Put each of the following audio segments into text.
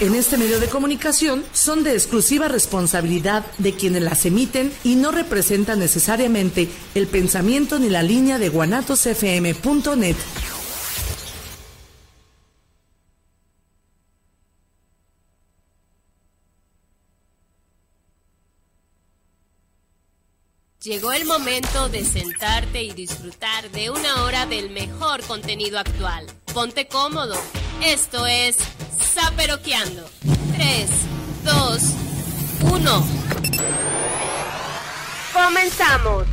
en este medio de comunicación son de exclusiva responsabilidad de quienes las emiten y no representan necesariamente el pensamiento ni la línea de guanatosfm.net. Llegó el momento de sentarte y disfrutar de una hora del mejor contenido actual. Ponte cómodo. Esto es Saperoqueando. 3, 2, 1. Comenzamos.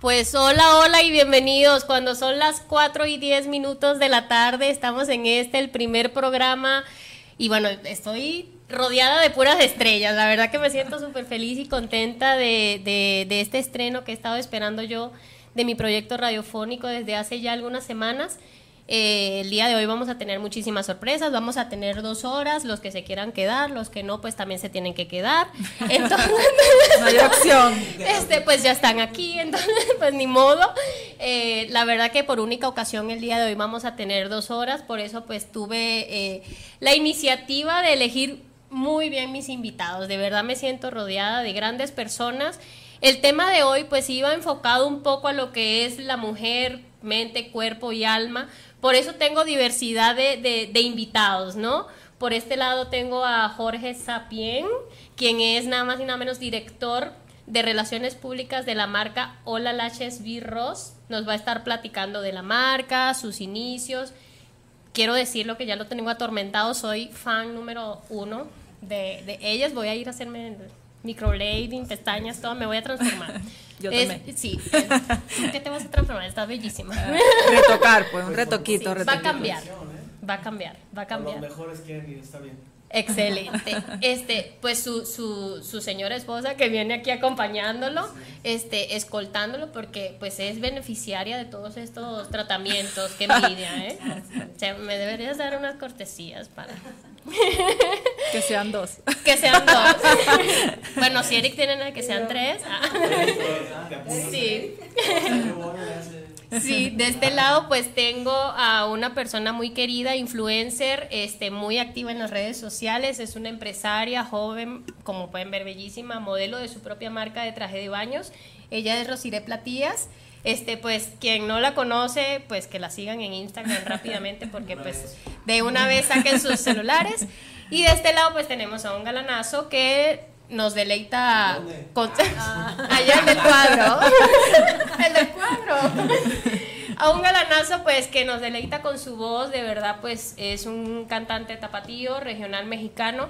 Pues hola, hola y bienvenidos. Cuando son las 4 y 10 minutos de la tarde, estamos en este, el primer programa. Y bueno, estoy rodeada de puras estrellas. La verdad que me siento súper feliz y contenta de, de, este estreno que he estado esperando yo de mi proyecto radiofónico desde hace ya algunas semanas. Eh, el día de hoy vamos a tener muchísimas sorpresas, vamos a tener dos horas, los que se quieran quedar, los que no, pues también se tienen que quedar. Entonces, no hay opción. Este, pues ya están aquí, entonces, pues ni modo. Eh, la verdad que por única ocasión el día de hoy vamos a tener dos horas, por eso pues tuve eh, la iniciativa de elegir muy bien mis invitados. De verdad me siento rodeada de grandes personas. El tema de hoy pues iba enfocado un poco a lo que es la mujer, mente, cuerpo y alma. Por eso tengo diversidad de, de, invitados, ¿no? Por este lado tengo a Jorge Sapien, quien es nada más y nada menos director de Relaciones Públicas de la marca Hola Laches V. Ross. Nos va a estar platicando de la marca, sus inicios, quiero decirlo que ya lo tengo atormentado, soy fan número uno de, de ellas, voy a ir a hacerme microblading, pestañas, todo, me voy a transformar. Yo también. Sí, ¿qué te vas a transformar? Estás bellísima. Ah, retocar, pues, un retoquito, Va a cambiar, va a cambiar, va a cambiar. Los mejores quieren y está bien. Excelente. Este, pues su, su, su, señora esposa que viene aquí acompañándolo, este, escoltándolo, porque pues es beneficiaria de todos estos tratamientos. Qué envidia, ¿eh? O sea, me deberías dar unas cortesías para. Que sean dos. Que sean dos. Bueno, si Eric tiene que sean tres. Ah. Sí. Sí, de este lado pues tengo a una persona muy querida, influencer, este, muy activa en las redes sociales, es una empresaria joven, como pueden ver, bellísima, modelo de su propia marca de traje de baños. Ella es Rosiré Platías. Este, pues quien no la conoce, pues que la sigan en Instagram rápidamente porque pues de una vez saquen sus celulares. Y de este lado pues tenemos a un galanazo que nos deleita con ah. allá en el cuadro. El del cuadro. A un galanazo pues que nos deleita con su voz. De verdad pues es un cantante tapatío regional mexicano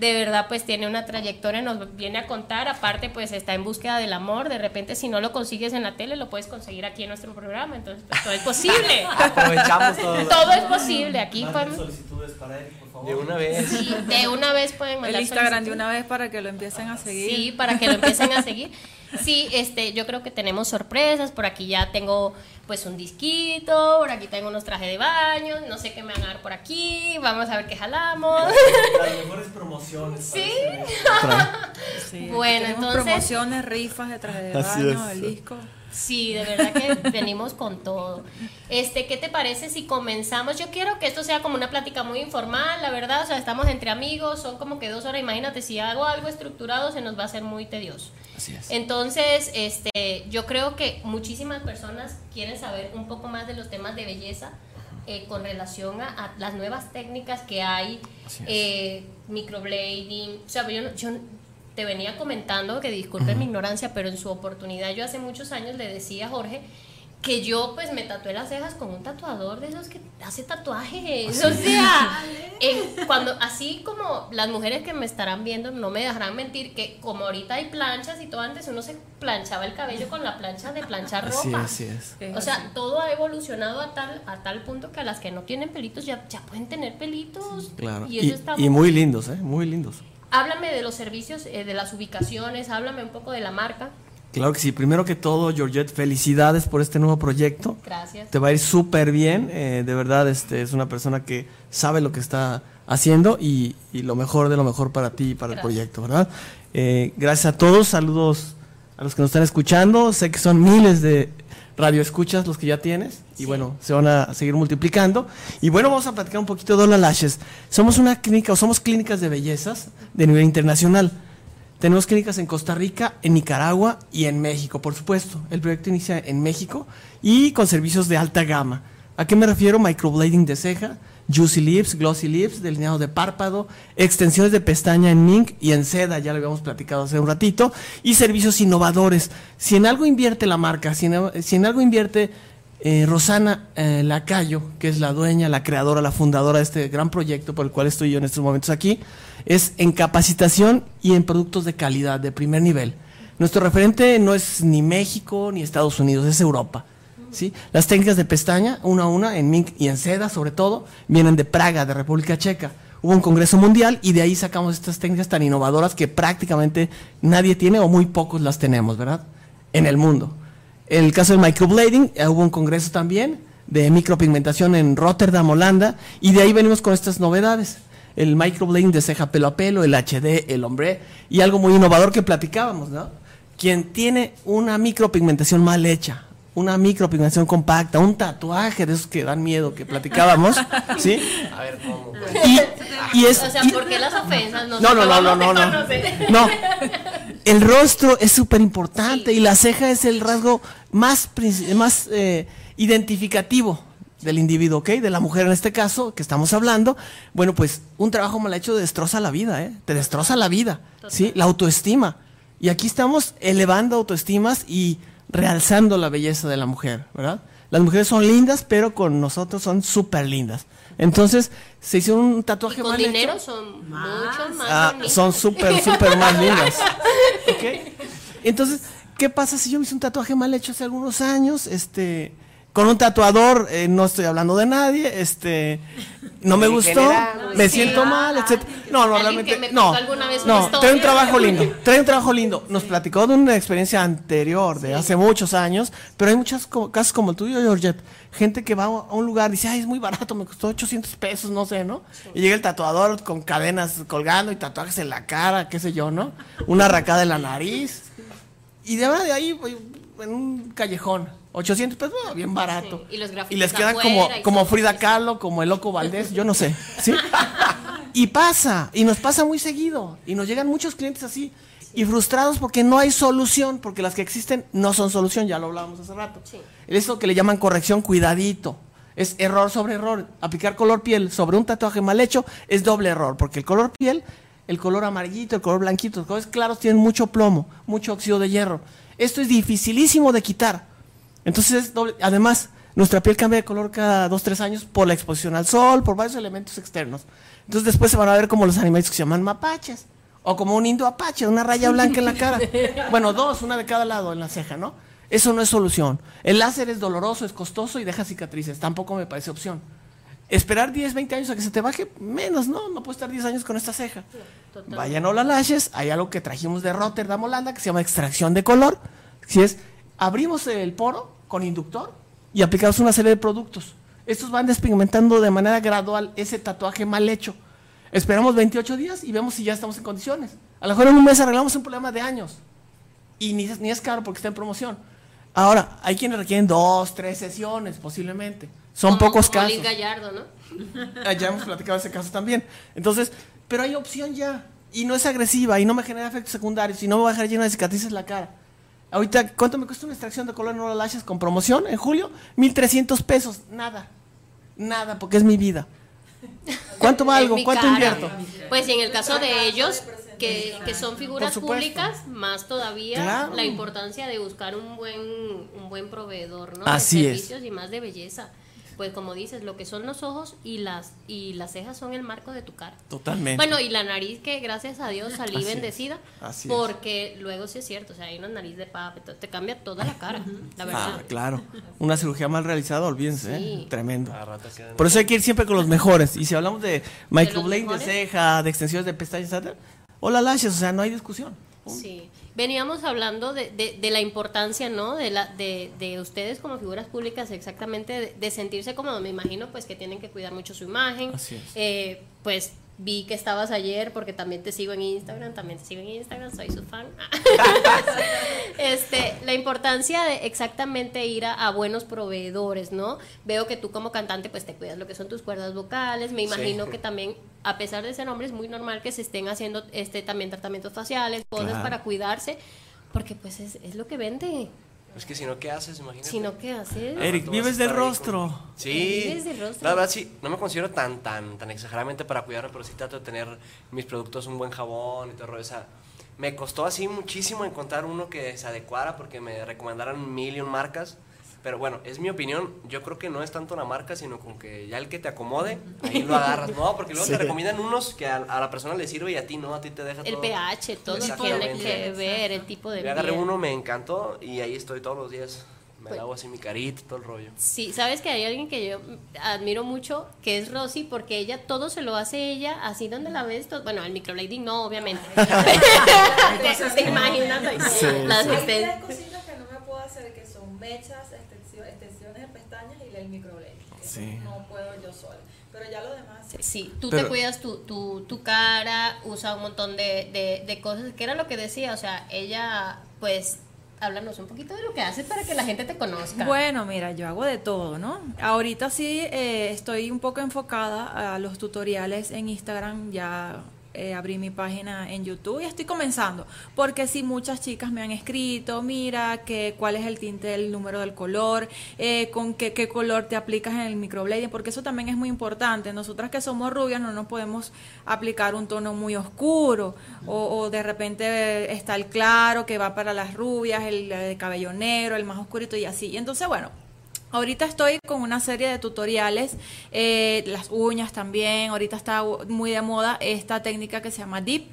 de verdad pues tiene una trayectoria, nos viene a contar, aparte pues está en búsqueda del amor, de repente si no lo consigues en la tele lo puedes conseguir aquí en nuestro programa, entonces pues, todo es posible. Aprovechamos todo. Todo es posible, aquí podemos... solicitudes para él, por favor. De una vez. Sí, de una vez pueden mandar El Instagram de una vez para que lo empiecen a seguir. Sí, para que lo empiecen a seguir. Sí, este, yo creo que tenemos sorpresas. Por aquí ya tengo pues un disquito, por aquí tengo unos trajes de baño, no sé qué me van a dar por aquí, vamos a ver qué jalamos. Las mejores promociones. Sí. sí bueno, entonces. Promociones, rifas de traje de baño, el disco. Sí, de verdad que venimos con todo. Este, ¿qué te parece si comenzamos? Yo quiero que esto sea como una plática muy informal, la verdad, o sea, estamos entre amigos, son como que dos horas, imagínate, si hago algo estructurado se nos va a hacer muy tedioso. Así es. Entonces, este, yo creo que muchísimas personas quieren saber un poco más de los temas de belleza eh, con relación a, las nuevas técnicas que hay, eh, microblading, o sea, yo, yo te venía comentando, que disculpen mi ignorancia, pero en su oportunidad yo hace muchos años le decía a Jorge que yo pues me tatué las cejas con un tatuador de esos que hace tatuajes. O sea, cuando así como las mujeres que me estarán viendo no me dejarán mentir que como ahorita hay planchas y todo antes uno se planchaba el cabello con la plancha de planchar ropa. Así, es. O sea, todo ha evolucionado a tal a tal punto que a las que no tienen pelitos ya, ya pueden tener pelitos. Claro. Y, y muy lindos, ¿eh? Muy lindos. Háblame de los servicios, eh, de las ubicaciones, háblame un poco de la marca. Claro que sí. Primero que todo, Georgette, felicidades por este nuevo proyecto. Gracias. Te va a ir súper bien. Eh, de verdad, este, es una persona que sabe lo que está haciendo y, lo mejor de lo mejor para ti y para el proyecto, ¿verdad? Eh, gracias a todos. Saludos a los que nos están escuchando. Sé que son miles de radioescuchas los que ya tienes y bueno, se van a seguir multiplicando. Y bueno, vamos a platicar un poquito de Hola Lashes. Somos una clínica o somos clínicas de bellezas de nivel internacional. Tenemos clínicas en Costa Rica, en Nicaragua y en México, por supuesto. El proyecto inicia en México y con servicios de alta gama. ¿A qué me refiero? Microblading de ceja, Juicy Lips, Glossy Lips, delineado de párpado, extensiones de pestaña en mink y en seda, ya lo habíamos platicado hace un ratito, y servicios innovadores. Si en algo invierte la marca, si en, si en algo invierte eh, Rosana eh, Lacayo, que es la dueña, la creadora, la fundadora de este gran proyecto por el cual estoy yo en estos momentos aquí, es en capacitación y en productos de calidad, de primer nivel. Nuestro referente no es ni México ni Estados Unidos, es Europa. ¿Sí? Las técnicas de pestaña, una a una, en mink y en seda sobre todo, vienen de Praga, de República Checa. Hubo un congreso mundial y de ahí sacamos estas técnicas tan innovadoras que prácticamente nadie tiene o muy pocos las tenemos, ¿verdad? En el mundo. En el caso del microblading, eh, hubo un congreso también de micropigmentación en Rotterdam, Holanda, y de ahí venimos con estas novedades. El microblading de ceja pelo a pelo, el HD, el hombre, y algo muy innovador que platicábamos, ¿no? Quien tiene una micropigmentación mal hecha, una micropigmentación compacta, un tatuaje de esos que dan miedo que platicábamos, ¿sí? A ver, ¿cómo? Y, y es, O sea, y- ¿por qué las ofensas? no, no, no, no, no, no. No. El rostro es súper importante y la ceja es el rasgo más, más eh, identificativo del individuo, ¿ok? De la mujer en este caso que estamos hablando. Bueno, pues un trabajo mal hecho destroza la vida, ¿eh? Te destroza la vida, ¿sí? La autoestima. Y aquí estamos elevando autoestimas y realzando la belleza de la mujer, ¿verdad? Las mujeres son lindas, pero con nosotros son súper lindas. Entonces, se hizo un tatuaje Y con mal dinero hecho. son mucho más Ah, son súper, súper más lindas. ¿Ok? Entonces, ¿qué pasa si yo me hice un tatuaje mal hecho hace algunos años? Este, con un tatuador, eh, no estoy hablando de nadie, este, no me gustó, general, me sí. siento mal, etc. No, no, realmente, que me no, alguna vez no, historia. trae un trabajo lindo, trae un trabajo lindo. Nos platicó de una experiencia anterior, de hace muchos años, pero hay muchos co- casos como el tuyo, Georgette. Gente que va a un lugar y dice, ay, es muy barato, me costó 800 pesos, no sé, ¿no? Y llega el tatuador con cadenas colgando y tatuajes en la cara, qué sé yo, ¿no? Una arracada en la nariz. Y de verdad de ahí, en un callejón, 800 pesos, bueno, bien barato. Sí, y los grafitis les quedan como, y como Frida. Kahlo, como el Loco Valdés, yo no sé, ¿sí? Y pasa, y nos pasa muy seguido, y nos llegan muchos clientes así, y frustrados porque no hay solución, porque las que existen no son solución, ya lo hablábamos hace rato. Es lo que le llaman corrección cuidadito. Es error sobre error. Aplicar color piel sobre un tatuaje mal hecho es doble error, porque el color piel, el color amarillito, el color blanquito, los colores claros tienen mucho plomo, mucho óxido de hierro. Esto es dificilísimo de quitar. Entonces, es doble- además, nuestra piel cambia de color cada dos, tres años por la exposición al sol, por varios elementos externos. Entonces, después se van a ver como los animales que se llaman mapaches. O como un indio apache, una raya blanca en la cara. Bueno, dos, una de cada lado en la ceja, ¿no? Eso no es solución. El láser es doloroso, es costoso y deja cicatrices. Tampoco me parece opción. Esperar 10, 20 años a que se te baje, menos, ¿no? No puedo estar 10 años con esta ceja. totalmente. Vayan a Hola Lashes, hay algo que trajimos de Rotterdam, Holanda, que se llama extracción de color. Si es, abrimos el poro con inductor y aplicamos una serie de productos. Estos van despigmentando de manera gradual ese tatuaje mal hecho. Esperamos 28 días y vemos si ya estamos en condiciones. A lo mejor en un mes arreglamos un problema de años. Y ni, ni es caro porque está en promoción. Ahora, hay quienes requieren dos, tres sesiones posiblemente. Son Como- pocos como casos. Liz Gallardo, ¿no? Ah, Ya hemos platicado ese caso también. Entonces, pero hay opción ya. Y no es agresiva y no me genera efectos secundarios y no me va a dejar llena de cicatrices la cara. Ahorita, ¿cuánto me cuesta una extracción de color en Oral Lashes con promoción en julio? 1300 pesos. Nada. Nada, porque es mi vida. ¿Cuánto valgo? ¿Cuánto invierto? Pues en el caso de ellos, que, que son figuras públicas, más todavía Claro. la importancia de buscar un buen, un buen proveedor, ¿no? Así de es. servicios y más de belleza. Pues como dices, lo que son los ojos y las y las cejas son el marco de tu cara. Totalmente. Bueno, y la nariz que gracias a Dios salí Así es. bendecida, Así es. porque luego sí es cierto, o sea, hay una nariz de papa, te cambia toda la cara, la verdad. Ah, claro. Una cirugía mal realizada, olvídense. ¿eh? Tremendo. Quedan- Por eso hay que ir siempre con los mejores. Y si hablamos de microblading de mejores? ceja, de extensiones de pestañas, etc. Hola Lashes, o sea, no hay discusión. Sí. Veníamos hablando de, de- de la importancia, ¿no? De, la, de, de ustedes como figuras públicas, exactamente, de, de sentirse cómodos. Me imagino, pues, que tienen que cuidar mucho su imagen. Así es. Eh, pues, vi que estabas ayer porque también te sigo en Instagram, también te sigo en Instagram, soy su fan. este, la importancia de exactamente ir a, a buenos proveedores, ¿no? Veo que tú como cantante pues te cuidas lo que son tus cuerdas vocales, me imagino que también a pesar de ser hombre es muy normal que se estén haciendo este también tratamientos faciales, cosas para cuidarse, porque pues es, es lo que vende. Es que si no, ¿qué haces? Imagínate. Si no, ¿qué haces? Eric, vives del rostro. con- Sí. Vives del rostro. La verdad, sí. No me considero tan, tan, tan exageradamente para cuidarme, pero sí trato de tener mis productos, un buen jabón y todo. O sea, me costó así muchísimo encontrar uno que se adecuara porque me recomendaron mil y un marcas. Pero bueno, es mi opinión. Yo creo que no es tanto la marca, sino con que ya el que te acomode, ahí lo agarras. No, porque luego Sí. te recomiendan unos que a, a la persona le sirve y a ti no, a ti te deja El todo. pH, todo tiene que ver, el tipo de Yo agarré uno, me encantó y ahí estoy todos los días. Me Pues- lavo así mi carita, todo el rollo. Sí, sabes que hay alguien que yo admiro mucho, que es Rosy, porque ella todo se lo hace ella, así donde la ves, todo- bueno, el microblading no, obviamente. te, te imaginas ahí, las Hay exten- tres cositas que no me puedo hacer, que mechas, extensión- extensiones de pestañas y el microblading. Sí. No puedo yo sola. Pero ya lo demás sí. Sí, tú Pero- te cuidas tu, tu, tu cara, usa un montón de, de, de cosas, que era lo que decía, o sea, ella, pues, háblanos un poquito de lo que haces para que la gente te conozca. Bueno, mira, yo hago de todo, ¿no? Ahorita sí eh, estoy un poco enfocada a los tutoriales en Instagram, ya eh, abrí mi página en YouTube y estoy comenzando, porque sí muchas chicas me han escrito, mira, que cuál es el tinte, el número del color, eh, con qué, qué color te aplicas en el microblading, porque eso también es muy importante. Nosotras que somos rubias no nos podemos aplicar un tono muy oscuro o, o de repente está el claro que va para las rubias, el de cabello negro, el más oscurito y así. Y entonces, bueno, Ahorita estoy con una serie de tutoriales, eh, las uñas también, ahorita está muy de moda esta técnica que se llama Dip,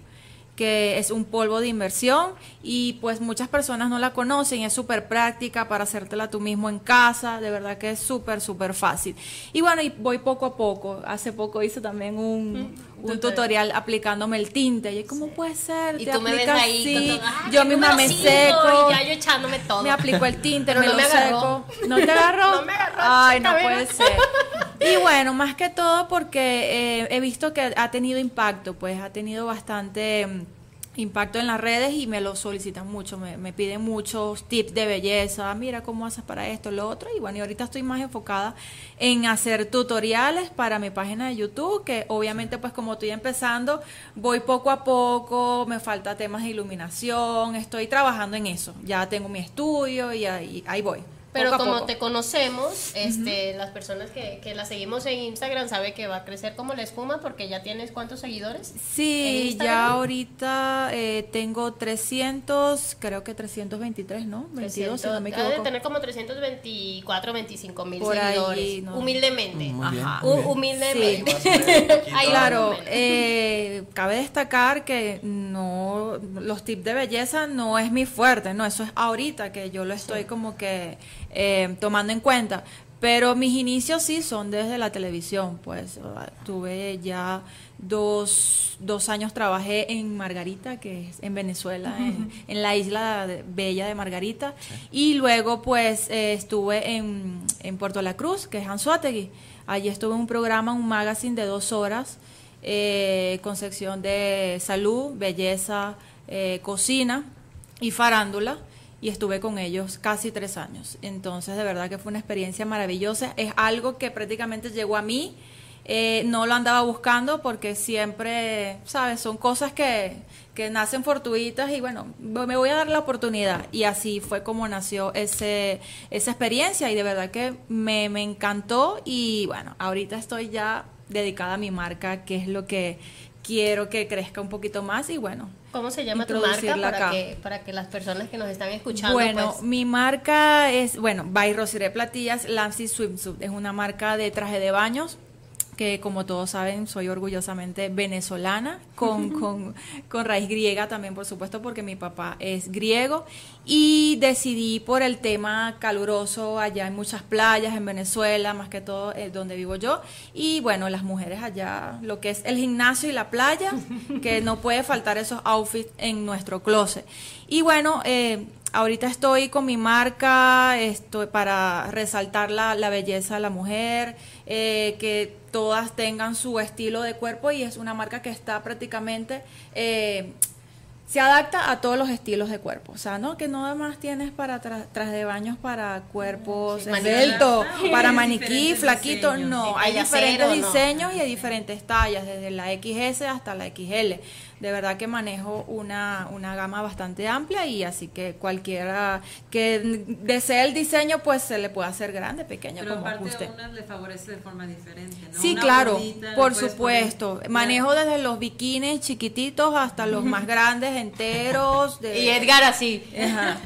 que es un polvo de inversión y pues muchas personas no la conocen, es súper práctica para hacértela tú mismo en casa, de verdad que es súper, súper fácil. Y bueno, y voy poco a poco, hace poco hice también un, un tutorial aplicándome el tinte, y ¿cómo puede ser? y Te tú me ves aplicas ahí, así, todo, "Ay, yo misma me numerosito", seco, y ya yo echándome todo. me aplico el tinte, Pero me no lo me agarró. seco. ¿No te agarró? No me agarró, Ay, no puede ser. Y bueno, más que todo porque eh, he visto que ha tenido impacto, pues ha tenido bastante mm, impacto en las redes y me lo solicitan mucho, me, me piden muchos tips de belleza, mira cómo haces para esto, lo otro, y bueno, y ahorita estoy más enfocada en hacer tutoriales para mi página de YouTube, que obviamente pues como estoy empezando, voy poco a poco, me falta temas de iluminación, estoy trabajando en eso, ya tengo mi estudio y ahí, ahí voy. Pero poco como poco. te conocemos, este, las personas que, que la seguimos en Instagram sabe que va a crecer como la espuma porque ya tienes cuántos seguidores. ¿En Sí, ya ahorita eh, tengo 300, creo que 323, ¿no? 22, si no me 300, ha de equivoco. tener como 324, 25 mil Por ahí, seguidores. ¿no? Humildemente. Bien, Ajá. humildemente. Ahí Claro, eh, cabe destacar que no los tips de belleza no es mi fuerte, no, eso es ahorita que yo lo estoy como que eh, tomando en cuenta. Pero mis inicios sí son desde la televisión, pues ah, tuve ya dos, dos años trabajé en Margarita, que es en Venezuela, en, en la isla de- bella de Margarita, y luego pues eh, estuve en, en Puerto La Cruz, que es Anzuategui. Allí estuve en un programa, un magazine de dos horas, eh, con sección de salud, belleza, eh, cocina y farándula y estuve con ellos casi tres años. Entonces, de verdad que fue una experiencia maravillosa. Es algo que prácticamente llegó a mí. Eh, no lo andaba buscando porque siempre, ¿sabes? Son cosas que, que nacen fortuitas y bueno, me voy a dar la oportunidad. Y así fue como nació ese, esa experiencia y de verdad que me, me encantó y bueno, ahorita estoy ya dedicada a mi marca, que es lo que quiero que crezca un poquito más y bueno, ¿Cómo se llama tu marca para acá. que, para que las personas que nos están escuchando Bueno, pues, mi marca es, bueno, by Rosiré Platillas Lancy Swimsuit. Es una marca de traje de baños que como todos saben soy orgullosamente venezolana, con, con, con raíz griega también por supuesto porque mi papá es griego. Y decidí por el tema caluroso, allá hay muchas playas en Venezuela, más que todo eh, donde vivo yo, y bueno, las mujeres allá, lo que es el gimnasio y la playa, que no puede faltar esos outfits en nuestro closet. Y bueno, eh, ahorita estoy con mi marca estoy para resaltar la, la belleza de la mujer, eh, que todas tengan su estilo de cuerpo y es una marca que está prácticamente... eh, se adapta a todos los estilos de cuerpo. O sea, no que no más tienes para tra- tras de baños para cuerpos Sí, esbeltos, maniquí. para maniquí, flaquito. diseños. No, hay diferentes cero, ¿no? diseños y hay diferentes tallas, desde la XS hasta la XL. De verdad que manejo una, una gama bastante amplia y así que cualquiera que desee el diseño, pues se le puede hacer grande, pequeño, Pero como aparte guste. a unas le favorece de forma diferente, ¿no? Sí, Una claro, por supuesto. poner- Manejo desde los bikinis chiquititos hasta los más grandes, enteros. De... Y Edgar así. Ajá.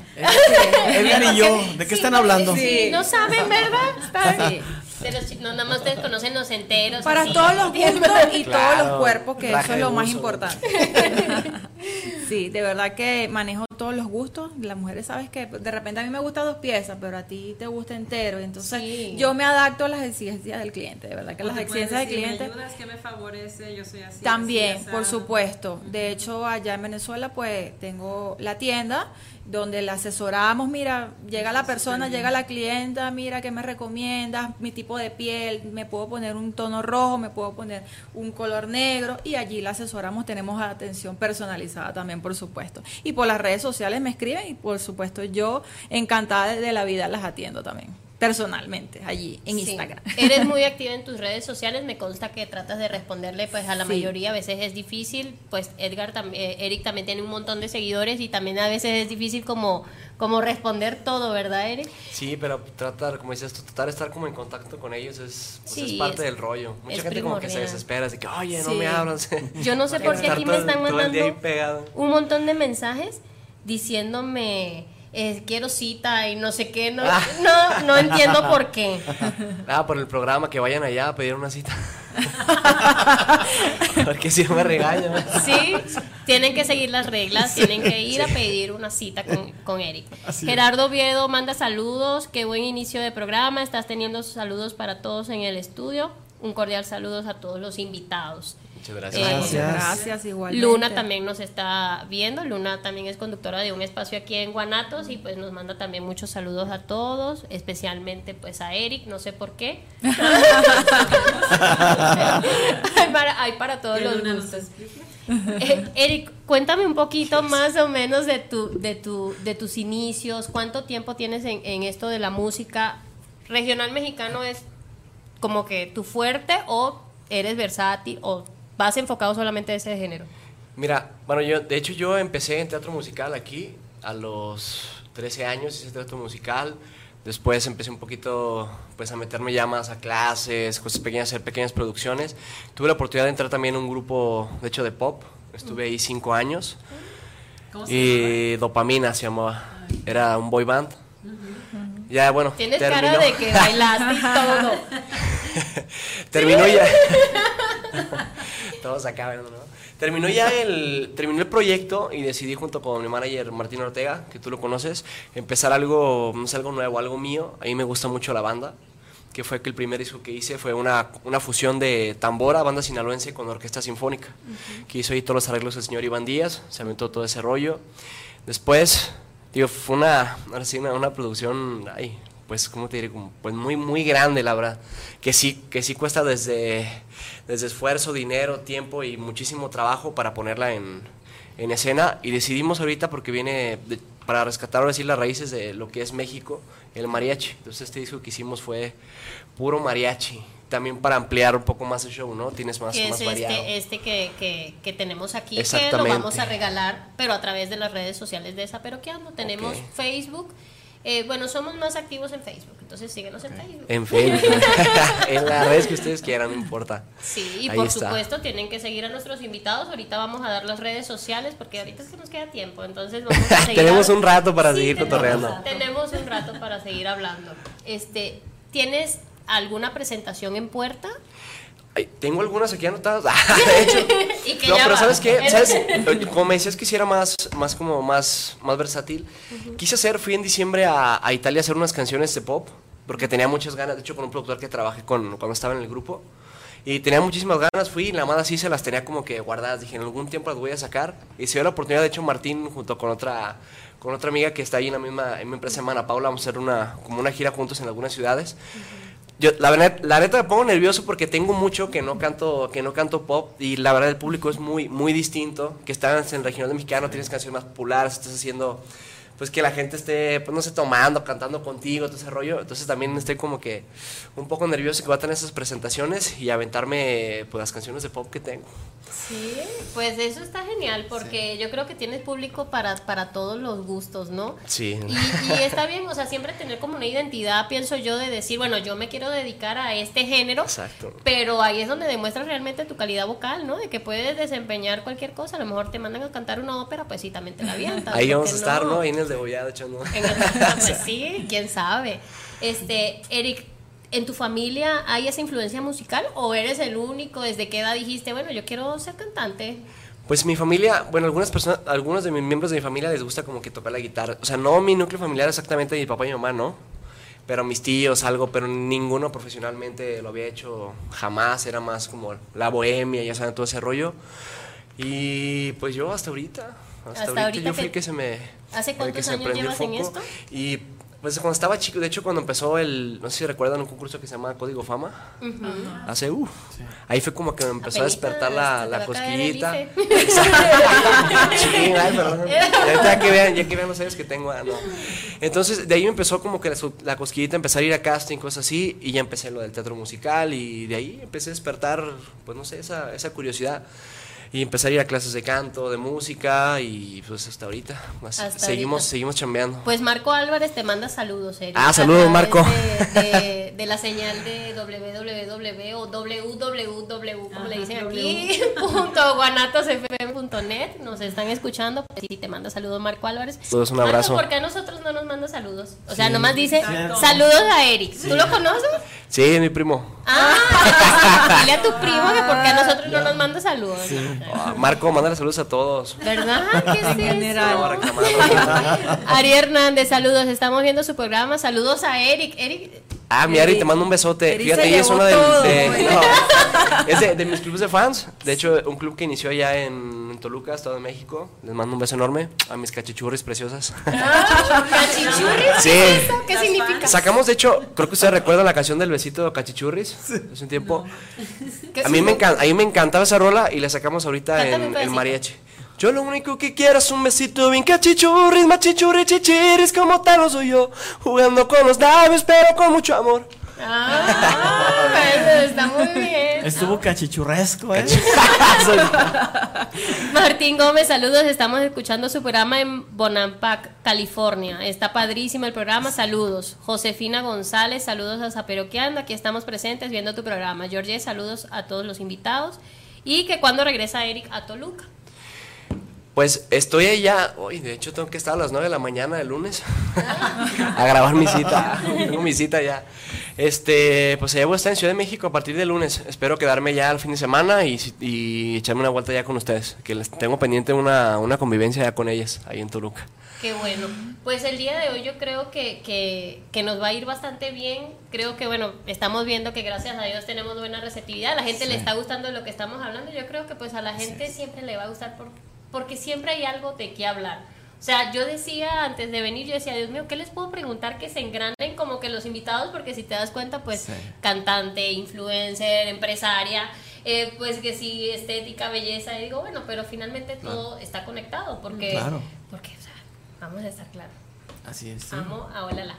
Edgar y yo, ¿de qué están hablando? Sí. No saben, ¿verdad? Está Sí. De los chi- no, nada más ustedes conocen los enteros. Para así. todos los gustos y todos los cuerpos, que eso es lo más importante. sí, de verdad que manejo todos los gustos. Las mujeres sabes que de repente a mí me gusta dos piezas, pero a ti te gusta entero. Y entonces Sí. yo me adapto a las exigencias del cliente. De verdad que O las exigencias del cliente... ¿Me ayudas? ¿Qué me favorece? Yo soy así. También, así, por asado". supuesto. De hecho, allá en Venezuela, pues tengo la tienda donde la asesoramos. Mira, llega la persona, llega la clienta, mira, ¿qué me recomiendas? Mi tipo de piel, me puedo poner un tono rojo, me puedo poner un color negro. Y allí la asesoramos. Tenemos atención personalizada también, por supuesto. Y por las redes sociales me escriben y, por supuesto, yo encantada de la vida las atiendo también. Personalmente, allí en Sí. Instagram. Eres muy activa en tus redes sociales, me consta que tratas de responderle pues a la Sí. mayoría, a veces es difícil, pues Edgar también, Eric también tiene un montón de seguidores y también a veces es difícil como, como responder todo, ¿verdad Eric? Sí, pero tratar, como dices tú, tratar de estar como en contacto con ellos es, pues, Sí, es parte es- del rollo. Mucha gente como que se primordial. desespera, así que, oye, no Sí. me hablan. Yo no sé por qué aquí me todo- están día ahí mandando un montón de mensajes diciéndome eh, quiero cita y no sé qué, no, Ah. no, no entiendo por qué. Ah, por el programa, que vayan allá a pedir una cita. Porque si no me regañan. Sí, tienen que seguir las reglas, tienen que ir a pedir una cita con, con Eric. Gerardo Oviedo manda saludos, qué buen inicio de programa, estás teniendo saludos para todos en el estudio. Un cordial saludos a todos los invitados. Muchas gracias. Eh, Muchas Gracias. gracias, igualmente. Luna también nos está viendo, Luna también es conductora de un espacio aquí en Guanatos y pues nos manda también muchos saludos a todos, especialmente pues a Eric, no sé por qué. hay, para, hay para todos los Luna gustos. Eh, Eric, cuéntame un poquito más o menos de, tu, de, tu, de tus inicios, cuánto tiempo tienes en, en esto de la música. ¿Regional mexicano es como que tu fuerte o eres versátil o vas enfocado solamente a ese género? Mira, bueno, yo, de hecho yo empecé en teatro musical aquí a los 13 años, hice teatro musical. Después empecé un poquito pues a meterme ya más a clases, cosas pequeñas, hacer pequeñas producciones. Tuve la oportunidad de entrar también en un grupo, de hecho, de pop. Estuve ahí cinco años. ¿Cómo se? Y Dopamina se llamaba. Era un boy band. Ya, bueno, Tienes terminó. cara de que bailaste y todo. Terminó ya. Todos acá, ¿no? Terminó ya el, terminó el proyecto y decidí junto con mi manager Martín Ortega, que tú lo conoces, empezar algo, no sé, algo nuevo, algo mío. A mí me gusta mucho la banda, que fue que el primer disco que hice fue una, una fusión de tambora, banda sinaloense con orquesta sinfónica, que hizo ahí todos los arreglos el señor Iván Díaz, se aventó todo ese rollo. Después, digo, fue una, una, una producción, ay, pues, ¿cómo te diré? Como, Pues muy, muy grande, la verdad. Que sí, que sí cuesta desde, desde esfuerzo, dinero, tiempo y muchísimo trabajo para ponerla en, en escena. Y decidimos ahorita, porque viene de- para rescatar ahora sí las raíces de lo que es México, el mariachi. Entonces este disco que hicimos fue puro mariachi. También para ampliar un poco más el show, ¿no? Tienes más, es variado. este, este que, que, que tenemos aquí, que lo vamos a regalar, pero a través de las redes sociales de Desaperoqueando. Tenemos Ok. Facebook. Eh, bueno, somos más activos en Facebook, entonces síguenos en Facebook. En Facebook. en las redes que ustedes quieran, no importa. Sí, y Ahí por está. supuesto tienen que seguir a nuestros invitados. Ahorita vamos a dar las redes sociales porque ahorita es que nos queda tiempo. Entonces vamos a seguir. Tenemos un rato para seguir tenemos- cotorreando. Tenemos un rato para seguir hablando. Este, ¿Tienes alguna presentación en puerta? Ay, tengo algunas aquí anotadas. de hecho. Y No, pero. ¿sabes qué? ¿Sabes? Como me decías que hiciera más, más como más, más versátil, quise hacer, fui en diciembre a, a Italia a hacer unas canciones de pop, porque tenía muchas ganas, de hecho con un productor que trabajé con, cuando estaba en el grupo, y tenía muchísimas ganas, fui y la más así se las tenía como que guardadas, dije, en algún tiempo las voy a sacar, y se dio la oportunidad, de hecho Martín junto con otra, con otra amiga que está ahí en la misma, en mi empresa, Mana Paula, vamos a hacer una, como una gira juntos en algunas ciudades, Yo, la verdad, la neta me pongo nervioso porque tengo mucho que no canto, que no canto pop y la verdad el público es muy, muy distinto. Que estás en el regional mexicano, tienes canciones más populares, estás haciendo, pues que la gente esté, pues no sé, tomando, cantando contigo, todo ese rollo. Entonces también estoy como que un poco nervioso que voy a tener esas presentaciones y aventarme, pues las canciones de pop que tengo. Sí, pues eso está genial porque yo creo que tienes público para, para todos los gustos, ¿no? Sí. Y, y está bien, o sea, siempre tener como una identidad, pienso yo, de decir, bueno, yo me quiero dedicar a este género, Exacto. pero ahí es donde demuestras realmente tu calidad vocal, ¿no? De que puedes desempeñar cualquier cosa, a lo mejor te mandan a cantar una ópera, pues sí, también te la avientas. Ahí ¿por vamos a estar, ¿no? Ahí en el de Bollada echando. En el- pues sí, quién sabe. Este, Eric, ¿en tu familia hay esa influencia musical o eres el único? ¿Desde qué edad dijiste, bueno, yo quiero ser cantante? Pues mi familia, bueno, algunas personas, algunos de mis miembros de mi familia les gusta como que tocar la guitarra. O sea, no mi núcleo familiar exactamente, mi papá y mi mamá, ¿no? Pero mis tíos, algo, pero ninguno profesionalmente lo había hecho jamás. Era más como la bohemia, ya saben, todo ese rollo. Y pues yo hasta ahorita, hasta, Hasta ahorita, ahorita yo fui que se me... ¿Hace cuántos años llevas en esto? Y pues cuando estaba chico, de hecho cuando empezó el, no sé si recuerdan un concurso que se llama Código Fama, hace, uh, ahí fue como que me empezó a Apenitas, despertar la, la a cosquillita. Sí, ay, perdón. Ya, que vean, ya que vean los años que tengo, ah, no. Entonces, de ahí me empezó como que la, la cosquillita, empezar a ir a casting, cosas así, y ya empecé lo del teatro musical, y de ahí empecé a despertar, pues no sé, esa, esa curiosidad. Y empecé a ir a clases de canto, de música, y pues hasta ahorita. Hasta seguimos, ahorita. seguimos chambeando. Pues Marco Álvarez te manda saludos, Eric. Ah, a saludos, Marco. De, de- de la señal de www o www, como le dicen aquí, punto guanatosfm.net. Nos están escuchando. Pues sí, te manda saludos Marco Álvarez. Saludos, un Marco, abrazo. ¿por qué a nosotros no nos manda saludos? O sea, nomás dice saludos a Eric. ¿Tú lo conoces? Sí, mi primo. Ah, dile a tu primo que por qué a nosotros no nos manda saludos. Ah, Marco, mándale saludos a todos. ¿Verdad? ¿Qué es general. No. Ari Hernández, saludos. Estamos viendo su programa. Saludos a Eric. Eric, Ah, mi Ari, te mando un besote. Eri Fíjate, ella es de, todo, de- güey. no, es de, de mis clubes de fans. De hecho, un club que inició allá en Toluca, Estado de México. Les mando un beso enorme a mis cachichurris preciosas. ¿Cachichurris? Sí. ¿Qué es eso? ¿Qué significa? Sacamos, de hecho, creo que ustedes recuerdan la canción del besito cachichurris. Hace un tiempo. ¿Qué A mí, me encan- a mí me encantaba esa rola y la sacamos ahorita Cántame en, en mariachi. Yo lo único que quiero es un besito bien cachichurris, machichurris, chichiris, como tal lo soy yo. Jugando con los labios, pero con mucho amor. Ah, eso está muy bien. Estuvo cachichurresco, ¿eh? Martín Gómez, saludos. Estamos escuchando su programa en Bonampak, California. Está padrísimo el programa. Saludos. Josefina González, saludos a Zaperoqueando. Aquí estamos presentes viendo tu programa. Georgie, saludos a todos los invitados. Y que cuando regresa Eric a Toluca. Pues estoy allá, hoy de hecho tengo que estar a las 9 de la mañana del lunes a grabar mi cita, tengo mi cita ya. Este, pues allá voy a estar en Ciudad de México a partir del lunes, espero quedarme ya al fin de semana y, echarme una vuelta ya con ustedes, que les tengo pendiente una, una convivencia ya con ellas ahí en Toluca. Qué bueno. Pues el día de hoy yo creo que, que, que nos va a ir bastante bien. Creo que, bueno, estamos viendo que gracias a Dios tenemos buena receptividad. A la gente le está gustando lo que estamos hablando. Yo creo que pues a la gente siempre le va a gustar por- porque siempre hay algo de qué hablar. O sea, yo decía antes de venir, yo decía, Dios mío, ¿qué les puedo preguntar que se engranen como que los invitados? Porque si te das cuenta, pues cantante, influencer, empresaria, eh, pues que sí, estética, belleza, y digo, bueno, pero finalmente todo está conectado, porque, Claro. porque, o sea, vamos a estar claros. Así es. sí. Amo a Hola La.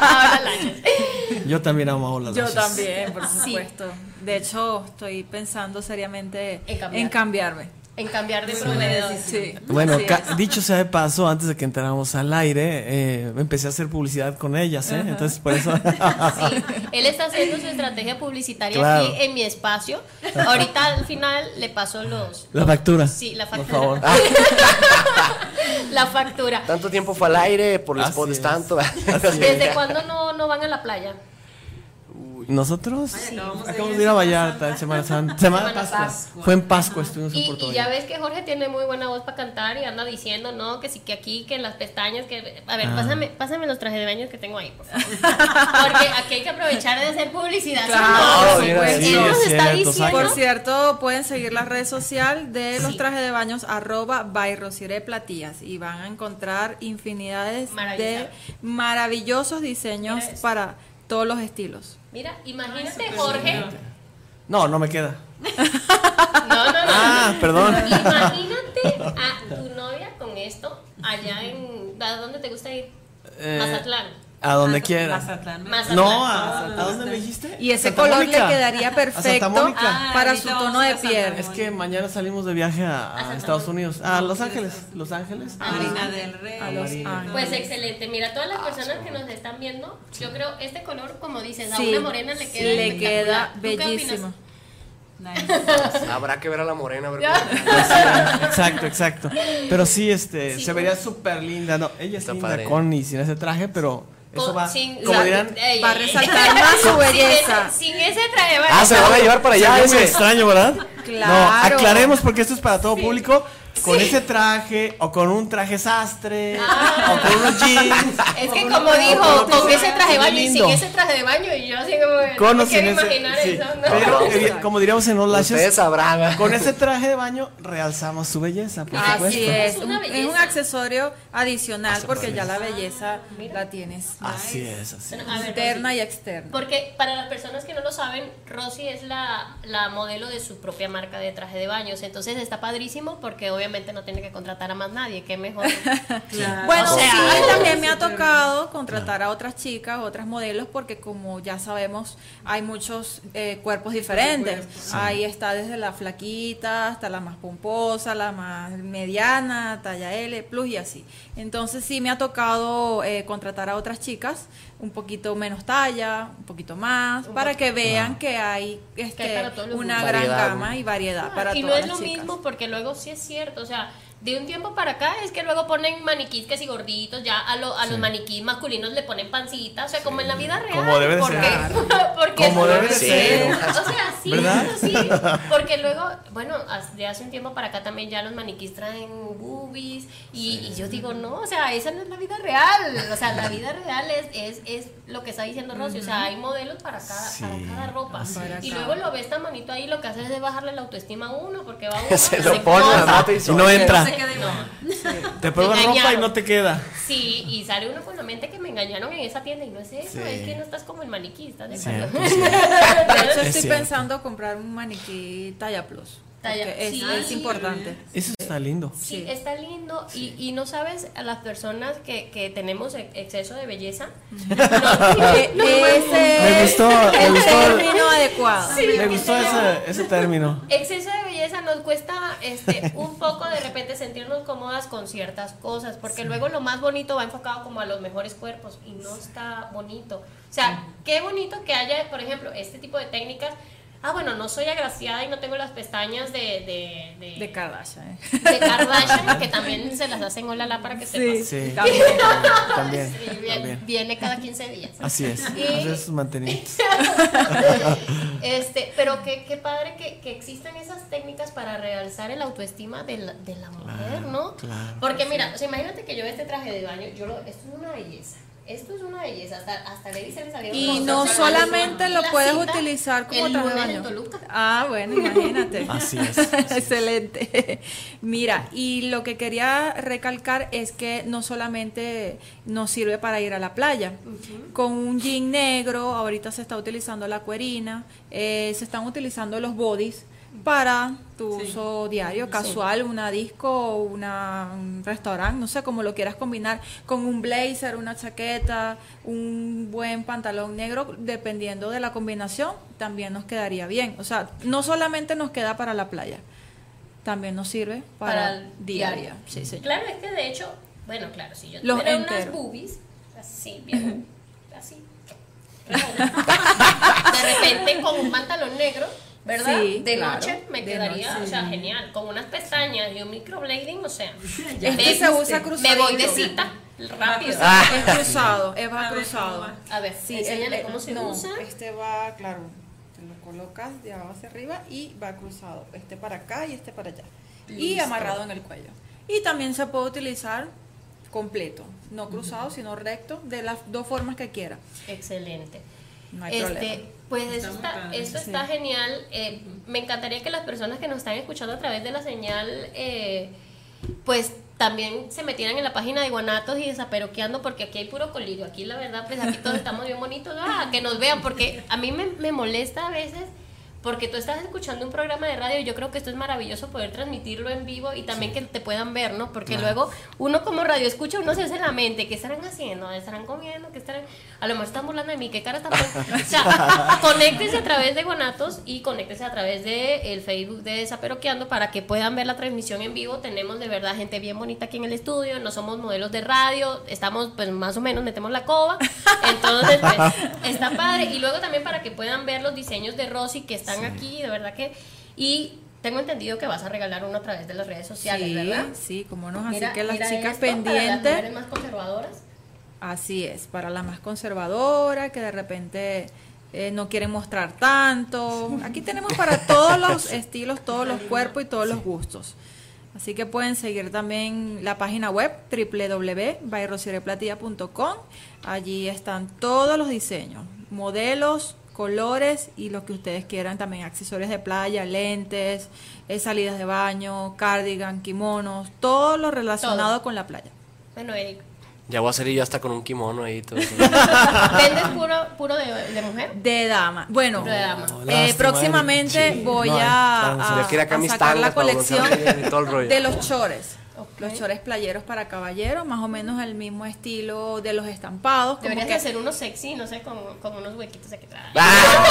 a Laches. Yo también amo a Olas Yo también, por Sí. supuesto. De hecho, estoy pensando seriamente En cambiar. en cambiarme. En cambiar de proveedor. Bueno, dicho sea de paso, antes de que entráramos al aire, eh, empecé a hacer publicidad con ellas, ¿eh? Entonces, por eso. Sí, él está haciendo su estrategia publicitaria Claro. aquí en mi espacio. Ahorita al final le paso los. La factura. Sí, la Por factura. favor. la factura. Tanto tiempo fue al aire, por los Así pods es. tanto. ¿Desde cuándo no, no van a la playa? Nosotros acabamos de acabamos ir de ir a Vallarta en Semana Santa. Semana Semana Pascua. Pascua. Fue en Pascua, estuvimos en Y, Puerto y ya ves que Jorge tiene muy buena voz para cantar y anda diciendo, no, que sí, que aquí, que en las pestañas, que... A ver, Ah. pásame, pásame los trajes de baño que tengo ahí, por favor. Porque aquí hay que aprovechar de hacer publicidad. por Sí, supuesto. ¿Quién nos Sí, es está cierto, diciendo? saca. Por cierto, pueden seguir la red social de los Sí. trajes de baños arroba by Rosiré y van a encontrar infinidades de maravillosos diseños para todos los estilos. Mira, imagínate, Jorge. No, no me queda. No, no, no. Ah, perdón. Imagínate a tu novia con esto allá en. ¿A dónde te gusta ir? Eh, Mazatlán. A donde Mazat- quiera. Mazatlán. Mazatlán. No, a, ¿a dónde me dijiste? Y ese Santa color Mónica. le quedaría A perfecto. Ah, para ahorita su tono a de a piel. Es que mañana salimos de viaje a, a Estados. Unidos. A Los Ángeles. Los Ángeles. Marina del Rey. A los Marina. ángeles. Pues excelente. Mira, todas las personas que nos están viendo, yo creo este color, como dices, a Sí, una morena le queda le espectacular. queda bellísimo. Nice. Habrá que ver a la morena, a ver cómo- Exacto, exacto. Pero sí, este, Sí, se vería súper linda. No, ella es Está linda padre. con y sin ese traje, pero eso va. sin- como la- dirán, ey, va a resaltar más su Sin belleza. ese- Sin ese traje, Ah, se lo van a llevar para allá muy ese. extraño, ¿verdad? Claro. No, aclaremos porque esto es para todo público. Con ese traje, o con un traje sastre, Ah. o con unos jeans. Es que como dijo, con ese traje de baño y sin ese traje de baño, y yo así como, Con no quiero ese- imaginar sí. eso, ¿no? Pero, evi- como diríamos en los Ustedes lashes, sabrán. con ese traje de baño realzamos su belleza, por Así supuesto. Así es, Es un- una es un belleza. accesorio adicional porque ya la belleza la tienes Así es, así es. Bueno, ver, interna y externa. Porque para las personas que no lo saben, Rosy es la, la modelo de su propia marca de traje de baños. Entonces está padrísimo porque obviamente no tiene que contratar a más nadie. Qué mejor. Claro. Bueno, O sea, sí, también me ha tocado contratar a otras chicas, otras modelos, porque como ya sabemos, hay muchos eh, cuerpos diferentes. Ahí está desde la flaquita hasta la más pomposa, la más mediana, talla L, plus y así. Entonces sí me ha tocado eh, contratar a otras chicas, un poquito menos talla, un poquito más, para que vean que hay, este, Que hay una gran Variedad. gama y variedad para y no es lo las chicas. mismo porque luego sí es cierto. O sea, de un tiempo para acá es que luego ponen maniquís que si gorditos, ya a, lo- a los maniquís masculinos le ponen pancita. O sea, como en la vida real. Como debe de porque, ser. porque Como debe de ser. O sea, sí, ¿Verdad? eso sí. Porque luego, bueno, de hace un tiempo para acá también ya los maniquís traen boobies. Y, y yo digo, no, o sea, esa no es la vida real. O sea, la vida real es, es, es lo que está diciendo Rosy. O sea, hay modelos para cada, para cada ropa. Para Y cada. luego lo ves tan bonito ahí, lo que hace es bajarle la autoestima a uno. Porque va uno. Se se lo pone Y no entra. Se queda igual. Te pruebas ropa y no te queda. Sí, y sale uno con la mente que me engañaron en esa tienda y no es eso, Sí. es que no estás como el maniquí, ¿estás de? De hecho, Es estoy cierto. pensando comprar un maniquí talla plus. Talla- es, sí. es importante. Eso está lindo. Sí, Sí. está lindo y, y no sabes a las personas que, que tenemos exceso de belleza. no, no, ese Me gustó, me el gustó. término adecuado. Me gustó ese, ese término. Exceso de belleza nos cuesta este un poco de repente sentirnos cómodas con ciertas cosas, porque luego lo más bonito va enfocado como a los mejores cuerpos y no está bonito. O sea, qué bonito que haya, por ejemplo, este tipo de técnicas. Ah, bueno, no soy agraciada y no tengo las pestañas de, de, de, De Kardashian. de Kardashian, que también se las hacen olala para que sepas. Sí, También. también. Sí, viene, también. viene cada 15 días. Así es. Y- Hacer sus mantenimientos. Este, pero qué, qué padre que, que existan esas técnicas para realzar el autoestima de la, de la mujer, ¿no? claro. Porque mira, o sea, imagínate que yo este traje de baño, yo lo, esto es una belleza. Esto es una belleza, hasta, hasta le dicen salieron Y los no solamente lo puedes cita utilizar como el traje de baño. Ah, bueno, imagínate. Así es, así es. Excelente. Mira, y lo que quería recalcar es que no solamente nos sirve para ir a la playa. Con un jean negro, ahorita se está utilizando la cuerina, eh, se están utilizando los bodies para tu Sí. uso diario, casual, una disco, una, un restaurante, no sé cómo lo quieras combinar, con un blazer, una chaqueta, un buen pantalón negro, dependiendo de la combinación, también nos quedaría bien. O sea, no solamente nos queda para la playa, también nos sirve para, Para el diaria. diario. Sí, señor. Claro, es que de hecho, bueno, claro, si yo tuviera unas boobies, así, bien, así, de repente con un pantalón negro, ¿verdad? Sí, de claro, noche me de quedaría, noche. o sea, genial, con unas pestañas y un microblading, o sea, me- se usa Me voy de cita, rápido. Es cruzado, es va A cruzado. ¿cómo A ver, Sí, enséñale el- cómo se no, usa. Este va, claro, te lo colocas de abajo hacia arriba y va cruzado. Este para acá y este para allá. Y amarrado en el cuello. Y también se puede utilizar completo, no cruzado, sino recto, de las dos formas que quiera. Excelente. No hay este, problema. Pues eso está, esto está genial. Eh, me encantaría que las personas que nos están escuchando a través de la señal, eh, pues también se metieran en la página de Guanatos y desaperoqueando porque aquí hay puro colirio. Aquí la verdad, pues aquí todos estamos bien bonitos. Ah, que nos vean porque a mí me, me molesta a veces porque tú estás escuchando un programa de radio y yo creo que esto es maravilloso poder transmitirlo en vivo y también que te puedan ver, ¿no? Porque luego uno como radio escucha, uno se hace la mente, ¿qué estarán haciendo? ¿Estarán comiendo? ¿Qué estarán? A lo mejor están burlando de mí, ¿qué cara están poniendo? O sea, conéctese a través de Guanatos y conéctese a través de el Facebook de Desaperoqueando para que puedan ver la transmisión en vivo. Tenemos de verdad gente bien bonita aquí en el estudio, no somos modelos de radio, estamos pues más o menos, metemos la coba. Entonces, pues, está padre. Y luego también para que puedan ver los diseños de Rosy que están aquí, de verdad que... Y tengo entendido que vas a regalar uno a través de las redes sociales, sí, ¿verdad? sí, como no, así que las chicas Para las pendientes. más conservadoras. Así es, para la más conservadora, que de repente eh, no quieren mostrar tanto. Aquí tenemos para todos los estilos, todos los cuerpos y todos los gustos. Así que pueden seguir también la página web www.bairrosiereplatilla.com. Allí están todos los diseños, modelos, colores y lo que ustedes quieran, también accesorios de playa, lentes, eh, salidas de baño, cardigan, kimonos, todo lo relacionado Todo. con la playa. Bueno, Eric, Ya voy a salir yo hasta con un kimono ahí. Todo. ¿vendes puro, puro de, de mujer? De dama. Bueno, De dama. Eh, lástima, próximamente voy a, a- a sacar la colección de los chores. Los chores playeros para caballeros, más o menos el mismo estilo de los estampados. como Deberías que- de hacer uno sexy, no sé, con, con unos huequitos aquí atrás. ¡Ah!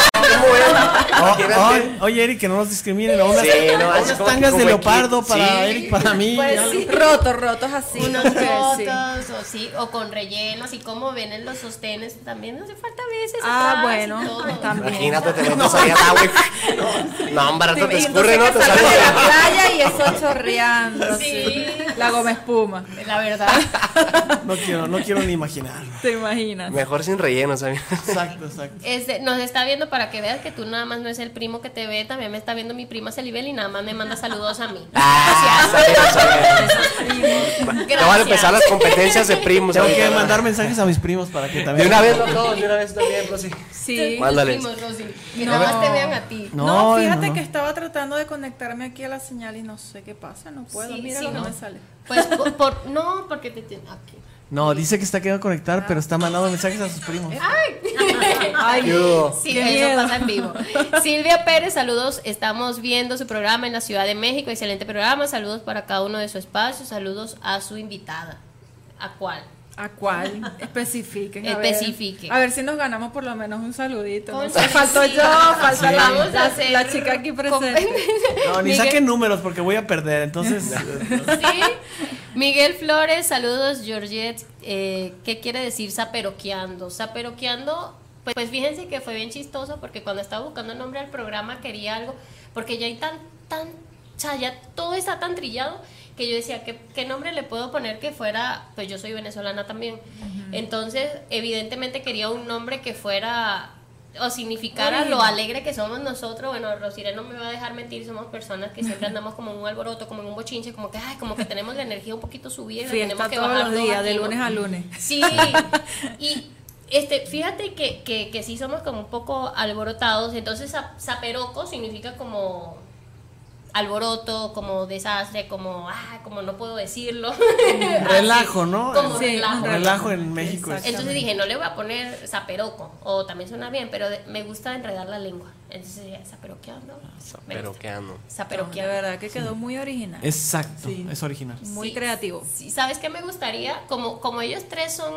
Oh, oh, oye, Eric, que no nos discriminen. Unas, Sí, no, unas como tangas de leopardo para sí. Eric, para mí. Pues sí, rotos, rotos así. unos fotos o sí, o con relleno, así como ven en los sostenes, también no hace falta a veces Ah, atrás y bueno, también. Imagínate, te metes ahí al agua y... No, hombre, Sí, rato te y escurre, ¿no? Te sales de la sale... playa y eso chorreando. Sí. La goma espuma. La verdad. No quiero, no quiero ni imaginar. ¿Te imaginas? Mejor sin relleno, ¿sabes? Exacto, exacto. Este, nos está viendo para que veas que tú nada más no es el primo que te ve, también me está viendo mi prima Celibel y nada más me manda saludos a mí. Ah, bien. Ya van a empezar las competencias de primos. Tengo que mandar mensajes a mis primos para que De también. una vez, no todos, de una vez también, Rosy. Sí. Mándales. Primos, Rosy, que No. nada más te vean a ti. No, No, fíjate no, no. que estaba tratando de conectarme aquí a la señal y no sé qué pasa, no puedo. Sí, Mira sí, lo que no. me sale. Pues por, por- no, porque te tiene aquí. No, dice que está queriendo conectar, pero está mandando mensajes a sus primos. Ay, ¿Qué hubo? Sí, Qué eso miedo. pasa en vivo. Silvia Pérez, saludos. Estamos viendo su programa en la Ciudad de México. Excelente programa. Saludos para cada uno de su espacio. Saludos a su invitada. ¿A cuál? ¿A cuál? Especifiquen. A Especifique. Ver, a ver si nos ganamos por lo menos un saludito. ¿no? Faltó sí. yo, falta Sí. la, Vamos a la- hacer la chica aquí presente. No, ni Miguel- saquen números porque voy a perder. Entonces, Sí. Miguel Flores, saludos. Georgette, eh, ¿qué quiere decir zaperoqueando? Zaperoqueando, pues, pues fíjense que fue bien chistoso porque cuando estaba buscando el nombre al programa quería algo, porque ya hay tan, tan, o sea, ya todo está tan trillado que yo decía, ¿qué, qué nombre le puedo poner que fuera? Pues yo soy venezolana también. Entonces, evidentemente quería un nombre que fuera o significara lo alegre que somos nosotros. Bueno, Rosire no me va a dejar mentir, somos personas que siempre andamos como en un alboroto, como en un bochinche, como que, ay, como que tenemos la energía un poquito subida y tenemos que todos bajar los días, aquí, de ¿no? lunes a lunes. Sí, y este, fíjate que, que, que sí somos como un poco alborotados, entonces za- zaperoco significa como alboroto, como desastre, como, ah, como no puedo decirlo. relajo, ¿no? Como Sí, relajo. Relajo en México. es- Entonces dije, no le voy a poner zaperoco, o también suena bien, pero de- me gusta enredar la lengua. Entonces dije, zaperoqueando. me Pero gusta. qué ando. De Zaperoqueando. verdad que quedó muy original. Exacto, Sí. es original. muy Sí, creativo. sí, ¿Sabes qué me gustaría? Como, como ellos tres son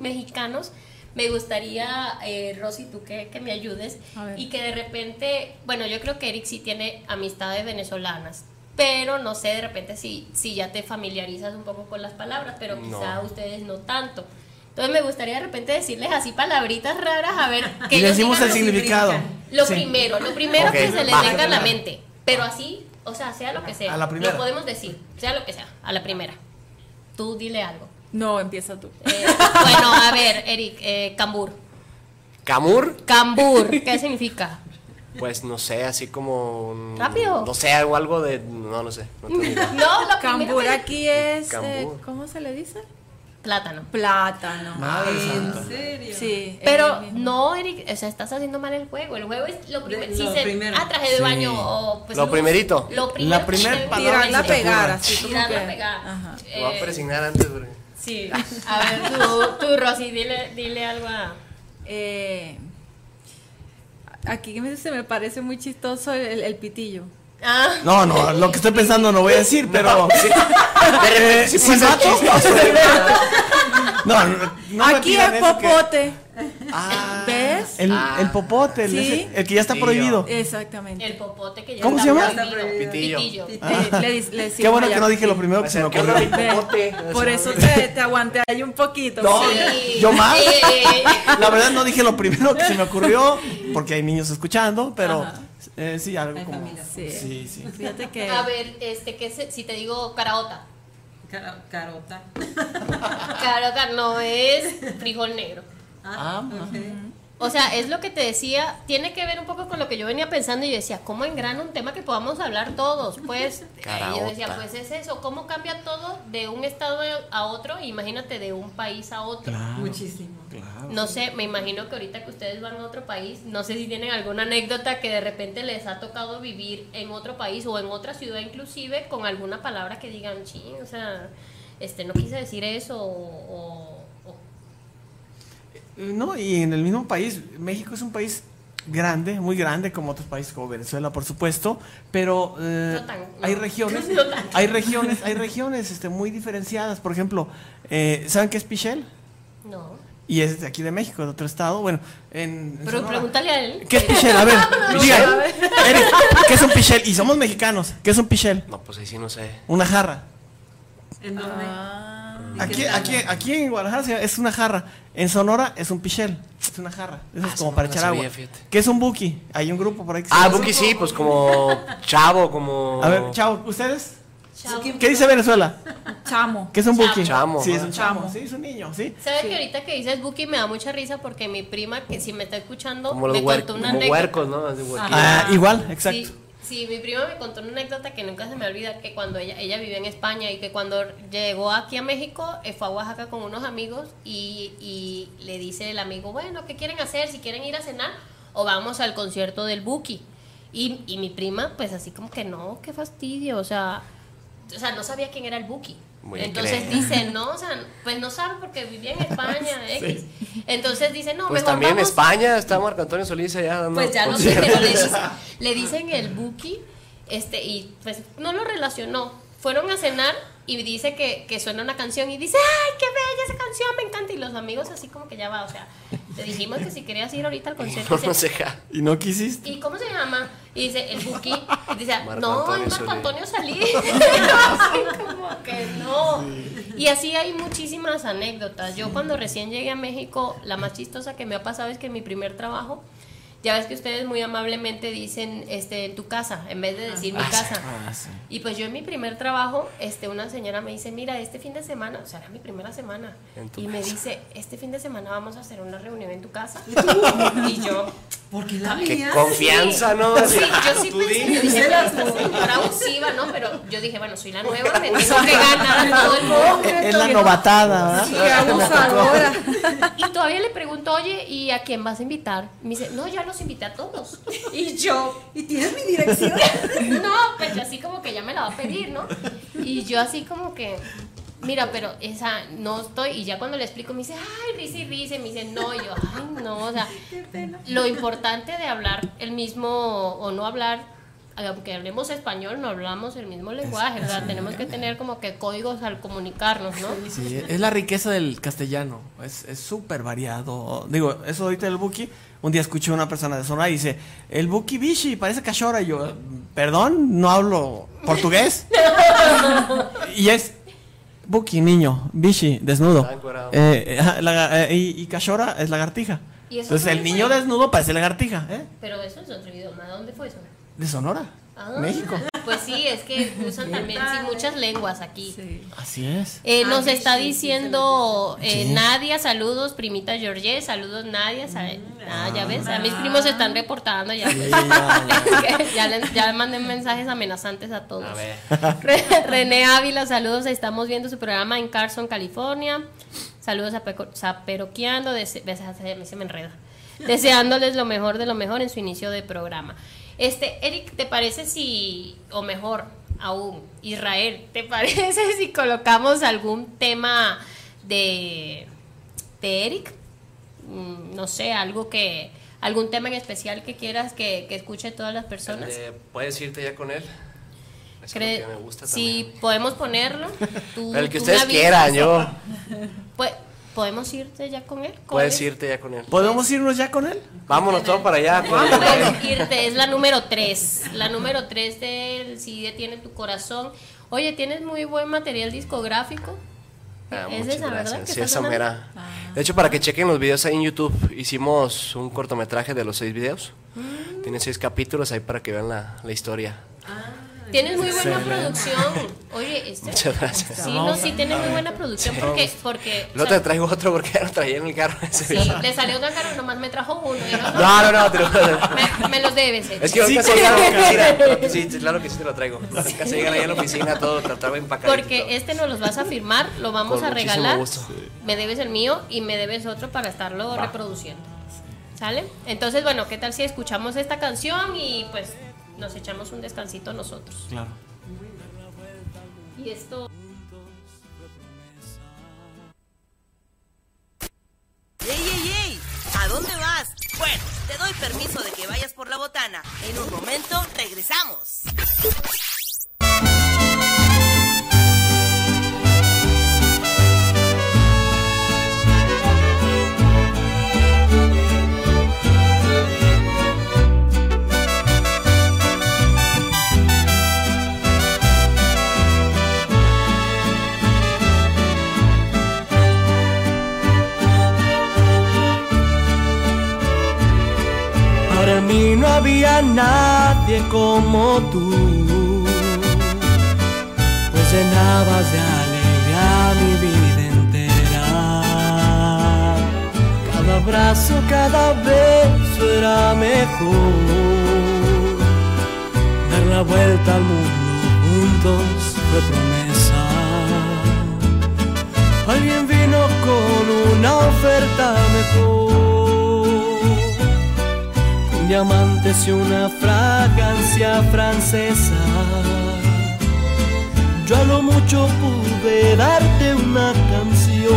mexicanos, me gustaría, eh, Rosy, tú que, que me ayudes y que de repente, bueno, yo creo que Eric sí tiene amistades venezolanas, pero no sé de repente si, si ya te familiarizas un poco con las palabras, pero quizá No. ustedes no tanto. Entonces me gustaría de repente decirles así palabritas raras, a ver que Y decimos el significado. Lo Sí. primero, lo primero que se les venga a la mente, pero así, o sea, sea lo que sea. A la primera. Lo podemos decir, sea lo que sea, a la primera. Tú dile algo. No, empieza tú. Eh, bueno, a ver, Eric, eh, cambur. ¿Camur? Cambur, ¿qué significa? Pues no sé, así como. un- Rápido. No sé, algo, algo de. No, no sé. No tengo idea. No, lo Cambur primero que- aquí es. eh, Cambur. ¿Cómo se le dice? Plátano. Plátano. Madre ¿En santa. serio? Sí. Pero el mismo. no, Eric, o sea, estás haciendo mal el juego. El juego es lo, primer- De- si lo se- primero. Ah, traje de Sí. baño o pues Lo luz. primerito. Lo primero. La primer que- palabra Tirarla a pegar, así Tirarla a pegar. Ajá. Lo voy a Eh, presignar antes porque... Sí. A ver, tú, tú Rosy, dile, dile algo a. Eh, aquí me- se me parece muy chistoso el, el pitillo. Ah, No, no, lo que estoy pensando no voy a decir, pero. Repente Eh. No, no, no aquí es que- popote. Ah, ¿Ves? El, Ah. el popote, el, Sí. ese- el que ya está prohibido. Exactamente. el popote que ya ¿Cómo está se llama? prohibido. Pitillo. Pitillo. Eh, le dis- le Qué bueno que no dije lo primero que se me ¿Qué ocurrió. popote? Por eso te, te aguanté ahí un poquito. No, Sí. yo más. Eh, La verdad no dije lo primero que se me ocurrió, porque hay niños escuchando, pero Ajá. eh, sí, algo Hay como. familia. Sí. Sí, sí. Fíjate que. a ver, este, ¿qué se- si te digo caraota. Cara- carota. Carota no es frijol negro. Ah, ok. O sea, es lo que te decía, tiene que ver un poco con lo que yo venía pensando y yo decía, ¿cómo engrana un tema que podamos hablar todos? Pues, y yo decía, pues es eso, ¿cómo cambia todo de un estado a otro? Imagínate de un país a otro. Claro, Muchísimo. claro. No sé, me imagino que ahorita que ustedes van a otro país, no sé si tienen alguna anécdota que de repente les ha tocado vivir en otro país o en otra ciudad inclusive con alguna palabra que digan, ching, o sea, este, no quise decir eso o... Eh, No, y en el mismo país, México es un país grande, muy grande, como otros países como Venezuela, por supuesto, pero eh, No tan- no. hay regiones, No tan. hay regiones, hay regiones este, muy diferenciadas. Por ejemplo, eh, ¿saben qué es Pichel? no. Y es de aquí de México, de otro estado. Bueno, en, Pero Sonora. pregúntale a él. ¿Qué es Pichel? A ver, digan, ¿qué es un Pichel? Y somos mexicanos, ¿qué es un Pichel? No, pues ahí sí no sé. Una jarra. ¿En dónde? Ah, ¿Y Aquí, aquí, aquí en Guadalajara es una jarra. En Sonora es un pichel. Es una jarra. Eso Ah, es como esa para echar agua. ¿Qué es un buki? Hay un grupo por ahí que se Ah, Buki sí, pues como chavo, como... A ver, chao, ¿ustedes? ¿Qué dice Venezuela? chamo. ¿Qué es un buki? Chamo, Sí, es un chamo. Chamo. Sí, es un niño, sí. ¿Sabes Sí. que ahorita que dices Buki me da mucha risa porque mi prima, que si me está escuchando, Como me contó una como anécdota. huercos, ¿no? Ah, igual, exacto. Sí, sí, mi prima me contó una anécdota que nunca se me olvida, que cuando ella, ella vivía en España y que cuando llegó aquí a México, eh, fue a Oaxaca con unos amigos y, le dice el amigo, bueno, ¿qué quieren hacer? Si quieren ir a cenar o vamos al concierto del Buki. Y, y mi prima, pues así como que no, qué fastidio, o sea, o sea, no sabía quién era el Buki. Muy Entonces bien. dice, no, o sea, pues no sabe porque vivía en España, X. Entonces dice, no, Pues mejor también en vamos España está Marco Antonio Solís allá dando pues ya no sé, pero le, dice- le dicen el Buki, este, y pues no lo relacionó. Fueron a cenar y dice que, que suena una canción y dice, ¡ay, qué bella esa canción! Me encanta. Y los amigos así como que ya va, o sea, te dijimos que si querías ir ahorita al concierto. No, no se ja. ¿Y no quisiste? ¿Y cómo se llama? Y dice, el Buki. Y dice, Marco no, Antonio es Marco. Antonio Solís. así como que no. Y así hay muchísimas anécdotas. Yo cuando recién llegué a México, la más chistosa que me ha pasado es que en mi primer trabajo, ya ves que ustedes muy amablemente dicen este en tu casa, en vez de decir mi casa. Ah, sí. Y pues yo en mi primer trabajo, este, una señora me dice, mira, este fin de semana, o sea, era mi primera semana, y me dice, este fin de semana vamos a hacer una reunión en tu casa. y yo, Porque la Qué mía. confianza, ¿no? Sí, yo sí Tú pensé, yo dije, ¿no? Pero yo dije, bueno, soy la nueva, me tengo que ganar a todo el mundo. Es la novatada, ¿verdad? abusadora. Y todavía le pregunto, oye, ¿y a quién vas a invitar? Me dice, no, ya los invité a todos. Y yo, Y tienes mi dirección. no, pues yo así como que ya me la va a pedir, ¿no? Y yo así como que, mira, pero esa no estoy. Y ya cuando le explico, me dice, ay, risa y risa. Y me dice, no, y yo, ay, no, o sea, lo importante de hablar el mismo o no hablar, aunque hablemos español, no hablamos el mismo lenguaje, ¿verdad? Tenemos que tener como que códigos al comunicarnos, ¿no? Sí, es la riqueza del castellano. Es es súper variado. Digo, eso ahorita del buki. Un día escuché a una persona de Sonora y dice, el buki bichi parece cachora. Y yo, perdón, no hablo portugués. y es buki, niño, bichi, desnudo. Eh, la- eh, y, y cachora es lagartija. ¿Y eso Entonces el dónde niño fue? desnudo parece lagartija. ¿eh? Pero eso es otro idioma, ¿dónde fue eso? De Sonora, Ah, México. Pues sí, es que usan también sí, muchas lenguas aquí. Así es. Eh, nos Ah, está sí, sí, diciendo eh, Sí. Nadia, saludos, primita Georgie, saludos Nadia. sa- Ah, ya ves, a mis primos se están reportando ya. ya, le, ya le mandé mensajes amenazantes a todos. A ver. Re- René Ávila, saludos, estamos viendo su programa en Carson, California. Saludos a Zaperoqueando, se me enreda. Deseándoles lo mejor de lo mejor en su inicio de programa. Este, Eric, ¿te parece si, o mejor aún, Israel, ¿te parece si colocamos algún tema de, de Eric? Mm, No sé, algo que, algún tema en especial que quieras que, que escuche todas las personas. Eh, ¿Puedes irte ya con él? Es lo Cre- que me gusta si también. podemos ponerlo. Tú- El que tú ustedes quieran, yo. Pues, ¿Podemos irte ya con él? ¿Cuál Puedes es? irte ya con él. ¿Podemos irnos ya con él? Vámonos todos para allá. con él. Puedes irte, es la número 3. La número 3 del Si detiene tu corazón. Oye, tienes muy buen material discográfico. Ah, es esa, ¿verdad? gracias. Sí, esa mera. De hecho, para que chequen los videos ahí en YouTube, hicimos un cortometraje de los seis videos. Mm. Tiene seis capítulos ahí para que vean la, la historia. Tienes muy buena producción. Oye, este. Muchas gracias. Sí, no, sí, tienes muy buena producción porque. porque o Luego sea, te traigo otro porque ya lo traía en el carro. ese Sí, video. le salió tan caro, nomás me trajo uno. y No, no, no, te lo me, me los debes. eh. Es que ahorita Sí, se llega a la claro. oficina. Sí, sí, claro que sí te lo traigo. Ahorita se llegan ahí a la oficina, todo trataba de empacar. Porque este nos los vas a firmar, lo vamos Con a regalar. gusto. Me debes el mío y me debes otro para estarlo reproduciendo. ¿Sale? Entonces, bueno, ¿qué tal si escuchamos esta canción y pues nos echamos un descansito nosotros? Claro. Y esto. ¡Ey, ey, ey! ¿A dónde vas? Bueno, te doy permiso de que vayas por la botana. En un momento regresamos. Había nadie como tú, pues llenabas de alegría mi vida entera. Cada abrazo, cada beso era mejor. Dar la vuelta al mundo juntos fue promesa. Alguien vino con una oferta mejor con diamantes y una fragancia francesa. Yo a lo mucho pude darte una canción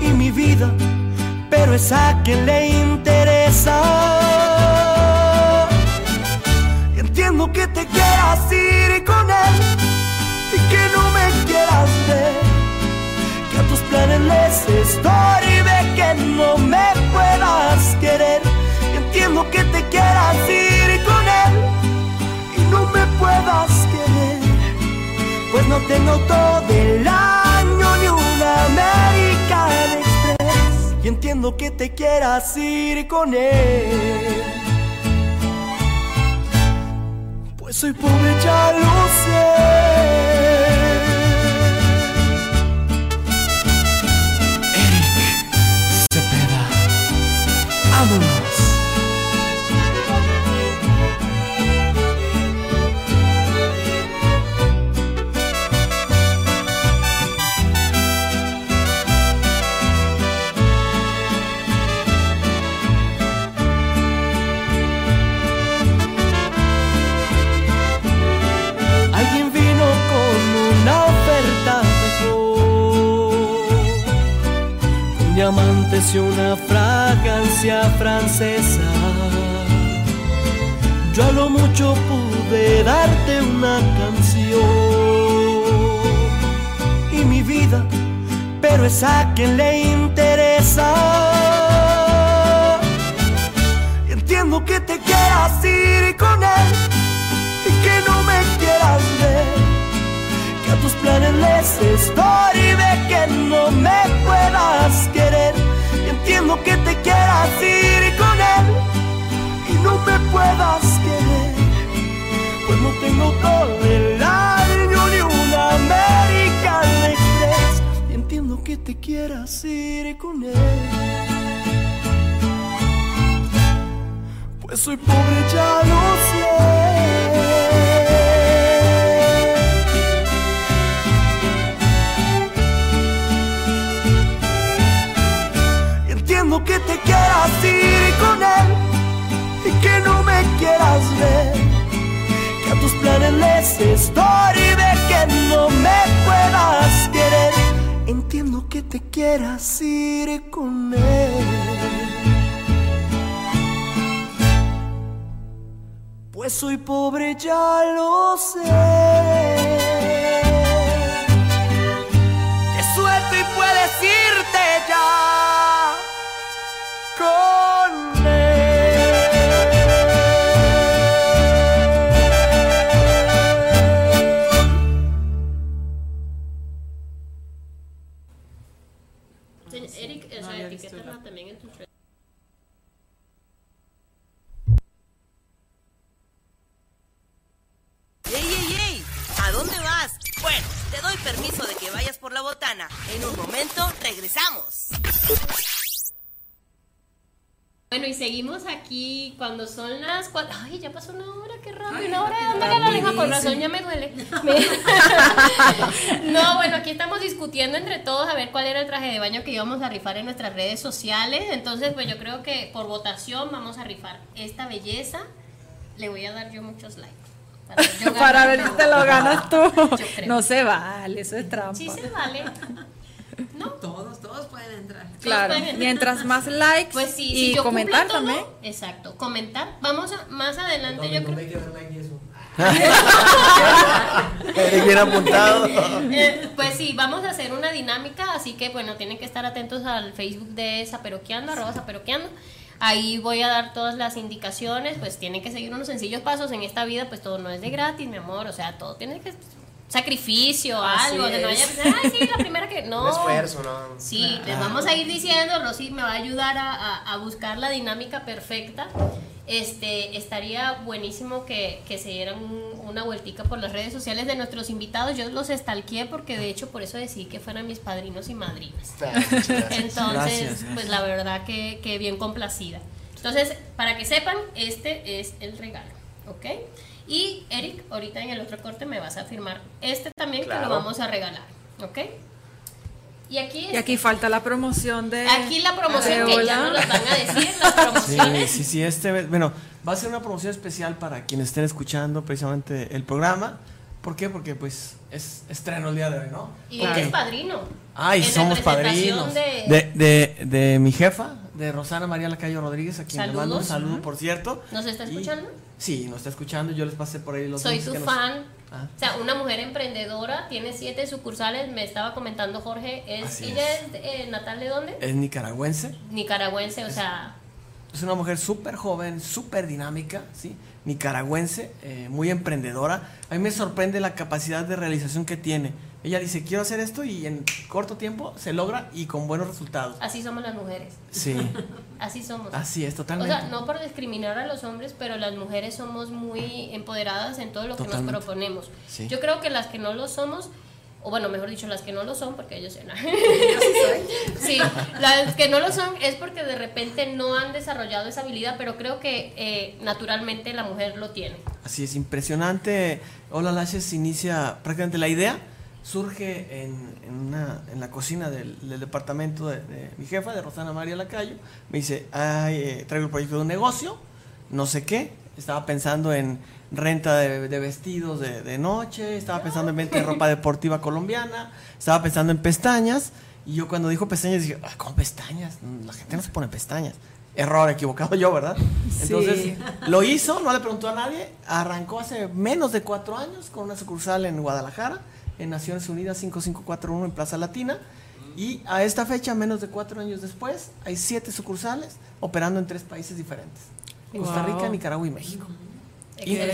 y mi vida, pero es a quien le interesa. Entiendo que te quieras ir con él y que no me quieras ver que a tus planes les me querer. Entiendo que te quieras ir con él y no me puedas querer, pues no tengo todo el año ni una American Express. Y entiendo que te quieras ir con él. Pues soy pobre, ya lo sé. Vámonos. Diamantes y una fragancia francesa. Yo a lo mucho pude darte una canción y mi vida, pero es a quien le interesa. Entiendo que te quieras ir con él y que no me quieras ver planes estoy de que no me puedas querer. Entiendo que te quieras ir con él y no me puedas querer. Pues no tengo todo el año ni una American Express. Y entiendo que te quieras ir con él. Pues soy pobre, ya lo sé. Que te quieras ir con él y que no me quieras ver. Que a tus planes les estorbe que no me puedas querer. Entiendo que te quieras ir con él. Pues soy pobre, ya lo sé. Permiso de que vayas por la botana. En un momento regresamos. Bueno, y seguimos aquí cuando son las cuatro. Ay, ya pasó una hora, qué rápido. Una hora de dándole a la lengua, con razón ya me duele. no, bueno, aquí estamos discutiendo entre todos a ver cuál era el traje de baño que íbamos a rifar en nuestras redes sociales. Entonces, pues yo creo que por votación vamos a rifar esta belleza. Le voy a dar yo muchos likes. Para, yo Para ganar. ver si te lo ganas tú. No se vale, eso es trampa. Sí se vale. Todos, todos pueden entrar. Claro, pueden- mientras más likes Pues sí, y si yo comentar todo, también. Exacto, comentar. Vamos a, más adelante, yo creo. Bien apuntado. Eh, pues sí, vamos a hacer una dinámica, así que bueno, tienen que estar atentos al Facebook de Zaperoqueando, arroba Zaperoqueando. Ahí voy a dar todas las indicaciones, pues tienen que seguir unos sencillos pasos en esta vida, pues todo no es de gratis, mi amor, o sea, todo tiene que sacrificio, Así algo, de no es. vaya a pensar, ay, sí, la primera que no. Un esfuerzo, ¿no? Sí, les vamos a ir diciendo, Rosy me va a ayudar a, a- a buscar la dinámica perfecta. Este, estaría buenísimo que, que se dieran un- una vueltica por las redes sociales de nuestros invitados. Yo los estalqué porque de hecho por eso decidí que fueran mis padrinos y madrinas. Entonces, Gracias, pues la verdad que, que bien complacida. Entonces, para que sepan, este es el regalo, ¿ok? Y Eric, ahorita en el otro corte me vas a firmar este también que lo vamos a regalar, ¿ok? Y aquí, Y aquí falta la promoción de. aquí la promoción que ya Areola. nos las van a decir, las Sí, promociones. sí, sí, este, bueno, va a ser una promoción especial para quienes estén escuchando precisamente el programa. ¿Por qué? Porque pues es estreno el día de hoy, ¿no? Y Ok. eres padrino. Ay, En somos padrinos. de- De, de, de mi jefa, de Rosana María Lacayo Rodríguez, a quien le mando un saludo, por cierto. ¿Nos está Y- escuchando? Sí, nos está escuchando. Yo les pasé por ahí los Soy tu que nos- fan. Ah. O sea, una mujer emprendedora, tiene siete sucursales, me estaba comentando Jorge, es, Así ¿ella es. es, eh, natal de dónde? Es nicaragüense. Nicaragüense, o sea, Es una mujer súper joven, súper dinámica, ¿sí? Nicaragüense, eh, muy emprendedora. A mí me sorprende la capacidad de realización que tiene. Ella dice, quiero hacer esto y en corto tiempo se logra y con buenos resultados. así somos las mujeres. Sí, Así somos. así es, O totalmente. sea, no por discriminar a los hombres, pero las mujeres somos muy empoderadas en todo lo que nos proponemos. Sí. Yo creo que las que no lo somos, o bueno, mejor dicho, las que no lo son, porque ellos no. sí, las que no lo son es porque de repente no han desarrollado esa habilidad, pero creo que eh, naturalmente la mujer lo tiene. Así es, impresionante. Hola Lashes inicia prácticamente la idea. Surge en, en, una- en la cocina del, del departamento de, de mi jefa, de Rosana María Lacayo. Me dice, Ay, eh, traigo el proyecto de un negocio, no sé qué. Estaba pensando en renta de, de vestidos de, de noche, estaba pensando en venta de ropa deportiva colombiana, estaba pensando en pestañas. Y yo cuando dijo pestañas dije, "Ay, ¿cómo pestañas? La gente no se pone pestañas. Error, equivocado yo, ¿verdad? Entonces, Sí. lo hizo, no le preguntó a nadie, arrancó hace menos de cuatro años con una sucursal en Guadalajara, en Naciones Unidas 5541 en Plaza Latina, y a esta fecha, menos de cuatro años después, hay siete sucursales operando en tres países diferentes, Costa Wow. Rica, Nicaragua y México. ¿Ella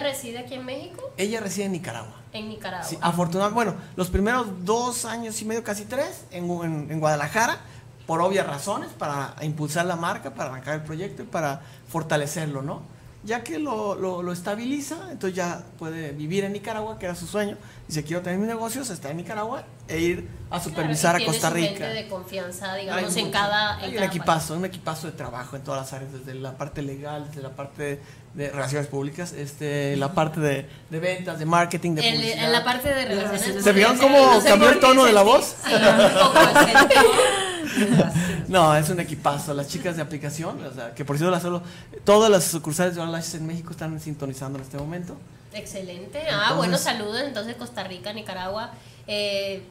reside aquí en México? Ella reside en Nicaragua. En Nicaragua. Sí, afortunadamente, bueno, los primeros dos años y medio, casi tres, en- en Guadalajara, por obvias razones, para impulsar la marca, para arrancar el proyecto y para fortalecerlo, ¿no? Ya que lo, lo, lo estabiliza, entonces ya puede vivir en Nicaragua, que era su sueño. Dice, quiero tener mis negocios, está en Nicaragua, e ir a supervisar Claro, a Costa Rica. gente de confianza, Hay digamos, en mucho. cada. en Hay un cada equipazo, un equipazo de trabajo en todas las áreas, desde la parte legal, desde la parte de relaciones públicas, este, la parte de, de ventas, de marketing, de En, publicidad. en la parte de relaciones ¿Se públicas, cómo no sé cambió el tono de la voz? Sí, un poco sentí. No, es un equipazo. Las chicas de aplicación, o sea, que por cierto, las solo, todas las sucursales de Online en México están sintonizando en este momento. Excelente. Ah, Entonces- bueno, saludos. Entonces, Costa Rica, Nicaragua, eh,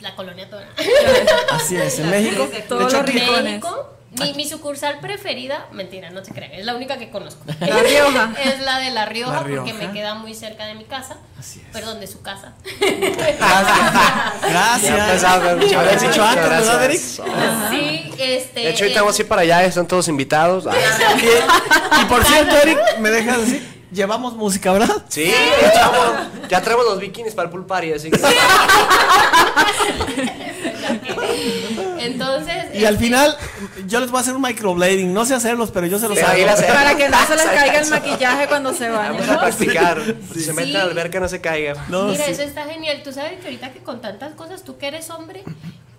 la colonia Tona. Así es, en México. De hecho, aquí-. México, mi, mi sucursal preferida, mentira, no se crean, es la única que conozco. La Rioja. es la de La Rioja, La porque me queda muy cerca de mi casa. Así es. Perdón, de su casa. Gracias. Ya empezamos, muchas Habías gracias, dicho antes, muchas ¿verdad, Eric? sí, este. De hecho, ahorita eh, vamos a ir para allá, están todos invitados. Y, y por cierto, Eric, ¿me dejas decir? Llevamos música, ¿verdad? Sí, chavo, ya traemos los bikinis para el pool party, así que... Entonces. Y al este, final, yo les voy a hacer un microblading. No sé hacerlos, pero yo se los Pero hago. Para que no se les caiga el maquillaje cuando se Vamos a practicar. Si se meten Sí. a la alberca, no se caiga. No, Mira, sí. eso está genial. Tú sabes que ahorita que con tantas cosas, tú que eres hombre,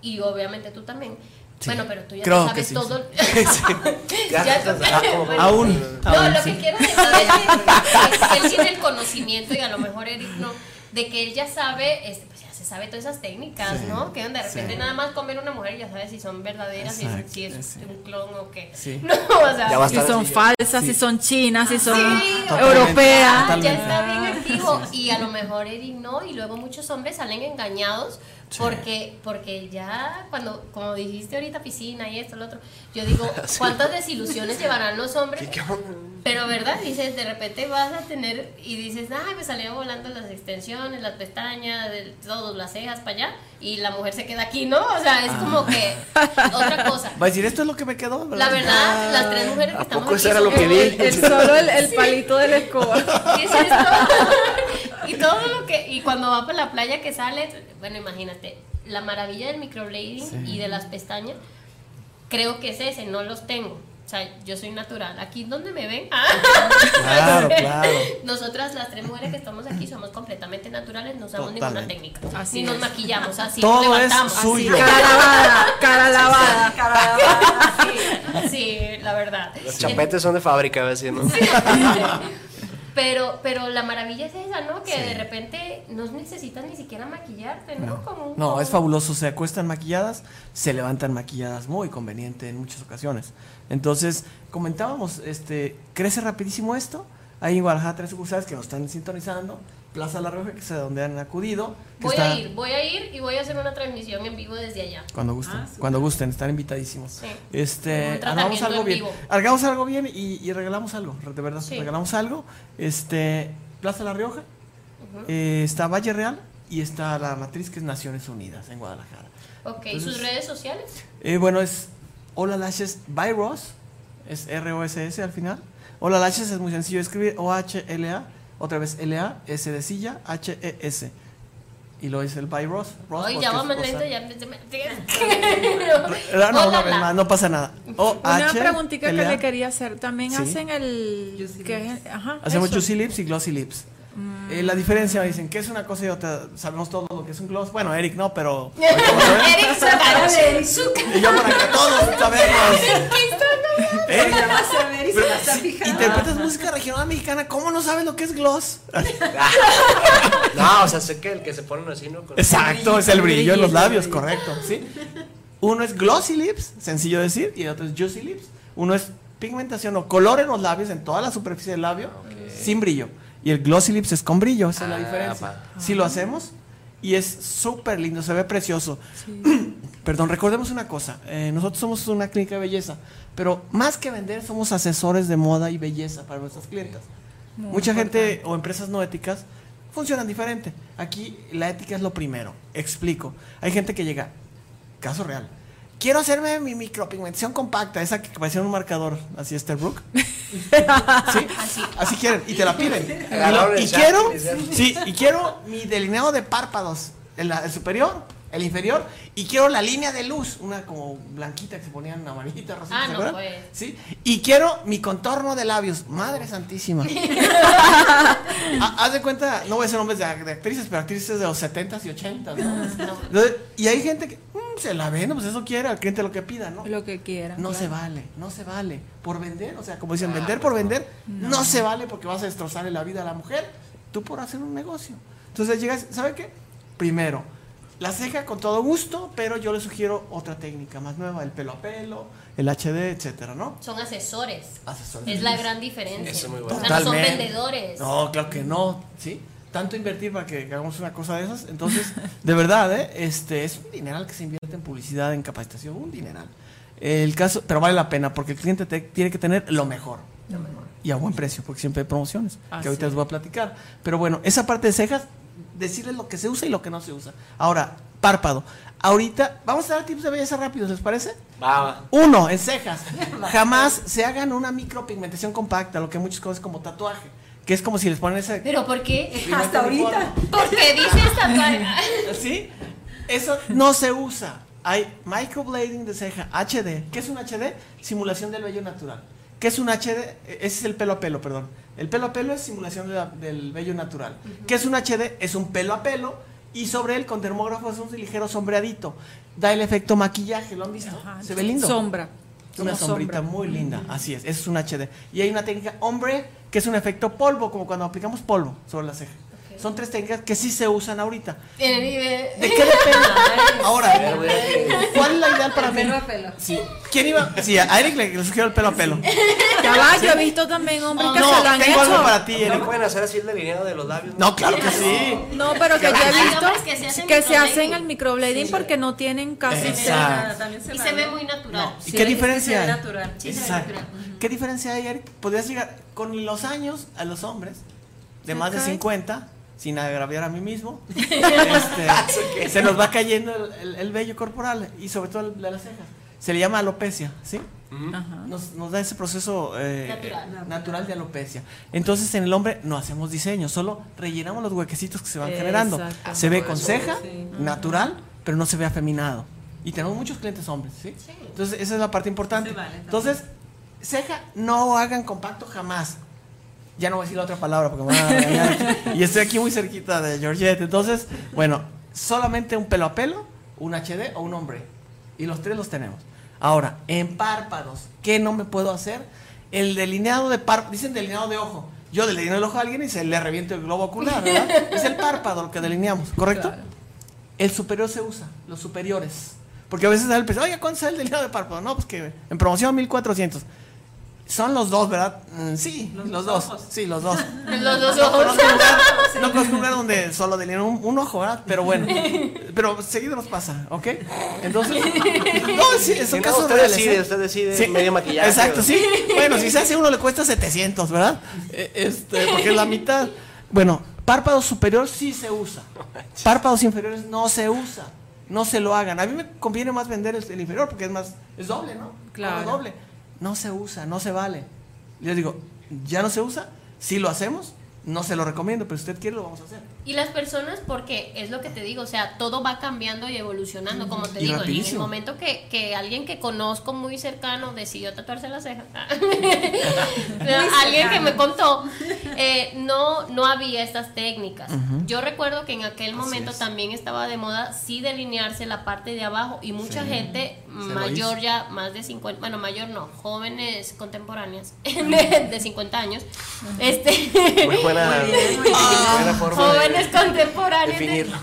y obviamente tú también. Bueno, pero tú ya Creo no que sabes sí, todo. Ya, Ya ya, tú- bueno, Aún. No, aún, lo sí. que quiero decir es que él tiene el conocimiento y a lo mejor Eric no, de que él ya sabe, este, pues ya sabe todas esas técnicas, Sí, ¿no? Que de repente sí. nada más comer una mujer y ya sabes si son verdaderas, si es- Exacto, si es, sí. un clon o qué. Sí. No, o sea, Si son falsas, si son chinas, si son europeas. Ah, ya está bien activo y a lo mejor Eric no y luego muchos hombres salen engañados porque porque ya cuando como dijiste ahorita piscina y esto lo otro yo digo cuántas desilusiones llevarán los hombres. Pero verdad dices de repente vas a tener y dices ay me salieron volando las extensiones las pestañas de todos las cejas para allá y la mujer se queda aquí no o sea es como que otra cosa Va a decir, esto es lo que me quedó, ¿verdad? la verdad las tres mujeres que ¿A estamos poco aquí eso era lo que vi? El, el- solo el, el palito de la escoba. ¿Qué es esto? y todo lo que. Y cuando va por la playa que sale, bueno, imagínate, la maravilla del microblading y de las pestañas, creo que es ese, no los tengo. O sea, yo soy natural. Aquí donde me ven. Claro, claro. Nosotras, las tres mujeres que estamos aquí, somos completamente naturales, no usamos ninguna técnica. Así ni nos es. maquillamos, así Todo nos es levantamos. suyo. Cara lavada, cara lavada. Sí, sí, la verdad. Los chapetes son de fábrica, a veces, ¿no? Pero, pero la maravilla es esa, ¿no? Que de repente no necesitas ni siquiera maquillarte, ¿no? Como No, como- es fabuloso. Se acuestan maquilladas, se levantan maquilladas, muy conveniente en muchas ocasiones. Entonces, comentábamos, este, crece rapidísimo esto. Hay en Guadalajara tres sucursales que nos están sintonizando. Plaza La Rioja, que es a donde han acudido. Voy está- a ir, voy a ir y voy a hacer una transmisión en vivo desde allá. Cuando gusten, cuando gusten, están invitadísimos. Sí. Este, hagamos algo en bien. Hagamos algo bien y, y regalamos algo, de verdad, Sí. regalamos algo. Este, Plaza La Rioja, eh, está Valle Real y está la matriz que es Naciones Unidas en Guadalajara. Ok, Entonces- ¿sus redes sociales? Eh, bueno, es Hola Lashes by Ross, es R-O-S-S al final. Hola Lashes es muy sencillo escribir, O-H-L-A, otra vez L-A, S de silla, H-E-S. Y lo es el by Ross. Ross ya vamos lento, ya me- Ah, no, pasa nada. O Una H, preguntita que le quería hacer. También Sí. hacen el. que es- ajá, Hacemos eso. juicy lips y glossy lips. Eh, la diferencia, dicen, que es una cosa y otra? Sabemos todo lo que es un gloss. Bueno, Eric no, pero... Eric, su y yo por acá, todos sabemos. Eric, a ver y se la está si fijando. interpretas música regional mexicana, ¿cómo no sabes lo que es gloss? No, o sea, sé que el que se ponen así, ¿no? Con- Exacto, es el brillo en los labios, correcto, ¿sí? Uno es glossy lips, sencillo decir, y el otro es juicy lips. Uno es pigmentación o color en los labios, en toda la superficie del labio, sin brillo. Y el glossy lips es con brillo, esa es la Ah, diferencia. Si lo hacemos, y es súper lindo, se ve precioso. Perdón, recordemos una cosa, eh, nosotros somos una clínica de belleza, pero más que vender, somos asesores de moda y belleza para nuestras clientas. Mucha gente o empresas no éticas funcionan diferente. Aquí la ética es lo primero. Explico. Hay gente que llega, caso real. Quiero hacerme mi micropigmentación compacta, esa que parecía un marcador, así Esterbrook. ¿Sí? Así. Así quieren, y te la piden. Y, quiero, sí, y quiero mi delineado de párpados, el, el superior, el inferior, y quiero la línea de luz, una como blanquita que se ponían amarillita, rosita, Ah, ¿se no, pues. Sí, y quiero mi contorno de labios, madre santísima. Ha- Haz de cuenta, no voy a decir nombres de, de actrices, pero actrices de los 70s y 80s, ¿no? Entonces, y hay gente que mm, se la vende, pues eso quiere, al cliente lo que pida, ¿no? Lo que quieran. No claro. se vale, no se vale. Por vender, o sea, como dicen, vender por vender, no. se vale porque vas a destrozarle la vida a la mujer, tú por hacer un negocio. Entonces llegas, ¿sabe qué? Primero, la ceja con todo gusto, pero yo le sugiero otra técnica más nueva, el pelo a pelo, el HD, etcétera, ¿no? Son asesores. Asesores. Es la gran diferencia. Eso es muy O bueno. sea, no son vendedores. No, claro que no, ¿sí? Tanto invertir para que hagamos una cosa de esas. Entonces, de verdad, ¿eh? Este, es un dineral que se invierte en publicidad, en capacitación, un dineral. El caso, pero vale la pena porque el cliente te- tiene que tener lo mejor. Y a buen precio, porque siempre hay promociones, que ahorita les voy a platicar. Pero bueno, esa parte de cejas, decirles lo que se usa y lo que no se usa. Ahora, párpado. Ahorita, vamos a dar tips de belleza rápidos, ¿les parece? Va, va. Uno, en cejas. Jamás se hagan una micropigmentación compacta, lo que muchos conocen como tatuaje, que es como si les ponen ese... ¿Pero por qué? Hasta ahorita. Porque dices tatuaje. ¿Sí? Eso no se usa. Hay microblading de ceja, HD. ¿Qué es un HD? Simulación del vello natural. ¿Qué es un HD? Ese es el pelo a pelo, perdón. El pelo a pelo es simulación de la- del vello natural. ¿Qué es un HD? Es un pelo a pelo y sobre él con termógrafo es un ligero sombreadito. Da el efecto maquillaje, ¿lo han visto? Ajá, Se ve lindo. Sombra. Una sombrita sombra. muy linda, así es, es un HD. Y hay una técnica hombre, que es un efecto polvo, como cuando aplicamos polvo sobre la ceja. Son tres técnicas que sí se usan ahorita. El ¿De qué depende? Ahora, ¿cuál es la ideal para mí? Pelo a pelo. Sí. ¿Quién iba? Sí, a Eric le, le sugiero el pelo a pelo. Ya va, yo he visto también hombres que No, se lo han tengo algo hecho. para ti, ¿No Eric. pueden hacer así el delineado de los labios? No, claro que sí. No, pero que yo Hay he visto hombres que se hacen que se microblading. hacen el microblading porque no tienen casi Exacto. También se Y se ve muy natural. ¿Y qué diferencia se ve hay? natural. Sí, se ve Exacto. natural. ¿Qué diferencia hay, Eric? Podrías llegar con los años a los hombres de más de Ok. 50, sin agraviar a mí mismo, este, se nos va cayendo el, el- el vello corporal y sobre todo el de las cejas. Se le llama alopecia, ¿sí? Ajá. Nos, nos da ese proceso eh, Natural. natural de alopecia. Entonces en el hombre no hacemos diseño, solo rellenamos los huequecitos que se van generando. Se ve con ceja, sí. natural, pero no se ve afeminado. Y tenemos muchos clientes hombres, ¿sí? Entonces esa es la parte importante. Vale. Entonces, ceja, no hagan compacto jamás. Ya no voy a decir la otra palabra porque me van a regañar. y estoy aquí muy cerquita de Georgette. Entonces, bueno, solamente un pelo a pelo, un HD o un hombre. Y los tres los tenemos. Ahora, en párpados, ¿qué no me puedo hacer? El delineado de párpado, dicen delineado de ojo. Yo delineo el ojo a alguien y se le reviento el globo ocular, ¿verdad? es el párpado lo que delineamos, ¿correcto? El superior se usa, los superiores. Porque a veces da el oye, ¿cuánto sale el delineado de párpado? No, pues que en promoción 1400. Son los dos, ¿verdad? Mm, sí, los, Los dos. ojos. Sí, los dos. Los dos No ojos. no conozco un lugar donde solo delinean un, un ojo, ¿verdad? Pero bueno, pero seguido nos pasa, ¿ok? Entonces, no, sí, son no, casos usted reales, decide, ¿eh? usted decide Sí, medio maquillaje. Exacto, sí. Bueno, si se hace uno le cuesta 700, ¿verdad? Eh, Este, porque es la mitad. Bueno, párpado superior sí se usa. Párpados inferiores no se usa. No se lo hagan. A mí me conviene más vender el, el inferior porque es más, es doble, ¿no? Claro. Es doble. No se usa, no se vale. Yo digo, ya no se usa. Si lo hacemos, no se lo recomiendo, pero si usted quiere lo vamos a hacer. Y las personas, porque es lo que te digo, o sea, todo va cambiando y evolucionando, como te Y digo, en el momento que, que alguien que conozco muy cercano decidió tatuarse la ceja, alguien que me contó, eh, no, no había estas técnicas. Yo recuerdo que en aquel momento es. también estaba de moda sí delinearse la parte de abajo y mucha Sí. gente mayor ya, más de 50, bueno, mayor no, jóvenes contemporáneas de, de 50 años, este... Muy buena, buena forma de jóvenes contemporáneos. de- definirlo.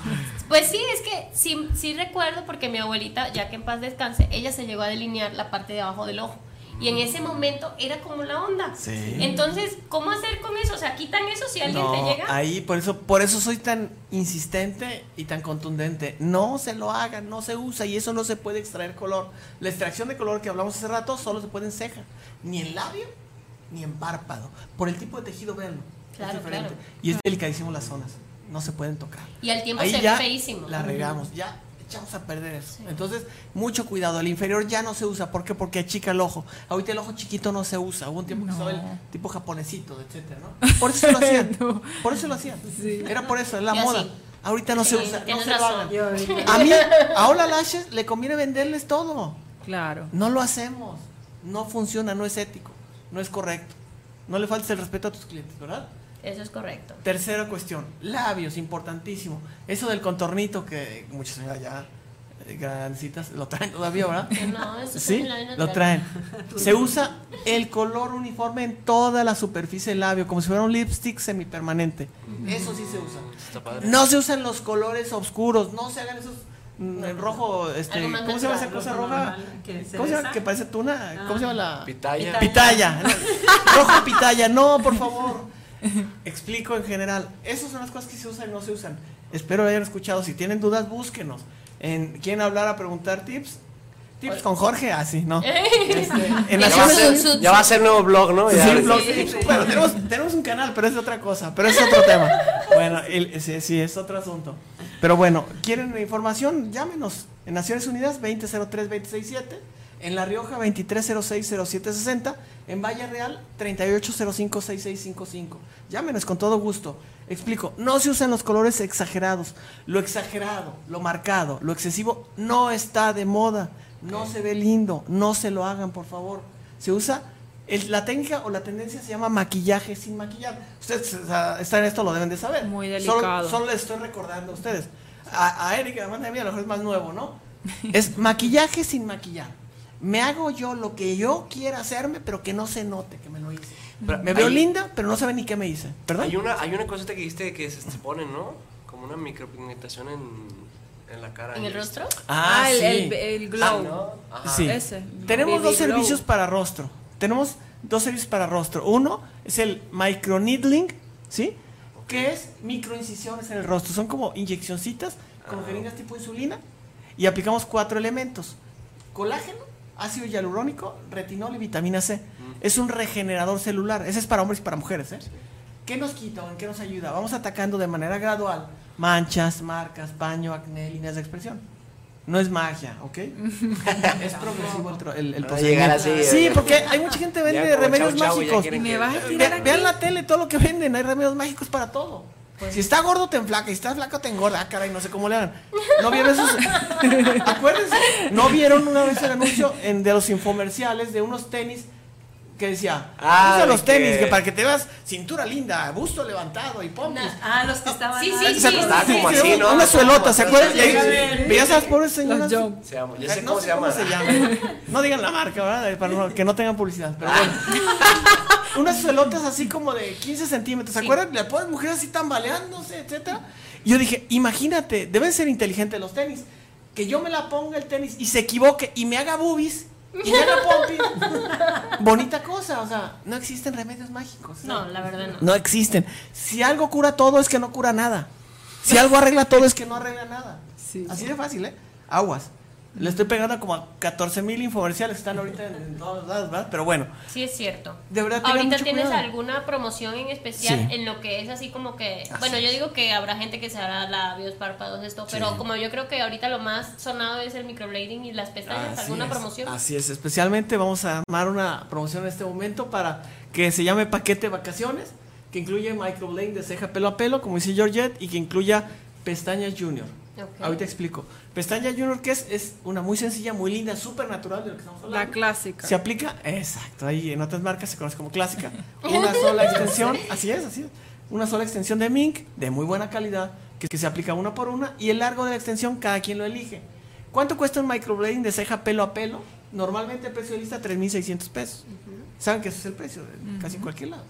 Pues sí, es que sí, sí recuerdo porque mi abuelita, ya que en paz descanse, ella se llegó a delinear la parte de abajo del ojo. Y en ese momento era como la onda. Sí. Entonces, ¿cómo hacer con eso? O sea, quitan eso si alguien No, te llega. ahí por eso, por eso soy tan insistente y tan contundente. No se lo hagan, no se usa y eso no se puede extraer color. La extracción de color que hablamos hace rato solo se puede en ceja, ni en labio, ni en párpado, por el tipo de tejido verlo. Claro, es diferente. claro. Y es delicadísimo las zonas, no se pueden tocar. Y al tiempo Ahí se ve ya feísimo. La regamos, ya echamos a perder eso. Entonces, mucho cuidado. El inferior ya no se usa. ¿Por qué? Porque achica el ojo. Ahorita el ojo chiquito no se usa. Hubo un tiempo que estaba el tipo japonesito, etcétera, ¿no? Por eso lo hacían. Por eso lo hacían. Era por eso, es la moda. Ahorita no se usa. No se lo hagan. A mí, a Hola Lashes le conviene venderles todo. Claro. No lo hacemos. No funciona, no es ético, no es correcto. No le faltes el respeto a tus clientes, ¿verdad? Eso es correcto. Tercera cuestión, labios, importantísimo. Eso del contornito que muchas señoras ya eh, grandecitas lo traen todavía, ¿verdad? No, eso es Sí, lo natural. traen. Se usa el color uniforme en toda la superficie del labio, como si fuera un lipstick semipermanente. Eso sí se usa. Está padre. No se usan los colores oscuros, no se hagan esos mm, en rojo, este, ¿cómo se llama esa cosa roja? normal, que se ¿Cómo se llama? Que parece tuna, ¿cómo se llama la? Pitaya. Pitaya. Rojo pitaya, no, por favor. Explico en general. Esas son las cosas que se usan y no se usan. Espero lo hayan escuchado. Si tienen dudas, búsquenos. En, ¿Quieren hablar a preguntar tips? Tips con Jorge, así, ¿no? Este, en Ya va, a Naciones ser, ya va a ser nuevo blog, ¿no? Sí, un blog. Bueno, tenemos, tenemos un canal, pero es de otra cosa, pero es otro tema. Bueno, el- sí, sí, es otro asunto. Pero bueno, ¿quieren información? Llámenos. En Naciones Unidas, 2003-267. En La Rioja, 2306-0760. En Valle Real, 3805-6655. Llámenos con todo gusto. Explico, no se usan los colores exagerados. Lo exagerado, lo marcado, lo excesivo no está de moda. No se ve lindo. No se lo hagan, por favor. Se usa el- la técnica o la tendencia se llama maquillaje sin maquillar. Ustedes o sea, están en esto, lo deben de saber. Muy delicado. Solo, les estoy recordando a ustedes. A, a Erika, además de mí, a lo mejor es más nuevo, ¿no? Es maquillaje sin maquillar. Me hago yo lo que yo quiera hacerme, pero que no se note que me lo hice. Pero Me veo hay- linda, pero no sabe ni qué me hice. ¿Perdón? Hay una, hay una cosita que dijiste que se, se ponen, ¿no? Como una micropigmentación en, en la cara. ¿En el rostro? Ah, el, sí. el, el glow. ¿no? Ajá. Sí. Ese. Tenemos Baby dos glow. servicios para rostro. Tenemos dos servicios para rostro. Uno es el microneedling, ¿sí? Que es microincisiones en el rostro. Son como inyeccioncitas con jeringas tipo insulina y aplicamos cuatro elementos. Colágeno, ácido hialurónico, retinol y vitamina C. Es un regenerador celular. Ese es para hombres y para mujeres, ¿eh? ¿Qué nos quita o en qué nos ayuda? Vamos atacando de manera gradual manchas, marcas, paño, acné, líneas de expresión. No es magia, ¿ok? es progresivo el, el, el procedimiento. así, sí, eh, porque hay mucha gente que vende remedios chau, chau, ya mágicos. Me vas a Ve- vean la tele, todo lo que venden, hay remedios mágicos para todo. Si está gordo te enflaca, si estás flaco te engorda, ah, caray, no sé cómo le hagan. ¿No vieron esos? Acuérdense, ¿no vieron una vez el anuncio en, de los infomerciales de unos tenis que decía, Ah, usa los tenis que- que para que te veas cintura linda, busto levantado y pompis. Ah, los que estaban. Sí, sí, sí, Estaba sí, como sí. así, ¿no? Una suelota, ¿se acuerdan? Sí, Y ahí sí, sí. veías a esas pobres señoras. Los Se llama- ya Eh, sé no cómo sé se llama. cómo se llama. No digan la marca, ¿verdad? Para no- que no tengan publicidad. Pero bueno. Unas suelotas así como de 15 centímetros. ¿Se Sí. acuerdan? Le ponen mujeres así tambaleándose, etcétera. Y yo dije, imagínate, deben ser inteligentes los tenis. Que yo me la ponga el tenis y se equivoque y me haga boobies y. Bonita cosa, o sea, no existen remedios mágicos. No, la verdad no. No existen. Si algo cura todo es que no cura nada. Si algo arregla todo es que no arregla nada. Así de fácil, ¿eh? Aguas. Le estoy pegando como a 14 mil infomerciales están ahorita en, en todos lados, ¿verdad? Pero bueno, Sí, es cierto. de verdad ¿Ahorita tienes cuidado. alguna promoción en especial Sí. en lo que es así como que... Así bueno, yo es. digo que habrá gente que se hará labios, párpados, esto, pero Sí. como yo creo que ahorita lo más sonado es el microblading y las pestañas, Así ¿alguna es, promoción? Así es, especialmente vamos a armar una promoción en este momento para que se llame paquete vacaciones, que incluye microblading de ceja pelo a pelo, como dice Georgette, y que incluya pestañas junior. Ok. Ahorita explico. Pestaña junior, que es? Es una muy sencilla, muy linda, súper natural de lo que estamos hablando. La clásica. Se aplica, exacto, ahí en otras marcas se conoce como clásica. Una sola extensión, así es, así es. Una sola extensión de mink de muy buena calidad, que, que se aplica una por una, y el largo de la extensión cada quien lo elige. ¿Cuánto cuesta un microblading de ceja pelo a pelo? Normalmente el precio de lista 3.600 pesos. ¿Saben que ese es el precio? de Casi en cualquier lado.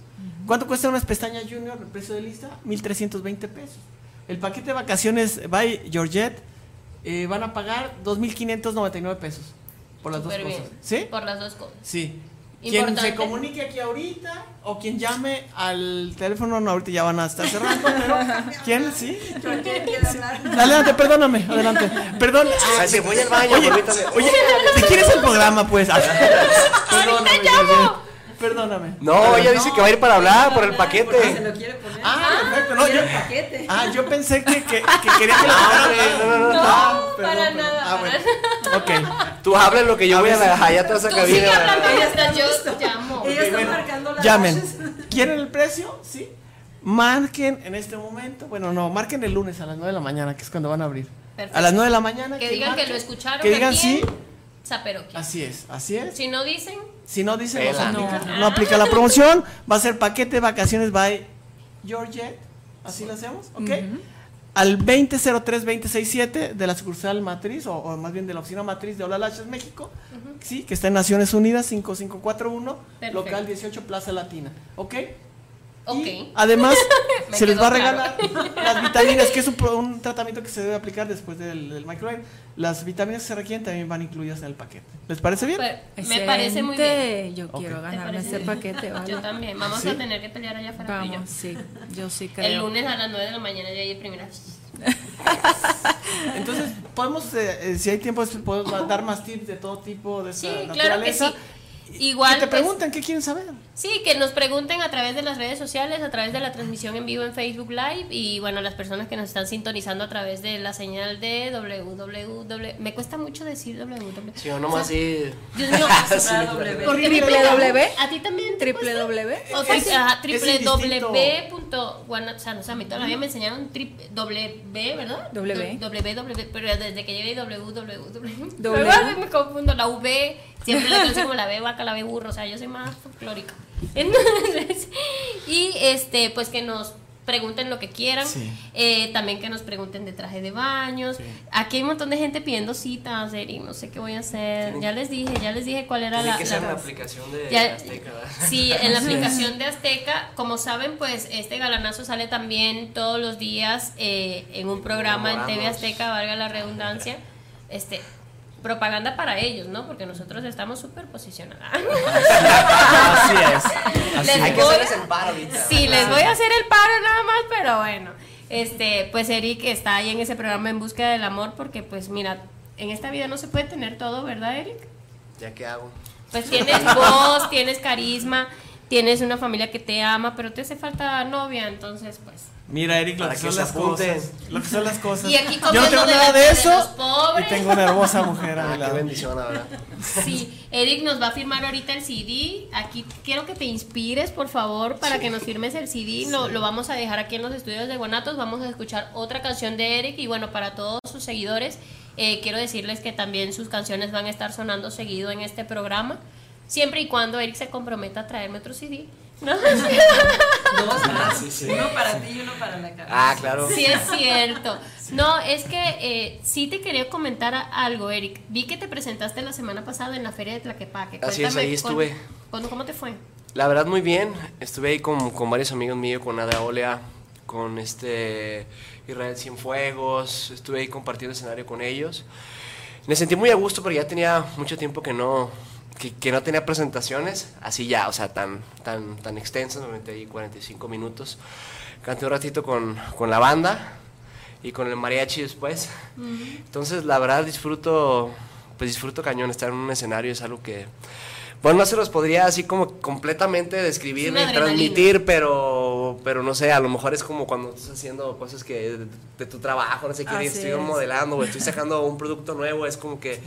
¿Cuánto cuesta unas pestañas junior? El precio de lista 1.320 pesos. El paquete de vacaciones by Georgette eh, van a pagar 2.599 pesos por las Súper dos bien. cosas. ¿Sí? Por las dos cosas. Sí. Quien Importante. se comunique aquí ahorita o quien llame al teléfono, no, ahorita ya van a estar cerrando, pero ¿quién? ¿Sí? Adelante, perdóname, adelante. Perdón. Ay, se voy al baño, Oye, permítame. oye, ¿te quieres el programa, pues? Ah, Perdóname, Georgette. Perdóname. No, ella dice que va a ir para hablar por el Se paquete. lo quiere poner. Ah, perfecto. No, yo, paquete. ah, yo pensé que, que, que quería que No, la no, no, no. No, Ah, para perdón, nada. Ah, bueno. Ok. Tú habla lo que yo A voy a la allá atrás a Tú cabina. sigue hablando Ella mientras está yo justo. llamo. Ella está marcando las Llamen. ¿Quieren el precio? Sí. marquen en este momento, bueno, no, marquen el lunes a las 9 de la mañana, que es cuando van a abrir. Perfecto. A las 9 de la mañana. Que digan que lo escucharon Que digan sí. Así es, así es. Si no dicen, Si no dicen, no, aplica, No. no aplica la promoción. Va a ser paquete vacaciones by Georgette. Así lo hacemos, ¿ok? Al 2003-267 de la sucursal matriz, o, o más bien de la oficina matriz de Hola Laches México, sí, que está en Naciones Unidas 5541, Perfecto. local 18 Plaza Latina, ¿ok? Además se les va a claro. regalar las vitaminas, que es un, pro- un tratamiento que se debe aplicar después del, del microwave. Las vitaminas que se requieren también van incluidas en el paquete. ¿Les parece bien? Pues, me parece muy bien. Yo quiero ¿Te ganarme ese bien? paquete, ¿vale? Yo también. Vamos ¿Sí? a tener que pelear allá afuera y yo. Vamos, sí. Yo sí creo. El lunes a las 9 de la mañana yo ahí primera. Entonces, podemos, eh, eh, si hay tiempo, podemos dar más tips de todo tipo de Sí, esta claro que naturaleza. sí. Igual, Que te pues, preguntan qué quieren saber. Sí, que nos pregunten a través de las redes sociales, a través de la transmisión en vivo en Facebook Live y bueno, las personas que nos están sintonizando a través de la señal de www. Me cuesta mucho decir www. Sí, o nomás sí. Dios mío, Sí, claro. ¿por qué me Triple pega? W. ¿A ti también? Triple? W. O sea, es www. O sea, no sé, a mí todavía me enseñaron triple W, ¿verdad? W. www, pero desde que llegué www. W. Me confundo, la V, siempre la como la B vaca, la B burro, o sea, yo soy más folclórica. Entonces, y este, pues que nos pregunten lo que quieran, Sí. eh, también que nos pregunten de traje de baños. Aquí hay un montón de gente pidiendo citas, Eri, no sé qué voy a hacer. Ya les dije, ya les dije cuál era Tiene la, que aplicación de ya- Azteca, ¿verdad? Sí, en la aplicación de Azteca, como saben, pues este galanazo sale también todos los días eh, en un programa en TV. Azteca, valga la redundancia. Este, propaganda para ellos, ¿no? Porque nosotros estamos súper posicionados. Así es. Así Les es. Hay que voy- hacerles el paro ahorita. Sí, les voy a hacer el paro nada más, pero bueno. Este, pues Eric está ahí en ese programa en búsqueda del amor porque pues mira, en esta vida no se puede tener todo, ¿verdad, Eric? ¿Ya qué hago? Pues tienes voz, tienes carisma, tienes una familia que te ama, pero te hace falta novia, entonces pues. Mira, Eric, lo que que son las apunten. cosas. Lo que son las cosas. Y aquí Yo no tengo nada de eso. Y tengo una hermosa mujer a Ah, qué bendición, verdad. Sí, Eric nos va a firmar ahorita el CD. Aquí quiero que te inspires, por favor, para que nos firmes el CD. Lo, lo vamos a dejar aquí en los estudios de Guanatos. Vamos a escuchar otra canción de Eric. Y bueno, para todos sus seguidores, eh, quiero decirles que también sus canciones van a estar sonando seguido en este programa. Siempre y cuando Eric se comprometa a traerme otro CD. ¿No? Dos más. Sí, sí. Uno para ti y uno para la cabeza. Ah, claro. Sí, es cierto. No, es que eh, sí te quería comentar algo, Eric. Vi que te presentaste la semana pasada en la feria de Tlaquepaque. Así es, Cuéntame, ahí cu- estuve. ¿Cómo te fue? La verdad, muy bien. Estuve ahí con, con varios amigos míos, con Ada Olea, con este Israel Cienfuegos. Estuve ahí compartiendo escenario con ellos. Me sentí muy a gusto porque ya tenía mucho tiempo que no, que, que no tenía presentaciones, así ya, o sea, tan, tan, tan extensas, me metí ahí 45 minutos. Canté un ratito con, con la banda y con el mariachi después. Entonces, la verdad, disfruto, pues disfruto cañón estar en un escenario, es algo que, bueno, no se los podría así como completamente describir ni transmitir, pero, pero no sé, a lo mejor es como cuando estás haciendo cosas que de, de tu trabajo, no sé qué, estoy es. modelando o estoy sacando un producto nuevo, es como que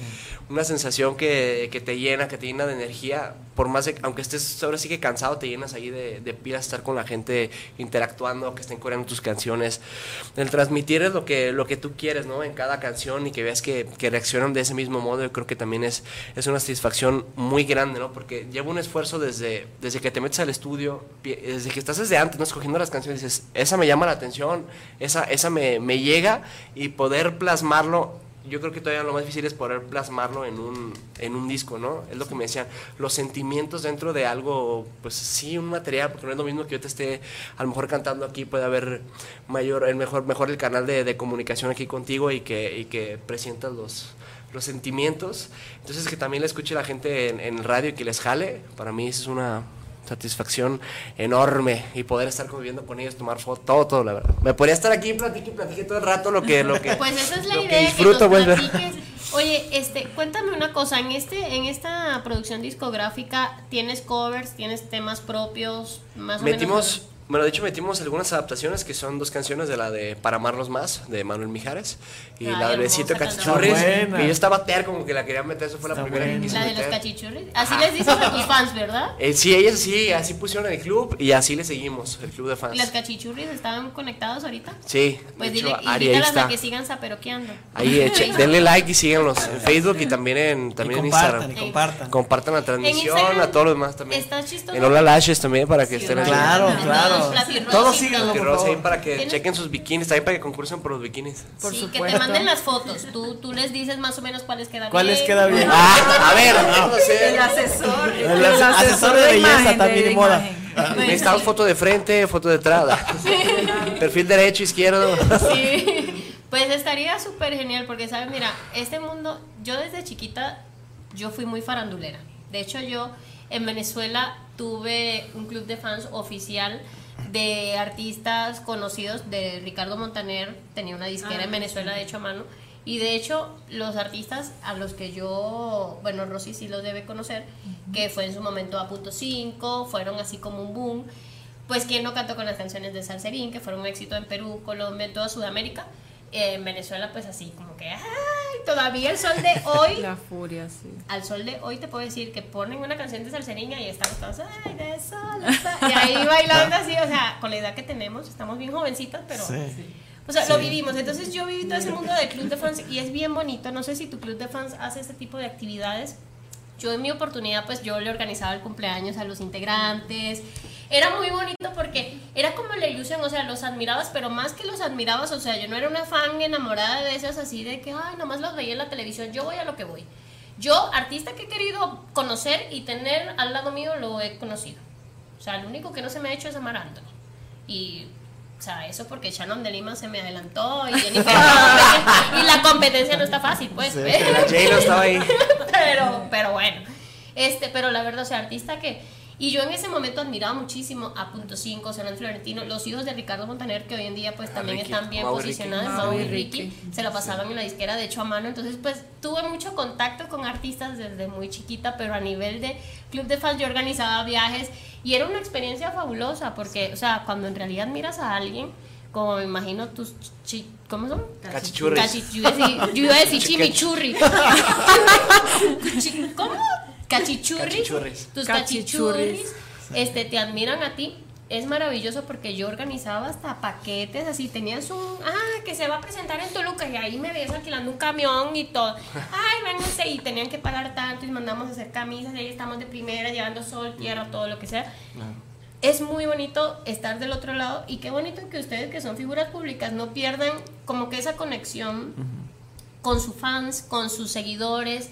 una sensación que, que te llena, que te llena de energía, por más de, aunque estés ahora sí que cansado, te llenas ahí de, de pilas estar con la gente interactuando, que estén coreando tus canciones, el transmitir es lo que, lo que tú quieres, ¿no? En cada canción y que veas que, que reaccionan de ese mismo modo, yo creo que también es, es una satisfacción muy grande, ¿no? Porque lleva un esfuerzo desde, desde que te metes al estudio, desde que estás desde antes, ¿no? Escogiendo las canciones, dices, esa me llama la atención, esa, esa me, me llega y poder plasmarlo yo creo que todavía lo más difícil es poder plasmarlo en un, en un disco, ¿no? Es lo que me decían, los sentimientos dentro de algo, pues sí, un material, porque no es lo mismo que yo te esté a lo mejor cantando aquí, puede haber mayor, el mejor, mejor el canal de, de comunicación aquí contigo y que, y que presientas los, los sentimientos. Entonces que también le escuche la gente en, en radio y que les jale, para mí eso es una satisfacción enorme y poder estar conviviendo con ellos, tomar fotos, todo, todo, la verdad. Me podría estar aquí y platiqué y platiqué todo el rato lo que, lo que, Pues esa es la que idea, que, disfruto, nos pues. Oye, este, cuéntame una cosa, en este, en esta producción discográfica, ¿tienes covers, tienes temas propios, más o Metimos, menos? Bueno, de hecho metimos algunas adaptaciones que son dos canciones de la de Para amarnos más, de Manuel Mijares, y Ay, la de canción. Cachichurris, que yo estaba ter como que la quería meter, eso fue la Está primera que buena. quise La de los cachichurris. Así les dices a tus fans, ¿verdad? Eh, sí, ellas sí, así pusieron el club y así le seguimos, el club de fans. ¿Las cachichurris estaban conectados ahorita? Sí, Pues de dile, hecho, Ari ahí invítalas a está. que sigan zaperoqueando. Ahí, eche- denle like y síganos en Facebook y también en, también y en compartan, Instagram. y compartan. Compartan la transmisión, Instagram a todos los demás también. está chistoso. En Hola Lashes también para que estén ahí. Claro, claro. Platirrositos. Todos síganlo, Que por favor. para que ¿Tienes? chequen sus bikinis, también para que concursen por los bikinis. Por sí, que te supuesto. manden las fotos. Tú, tú les dices más o menos cuáles quedan ¿Cuál bien. queda bien? Ah, a ver, no. El asesor. El asesor de belleza también y moda. Necesitamos foto de frente, foto de entrada. Perfil derecho, izquierdo. Sí, pues estaría súper genial porque, ¿sabes? Mira, este mundo, yo desde chiquita, yo fui muy farandulera. De hecho, yo en Venezuela tuve un club de fans oficial de artistas conocidos, de Ricardo Montaner, tenía una disquera en Venezuela, de hecho, a mano. Y de hecho, los artistas a los que yo, bueno, Rosy sí los debe conocer, que fue en su momento a punto 5, fueron así como un boom. Pues quién no cantó con las canciones de Salserín, que fueron un éxito en Perú, Colombia, en toda Sudamérica. Eh, en Venezuela, pues así, como que, ¡ay! Todavía el sol de hoy, La furia, sí. al sol de hoy te puedo decir que ponen una canción de Salserín y ahí estamos todos, ¡ay, de sol! está-". Y ahí bailando así, o sea, con la edad que tenemos, estamos bien jovencitas, pero... Sí. O sea, lo vivimos. Entonces yo viví todo ese mundo del club de fans y es bien bonito. No sé si tu club de fans hace este tipo de actividades. Yo en mi oportunidad, pues yo le organizaba el cumpleaños a los integrantes. Era muy bonito porque era como la ilusión, o sea, los admirabas, pero más que los admirabas, o sea, yo no era una fan enamorada de esos así de que, ay, nomás los veía en la televisión, yo voy a lo que voy. Yo, artista que he querido conocer y tener al lado mío, lo he conocido. O sea, lo único que no se me ha hecho es amar a Anthony. Y, o sea, eso porque Shannon de Lima se me adelantó y Jennifer no, y la competencia no está fácil, pues. Sí, pero- La J-Lo estaba ahí. pero, pero bueno. Este, pero la verdad, o sea, artista que. Y yo en ese momento admiraba muchísimo a Punto 5, Solán Florentino, los hijos de Ricardo Montaner, que hoy en día pues también Ricky, están bien Mau y Ricky. posicionados, Mau y y Ricky, se la pasaban en la disquera, de hecho a mano, entonces pues tuve mucho contacto con artistas desde muy chiquita, pero a nivel de club de fans yo organizaba viajes y era una experiencia fabulosa, porque, o sea, cuando en realidad miras a alguien, como me imagino tus chi- ¿cómo son? Cachichurris. Cachi- yo iba a decir- chimichurri. Chi- ¿Cómo? Cachichurris. Cachichurris. Tus Cachichurris. cachichurris este, te admiran a ti. Es maravilloso porque yo organizaba hasta paquetes, así tenías un, ah, que se va a presentar en Toluca y ahí me ves alquilando un camión y todo. Ay, vénganse y tenían que pagar tanto y mandamos a hacer camisas y ahí estamos de primera llevando sol, tierra, todo lo que sea. Es muy bonito estar del otro lado y qué bonito que ustedes que son figuras públicas no pierdan como que esa conexión con sus fans, con sus seguidores.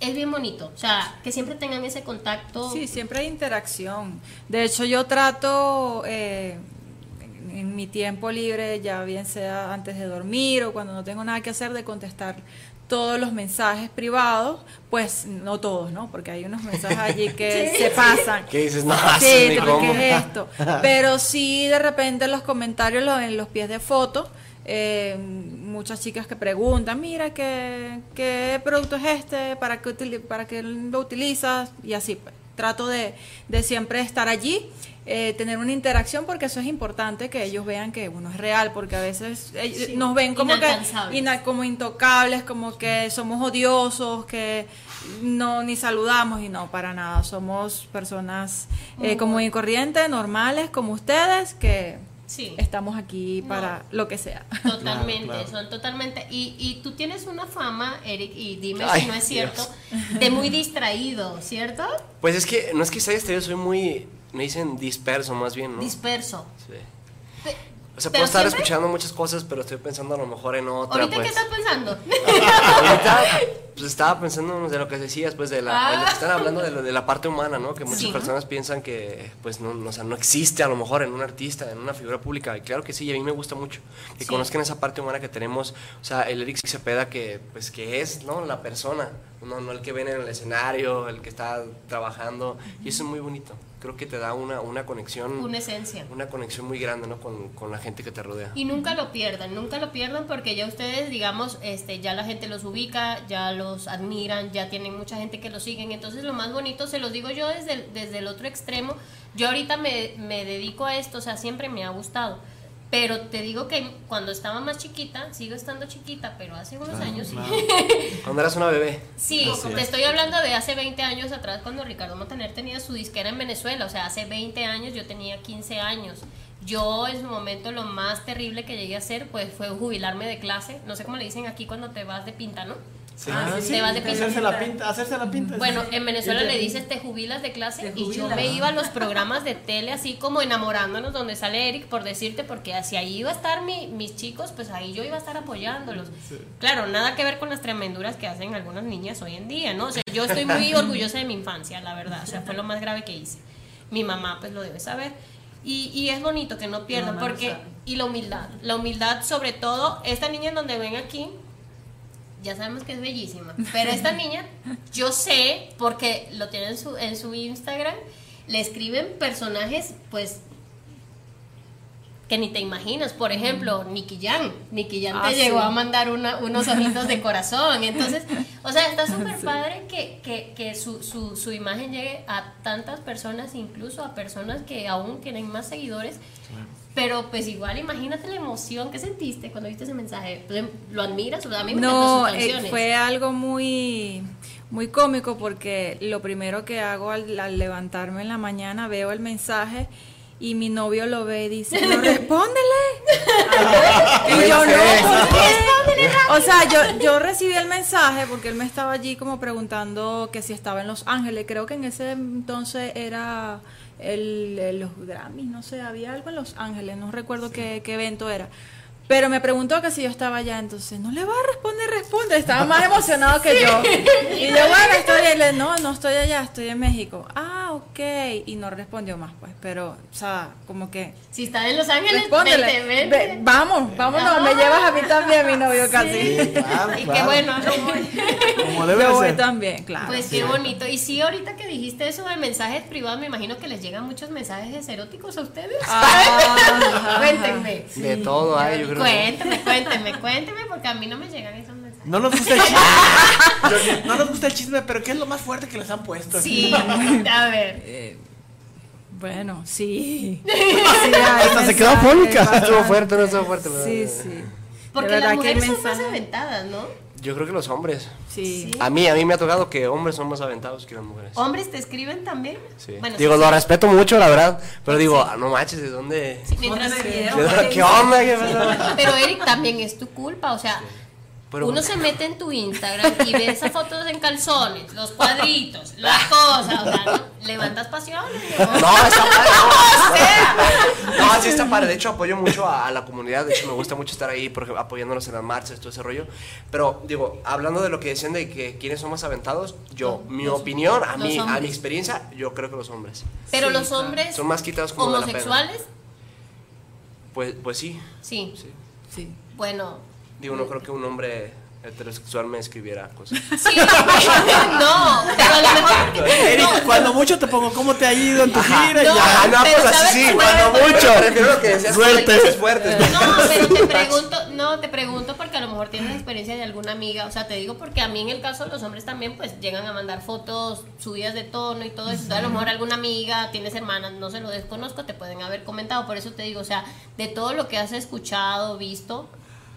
Es bien bonito, o sea, que siempre tengan ese contacto. Sí, siempre hay interacción. De hecho, yo trato eh, en, mi tiempo libre, ya bien sea antes de dormir o cuando no tengo nada que hacer, de contestar todos los mensajes privados, pues no todos, ¿no? Porque hay unos mensajes allí que se pasan. ¿Qué dices? No, Sí. ¿qué es esto? Pero sí, de repente los comentarios lo- en los pies de foto, eh, muchas chicas que preguntan, mira, ¿qué, qué producto es este? ¿Para qué, utili- ¿Para qué lo utilizas? Y así, pues, trato de, de siempre estar allí, eh, tener una interacción, porque eso es importante, que ellos vean que uno es real, porque a veces ellos Sí, nos ven como que ina- como intocables, como que somos odiosos, que no ni saludamos y no, para nada. Somos personas eh, común y corriente, normales, como ustedes, que Sí. estamos aquí para lo que sea. Totalmente, Claro, claro. son totalmente. Y, y tú tienes una fama, Eric, y dime Ay, si no es cierto, de muy distraído, ¿cierto? Pues es que no es que sea distraído, soy muy, me dicen disperso más bien, ¿no? Disperso. Sí. Pe- O sea, puedo estar siempre- escuchando muchas cosas, pero estoy pensando a lo mejor en otra, ¿Ahorita pues. qué estás pensando? Ahorita, pues estaba pensando de lo que decías, pues de la, Ah. lo que están hablando de, lo- de la parte humana, ¿no? Que muchas Sí. personas piensan que, pues, no, no, o sea, no existe a lo mejor en un artista, en una figura pública. Y claro que sí, y a mí me gusta mucho que Sí. conozcan esa parte humana que tenemos, o sea, el Eric Cepeda que, pues, que es, ¿no? La persona, no, no el que ven en el escenario, el que está trabajando. Y eso es muy bonito. Creo que te da una, una conexión, Una esencia. una conexión muy grande, ¿no? Con, con la gente que te rodea. Y nunca lo pierdan, nunca lo pierdan porque ya ustedes, digamos, este, ya la gente los ubica, ya los admiran, ya tienen mucha gente que los siguen. Entonces lo más bonito, se los digo yo desde el, desde el otro extremo, Yo ahorita me, me dedico a esto, o sea, siempre me ha gustado. Pero te digo que cuando estaba más chiquita, sigo estando chiquita, pero hace unos años sí. Cuando eras una bebé. Sí, te estoy hablando de hace 20 años atrás cuando Ricardo Montaner tenía su disquera en Venezuela, o sea, hace 20 años yo tenía 15 años. Yo en su momento lo más terrible que llegué a hacer pues fue jubilarme de clase, no sé cómo le dicen aquí cuando te vas de pinta, ¿no? Ah, sí. Te vas de pinta. Hacerse la pinta, hacerse la pinta. Bueno, en Venezuela le dices te jubilas de clase y yo me iba a los programas de tele así como enamorándonos donde sale Eric por decirte porque hacia ahí iba a estar mi- mis chicos, pues ahí yo iba a estar apoyándolos. Claro, nada que ver con las tremenduras que hacen algunas niñas hoy en día, ¿no? O sea, yo estoy muy orgullosa de mi infancia, la verdad, o sea, fue lo más grave que hice. Mi mamá pues lo debe saber. Y, y es bonito que no pierdan, porque... Y la humildad, la humildad sobre todo, esta niña en donde ven aquí, ya sabemos que es bellísima. Pero esta niña, yo sé, porque lo tiene en su, en su Instagram, le escriben personajes, pues, que ni te imaginas. Por ejemplo, Nicky Jan. Nicky Jan Ah, te sí. llegó a mandar una- unos ojitos de corazón. Entonces, o sea, está súper padre que, que, que su, su, su imagen llegue a tantas personas, incluso a personas que aún tienen más seguidores. Pero pues igual, imagínate la emoción que sentiste cuando viste ese mensaje. Pues, ¿Lo admiras? A mí me No, encantan sus eh, canciones. fue algo muy muy cómico porque lo primero que hago al, al levantarme en la mañana veo el mensaje y mi novio lo ve y dice, "Pero respóndele. y yo no, ¿por qué? O sea, yo, yo recibí el mensaje porque él me estaba allí como preguntando que si estaba en Los Ángeles. Creo que en ese entonces era el, el- los Grammys, no sé, había algo en Los Ángeles, no recuerdo qué, qué evento era. Pero me preguntó que si yo estaba allá, entonces no le va a responder, responde. Estaba más emocionado que yo. Y yo, bueno, estoy allá. No, no estoy allá, estoy en México. Ah, ok. Y no respondió más, pues. Pero, o sea, como que. Si está en Los Ángeles, vente, vente. Ve- vamos, vámonos. Me llevas a mí también, mi novio casi. Sí, claro, Y qué claro. bueno, no voy. Como debe Yo voy ser. también, claro. Pues qué bonito. Y sí, ahorita que dijiste eso de mensajes privados, me imagino que les llegan muchos mensajes eróticos a ustedes. Ah, Cuéntenme. De todo hay, yo creo. Cuénteme, cuénteme, cuénteme, porque a mí no me llegan esos mensajes. No nos gusta el chisme. no nos gusta el chisme, pero ¿qué es lo más fuerte que les han puesto? Sí, a ver. Eh, bueno, sí. Sí, Hasta se quedó fónica. Estuvo fuerte, no estuvo fuerte. ¿verdad? Sí, sí. Porque las mujeres son más aventadas, ¿no? Yo creo que los hombres. Sí. A mí, a mí me ha tocado que hombres son más aventados que las mujeres. ¿Hombres te escriben también? Sí. Bueno, digo, sí, lo respeto mucho, la verdad. Pero digo, ah, no manches, ¿de dónde? Mientras- ¿Dónde ¿Qué onda? ¿Qué pasa? Pero Eric, también es tu culpa, o sea, Pero- uno se mete en tu Instagram y ve esas fotos en calzones, los cuadritos, las cosas, o sea, ¿no? levantas pasiones. ¿no? No, está padre. No, no, sí está padre. De hecho, apoyo mucho a, a la comunidad. De hecho, me gusta mucho estar ahí porque apoyándonos en las marchas, todo ese rollo. Pero, digo, hablando de lo que decían de que quiénes son más aventados, yo, mi los- opinión, a mi, a mi experiencia, yo creo que los hombres. Pero Sí, los hombres Son más quitados como de la pena. homosexuales, Pues, pues sí, sí. sí. Sí. Bueno, Digo, no creo que un hombre heterosexual me escribiera cosas. sí. no, pero a lo mejor. Eric, cuando mucho te pongo cómo te ha ido en tu gira y No, ya. Ah, no, pero pues así cuando Pero- mucho. Prefiero que decías Suerte. cosas fuertes. No, pero te pregunto, no, te pregunto porque a lo mejor tienes experiencia de alguna amiga, o sea, te digo porque a mí en el caso de los hombres también pues llegan a mandar fotos subidas de tono y todo eso, entonces a lo mejor alguna amiga, tienes hermanas, no se lo desconozco, te pueden haber comentado, por eso te digo, o sea, de todo lo que has escuchado, visto,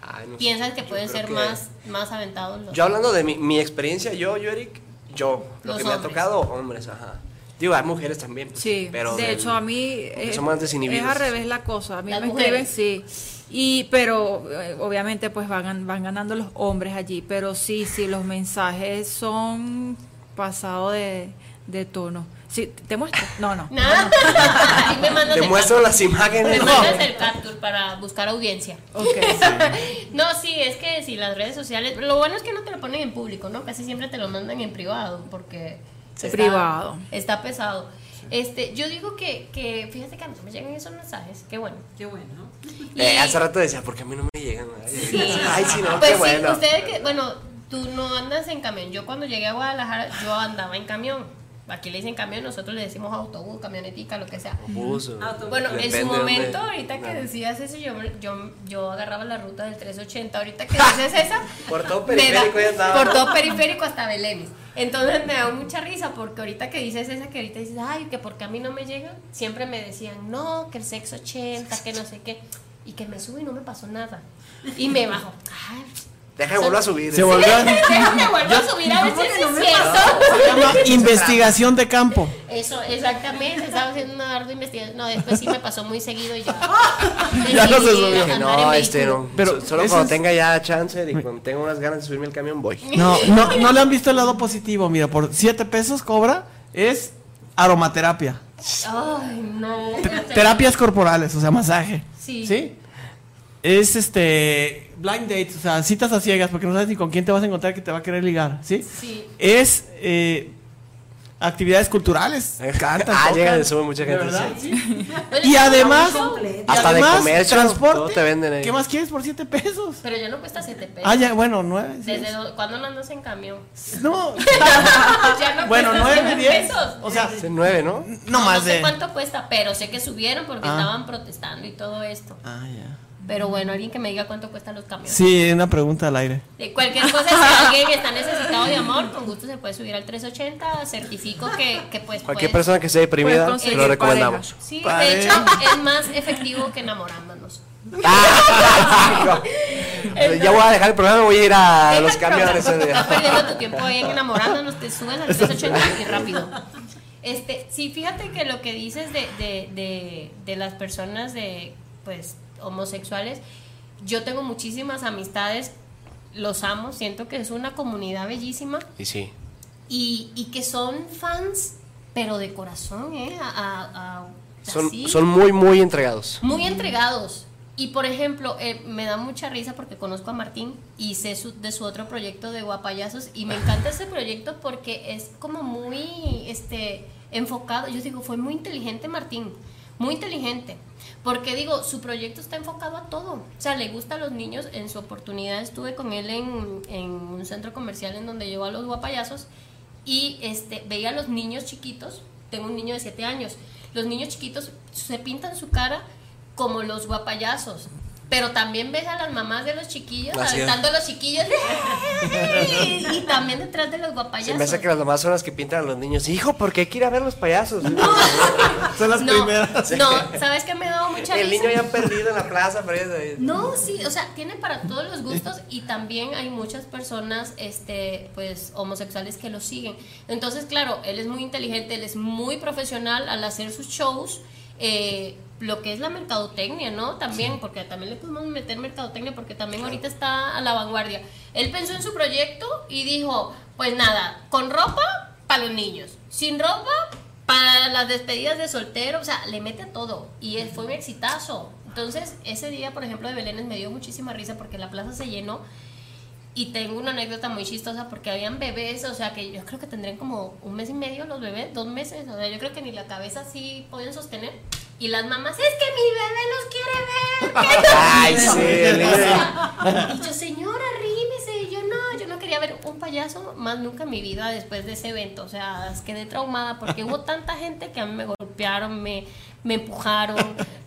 Ay, no sé. piensas que pueden ser que- más, más aventados los Yo hablando de mi, mi experiencia, yo, yo, Eric, yo, lo Los que me ha tocado, hombres, ajá. Digo, hay mujeres también. pues, Sí, pero de del- hecho a mí porque es, son más desinhibidos. es al revés la cosa. A mí Las me escriben, sí. Y, pero eh, obviamente pues van, van ganando los hombres allí. Pero sí, sí, los mensajes son pasados de, de tono. Sí, ¿te muestro? No, no. Nada. Te muestro las imágenes. Capture para buscar audiencia. Ok. No, sí, es que si las redes sociales, lo bueno es que no te lo ponen en público, ¿no? Casi siempre te lo mandan en privado, porque está- Privado. Está pesado. Este, yo digo que, que fíjate que a mí me llegan esos mensajes, qué bueno. Qué bueno, ¿no? Y- Eh, hace rato decía, porque a mí no me llegan. Ay, Sí. Ay, sí, no, Pues qué sí, bueno. ustedes que, bueno, tú no andas en camión. Yo cuando llegué a Guadalajara, yo andaba en camión. Aquí le dicen camión, nosotros le decimos autobús, camionetica, lo que sea. Bus, o- Bueno, en su momento, dónde- ahorita que decías eso, yo, yo, yo agarraba la ruta del 380. Ahorita que dices esa, Por todo da- periférico ya andaba. por todo periférico hasta Belénes. Entonces me da mucha risa porque ahorita que dices esa, que ahorita dices, ay, que porque a mí no me llegan, siempre me decían, no, que el sexo 80, que no sé qué. Y que me subo y no me pasó nada. Y me bajo. Ay, Deja de volver a subir. Se volvió a- déjame vuelvo a subir a ver si eso es cierto. Se llama investigación de campo. Eso, exactamente, estaba haciendo una ardua investigación. No, después sí me pasó muy seguido y ya. Ya no se subió. No, este no. Pero So- solo cuando tenga ya chance y cuando tenga unas ganas de subirme al camión voy. No, no, no le han visto el lado positivo. Mira, por 7 pesos cobra es aromaterapia. Ay, no. Terapias corporales, o sea, masaje. Sí. ¿Sí? Es este blind dates, o sea, citas a ciegas porque no sabes ni con quién te vas a encontrar que te va a querer ligar, ¿sí? Sí. Es eh, actividades culturales. Cantan, Ah, tocan. llega de sube mucha ¿De gente. verdad? sí. Sí. Y además, y Hasta de comercio, transporte. todo te venden ahí. ¿Qué más quieres por 7 pesos? Pero ya no cuesta 7 pesos. Ah, ya, bueno, 9. ¿Desde do- cuándo no andas en camión? No, ya no bueno, cuesta 9, 7 10. pesos. O sea, Es nueve, ¿no? no más sé de. cuánto cuesta, pero sé que subieron porque Ah. estaban protestando y todo esto. Ah, ya. Pero bueno, alguien que me diga cuánto cuestan los camiones. Sí, una pregunta al aire. De cualquier cosa, si alguien está necesitado de amor, con gusto se puede subir al 380. Certifico que, que pues. Cualquier puedes- persona que esté deprimida, se lo recomendamos. Sí, Pareja. de hecho, es más efectivo que enamorándonos. ya voy a dejar el programa, voy a ir a los camiones. Estás perdiendo tu tiempo ahí en enamorándonos, te subes al 380 y rápido. Este, sí, fíjate que lo que dices de, de, de, de las personas de pues homosexuales, yo tengo muchísimas amistades, los amo, siento que es una comunidad bellísima Y sí. y, y que son fans, pero de corazón, ¿eh? A, a- a- Son, así. son muy, muy entregados. Muy entregados. Y por ejemplo, eh, me da mucha risa porque conozco a Martín y sé su- de su otro proyecto de Guapayazos y me encanta ese proyecto porque es como muy este, enfocado. Yo digo, fue muy inteligente Martín, muy inteligente. Porque digo, su proyecto está enfocado a todo. O sea, le gusta a los niños. En su oportunidad estuve con él en, en un centro comercial en donde llevó a los guapayazos y este, veía a los niños chiquitos. Tengo un niño de 7 años. Los niños chiquitos se pintan su cara como los guapayazos. Pero también ves a las mamás de los chiquillos Así es. aventando a los chiquillos y, también detrás de los guapayazos. Se me hace que las mamás son las que pintan a los niños. Hijo, ¿por qué hay que ir a ver los payasos? Son las no, primeras. no, ¿sabes qué me ha dado mucha El risa? niño ya perdido en la plaza. perdido ahí. No, sí, o sea, tiene para todos los gustos y también hay muchas personas, este, pues, homosexuales que lo siguen. Entonces, claro, él es muy inteligente, él es muy profesional al hacer sus shows. Eh, lo que es la mercadotecnia, ¿no? También, porque también le podemos meter mercadotecnia porque también ahorita está a la vanguardia. Él pensó en su proyecto y dijo, pues nada, con ropa para los niños, sin ropa para las despedidas de soltero, o sea, le mete todo y fue un exitazo. Entonces, ese día, por ejemplo, de Belénes me dio muchísima risa porque la plaza se llenó y tengo una anécdota muy chistosa porque habían bebés, o sea, que yo creo que tendrían como un mes y medio los bebés, dos meses, o sea, yo creo que ni la cabeza así podían sostener. Y las mamás, es que mi bebé los quiere ver. que no". Ay, sí, y yo, señora, arrímese. Y yo, no, yo no quería ver un payaso más nunca en mi vida después de ese evento. O sea, quedé traumada porque hubo tanta gente que a mí me golpearon, me, me empujaron,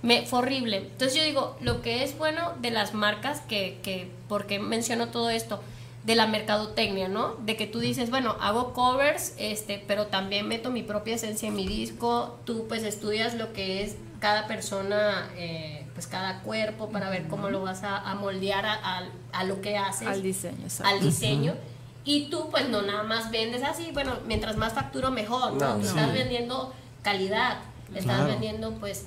me, fue horrible. Entonces yo digo, lo que es bueno de las marcas, que, que porque menciono todo esto, de la mercadotecnia, ¿no? De que tú dices, bueno, hago covers, este, pero también meto mi propia esencia en mi disco, tú pues estudias lo que es cada persona, eh, pues cada cuerpo para ver cómo lo vas a, a moldear a, a- a lo que haces Al diseño, exacto. al diseño. Y tú, pues no nada más vendes así, bueno, mientras más facturo, mejor. ¿no? No, Tú sí. Estás vendiendo calidad, estás Claro. vendiendo, pues,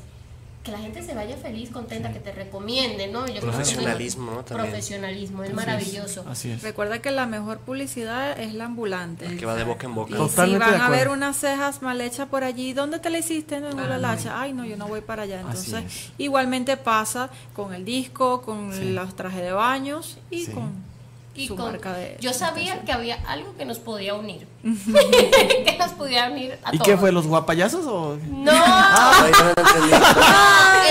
que la gente se vaya feliz, contenta, que te recomiende, ¿no? Yo creo que eso es- Profesionalismo. Profesionalismo, es maravilloso. Así es. Recuerda que la mejor publicidad es la ambulante. Que va de boca en boca. Y Totalmente si van a ver unas cejas mal hechas por allí, ¿dónde te la hiciste? En una lacha. Ay, no, yo no voy para allá. Entonces, igualmente pasa con el disco, con los trajes de baños y Sí. con Y su con- marca de. yo sabía atención. que había algo que nos podía unir. que nos pudiera unir a ¿Y todos. qué fue, los guapayazos o...? No, Ay, no,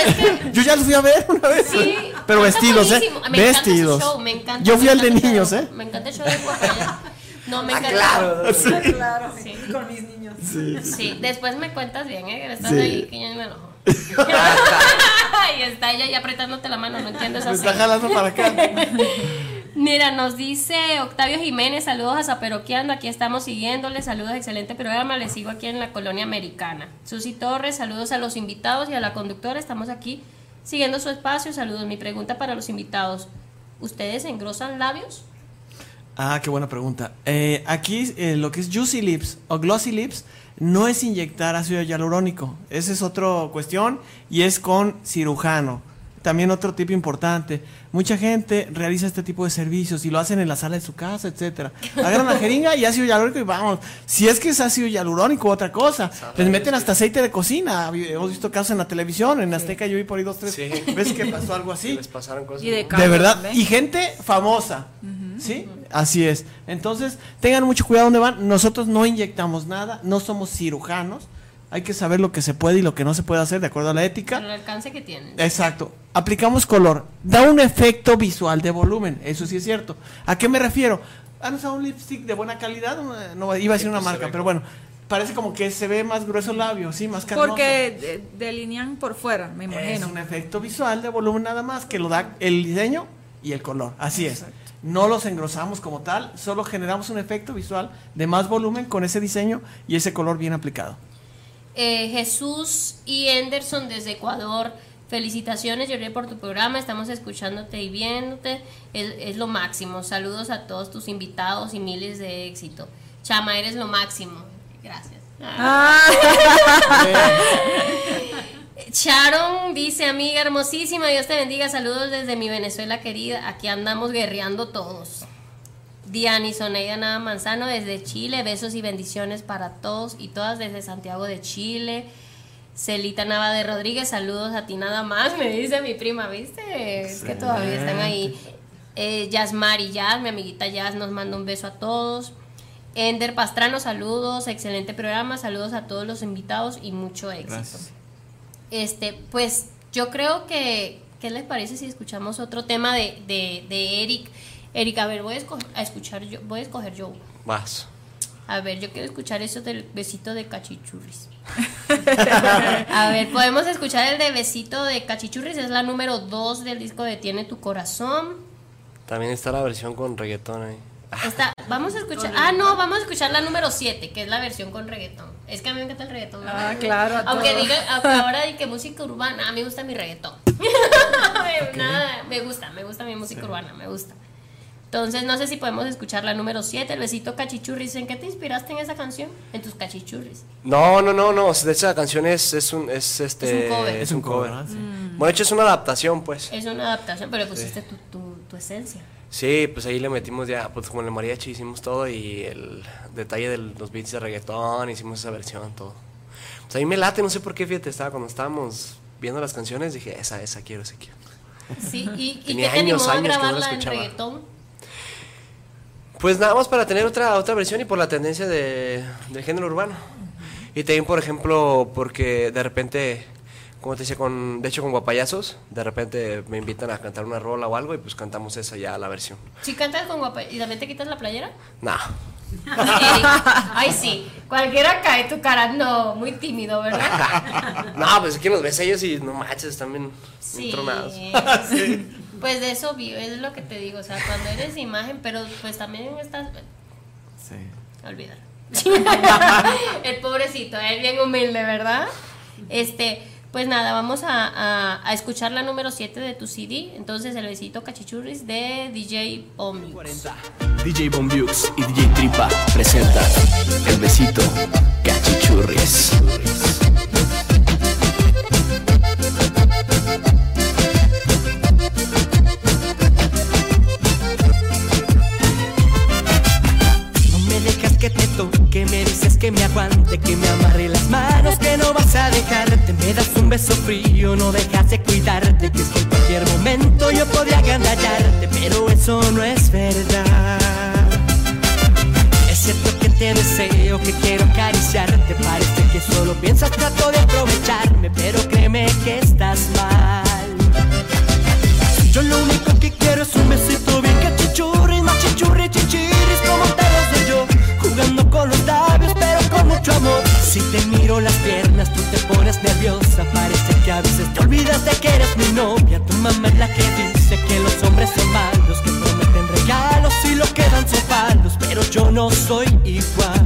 es que Yo ya los fui a ver una vez. Sí, Pero vestidos, ¿eh? buenísimo. Me Vestidos. show, me encanta, Yo fui me al de niños, ¿eh? Me encanta el show de Guapayazos. No, me Ah, encanta. claro. Sí. Claro, Sí. con mis niños. Sí. Sí, después me cuentas bien, ¿eh? Que estás Sí. ahí, que ya me enojo. y está ella ahí apretándote la mano, no entiendo esa Me está jalando para acá. Mira, nos dice Octavio Jiménez, saludos a Zaperoqueando, aquí estamos siguiéndole, saludos, excelente programa, les sigo aquí en la colonia americana. Susi Torres, saludos a los invitados y a la conductora, estamos aquí siguiendo su espacio, saludos. Mi pregunta para los invitados, ¿ustedes engrosan labios? Ah, qué buena pregunta. Eh, aquí eh, lo que es Juicy Lips o Glossy Lips no es inyectar ácido hialurónico. Esa es otra cuestión y es con cirujano. También otro tipo importante. Mucha gente realiza este tipo de servicios y lo hacen en la sala de su casa, etcétera. Agarran la jeringa y ácido hialurónico y vamos. Si es que es ácido hialurónico u otra cosa, les meten hasta aceite de cocina. Hemos visto casos en la televisión, en Azteca yo vi por ahí dos, tres Sí. veces que pasó algo así. Les pasaron cosas. Y de verdad. también. Y gente famosa. ¿Sí? Así es. Entonces, tengan mucho cuidado donde van. Nosotros no inyectamos nada, no somos cirujanos. Hay que saber lo que se puede y lo que no se puede hacer de acuerdo a la ética. Con el alcance que tienen. Exacto. Aplicamos color. Da un efecto visual de volumen. Eso sí es cierto. ¿A qué me refiero? ¿Han usado un lipstick de buena calidad? No, iba a decir una pues, marca, pero bueno. Parece como que se ve más grueso el labio, sí, más carnoso. Porque de- delinean por fuera, me Es imagino. un efecto visual de volumen nada más que lo da el diseño y el color. Así es. No los engrosamos como tal, solo generamos un efecto visual de más volumen con ese diseño y ese color bien aplicado. Eh, Jesús y Anderson desde Ecuador. Felicitaciones, Jorge, por tu programa. Estamos escuchándote y viéndote. Es, es lo máximo. Saludos a todos tus invitados y miles de éxito. Chama, eres lo máximo. Gracias. Sharon dice, amiga hermosísima, Dios te bendiga. Saludos desde mi Venezuela querida. Aquí andamos guerreando todos. Diani Soneida Nada Manzano desde Chile. Besos y bendiciones para todos y todas desde Santiago de Chile. Celita Nava de Rodríguez, saludos a ti nada más, me dice mi prima, ¿viste? Es que todavía están ahí. Eh, Yasmari Jazz, mi amiguita Jazz, nos manda un beso a todos. Ender Pastrano, saludos, excelente programa, saludos a todos los invitados y mucho éxito. Gracias. Este, pues yo creo que, ¿qué les parece si escuchamos otro tema de, de, de Eric? Eric, a ver, voy a, esco- a escuchar yo, voy a escoger yo. Vas. A ver, yo quiero escuchar eso del besito de cachichurris. a ver, podemos escuchar el de besito de cachichurris, es la número 2 del disco de Tiene tu corazón. También está la versión con reggaetón ahí. Esta, vamos a escuchar, ah no, vamos a escuchar la número 7, que es la versión con reggaetón. Es que a mí me encanta el reggaetón. Ah, claro, a Aunque todos. diga, aunque ahora de que música urbana, a mí me gusta mi reggaetón. Nada, me gusta, me gusta mi música urbana, me gusta. Entonces, no sé si podemos escuchar la número 7, el besito cachichurris. ¿En qué te inspiraste en esa canción? En tus cachichurris. No, no, no, no. De hecha, la canción es, es un, es este. Es un cover. Es un cover. Sí. Bueno, de hecho, es una adaptación, pues. Es una adaptación, pero pusiste tu, tu, tu esencia. Sí, pues ahí le metimos ya, pues como en el mariachi hicimos todo y el detalle de los beats de reggaetón, hicimos esa versión, todo. Pues a mí me late, no sé por qué, fíjate, estaba cuando estábamos viendo las canciones, dije, esa, esa quiero, esa quiero. Sí, ¿y, y qué te animó años, a años que no la grabarla en reggaetón? Pues nada más para tener otra, otra versión y por la tendencia de, del género urbano. Y también, por ejemplo, porque de repente, como te decía, con, de hecho con Guapayazos, de repente me invitan a cantar una rola o algo y pues cantamos esa ya, la versión. Si cantas con guapa y también te quitas la playera. Nah, Eric, Ay, sí. Cualquiera cae tu cara. No, muy tímido, ¿verdad? no, pues es que nos ves ellos y no manches, están bien, Sí. tronados. Pues de eso es lo que te digo. O sea, cuando eres imagen, pero pues también estás. Sí. Olvidar. El pobrecito, es bien humilde, ¿verdad? Este, pues nada, vamos a, a- a escuchar la número 7 de tu CD. Entonces, el besito cachichurris de DJ Omnibus. DJ Bombiux y DJ Tripa presentan El Besito Cachichurris. Que me dices que me aguante, que me amarre las manos, que no vas a dejarte. Me das un beso frío, no dejas de cuidarte, que es que en cualquier momento yo podría agandallarte, pero eso no es verdad. Es cierto que te deseo, que quiero acariciarte, parece que solo piensas trato de aprovecharme, pero créeme que estás mal. Yo lo único que quiero es un besito bien cachichurri, machichurri, Si te miro las piernas, tú te pones nerviosa. Parece que a veces te olvidas de que eres mi novia. Tu mamá es la que dice que los hombres son malos, que prometen regalos y lo que dan son palos. Pero yo no soy igual.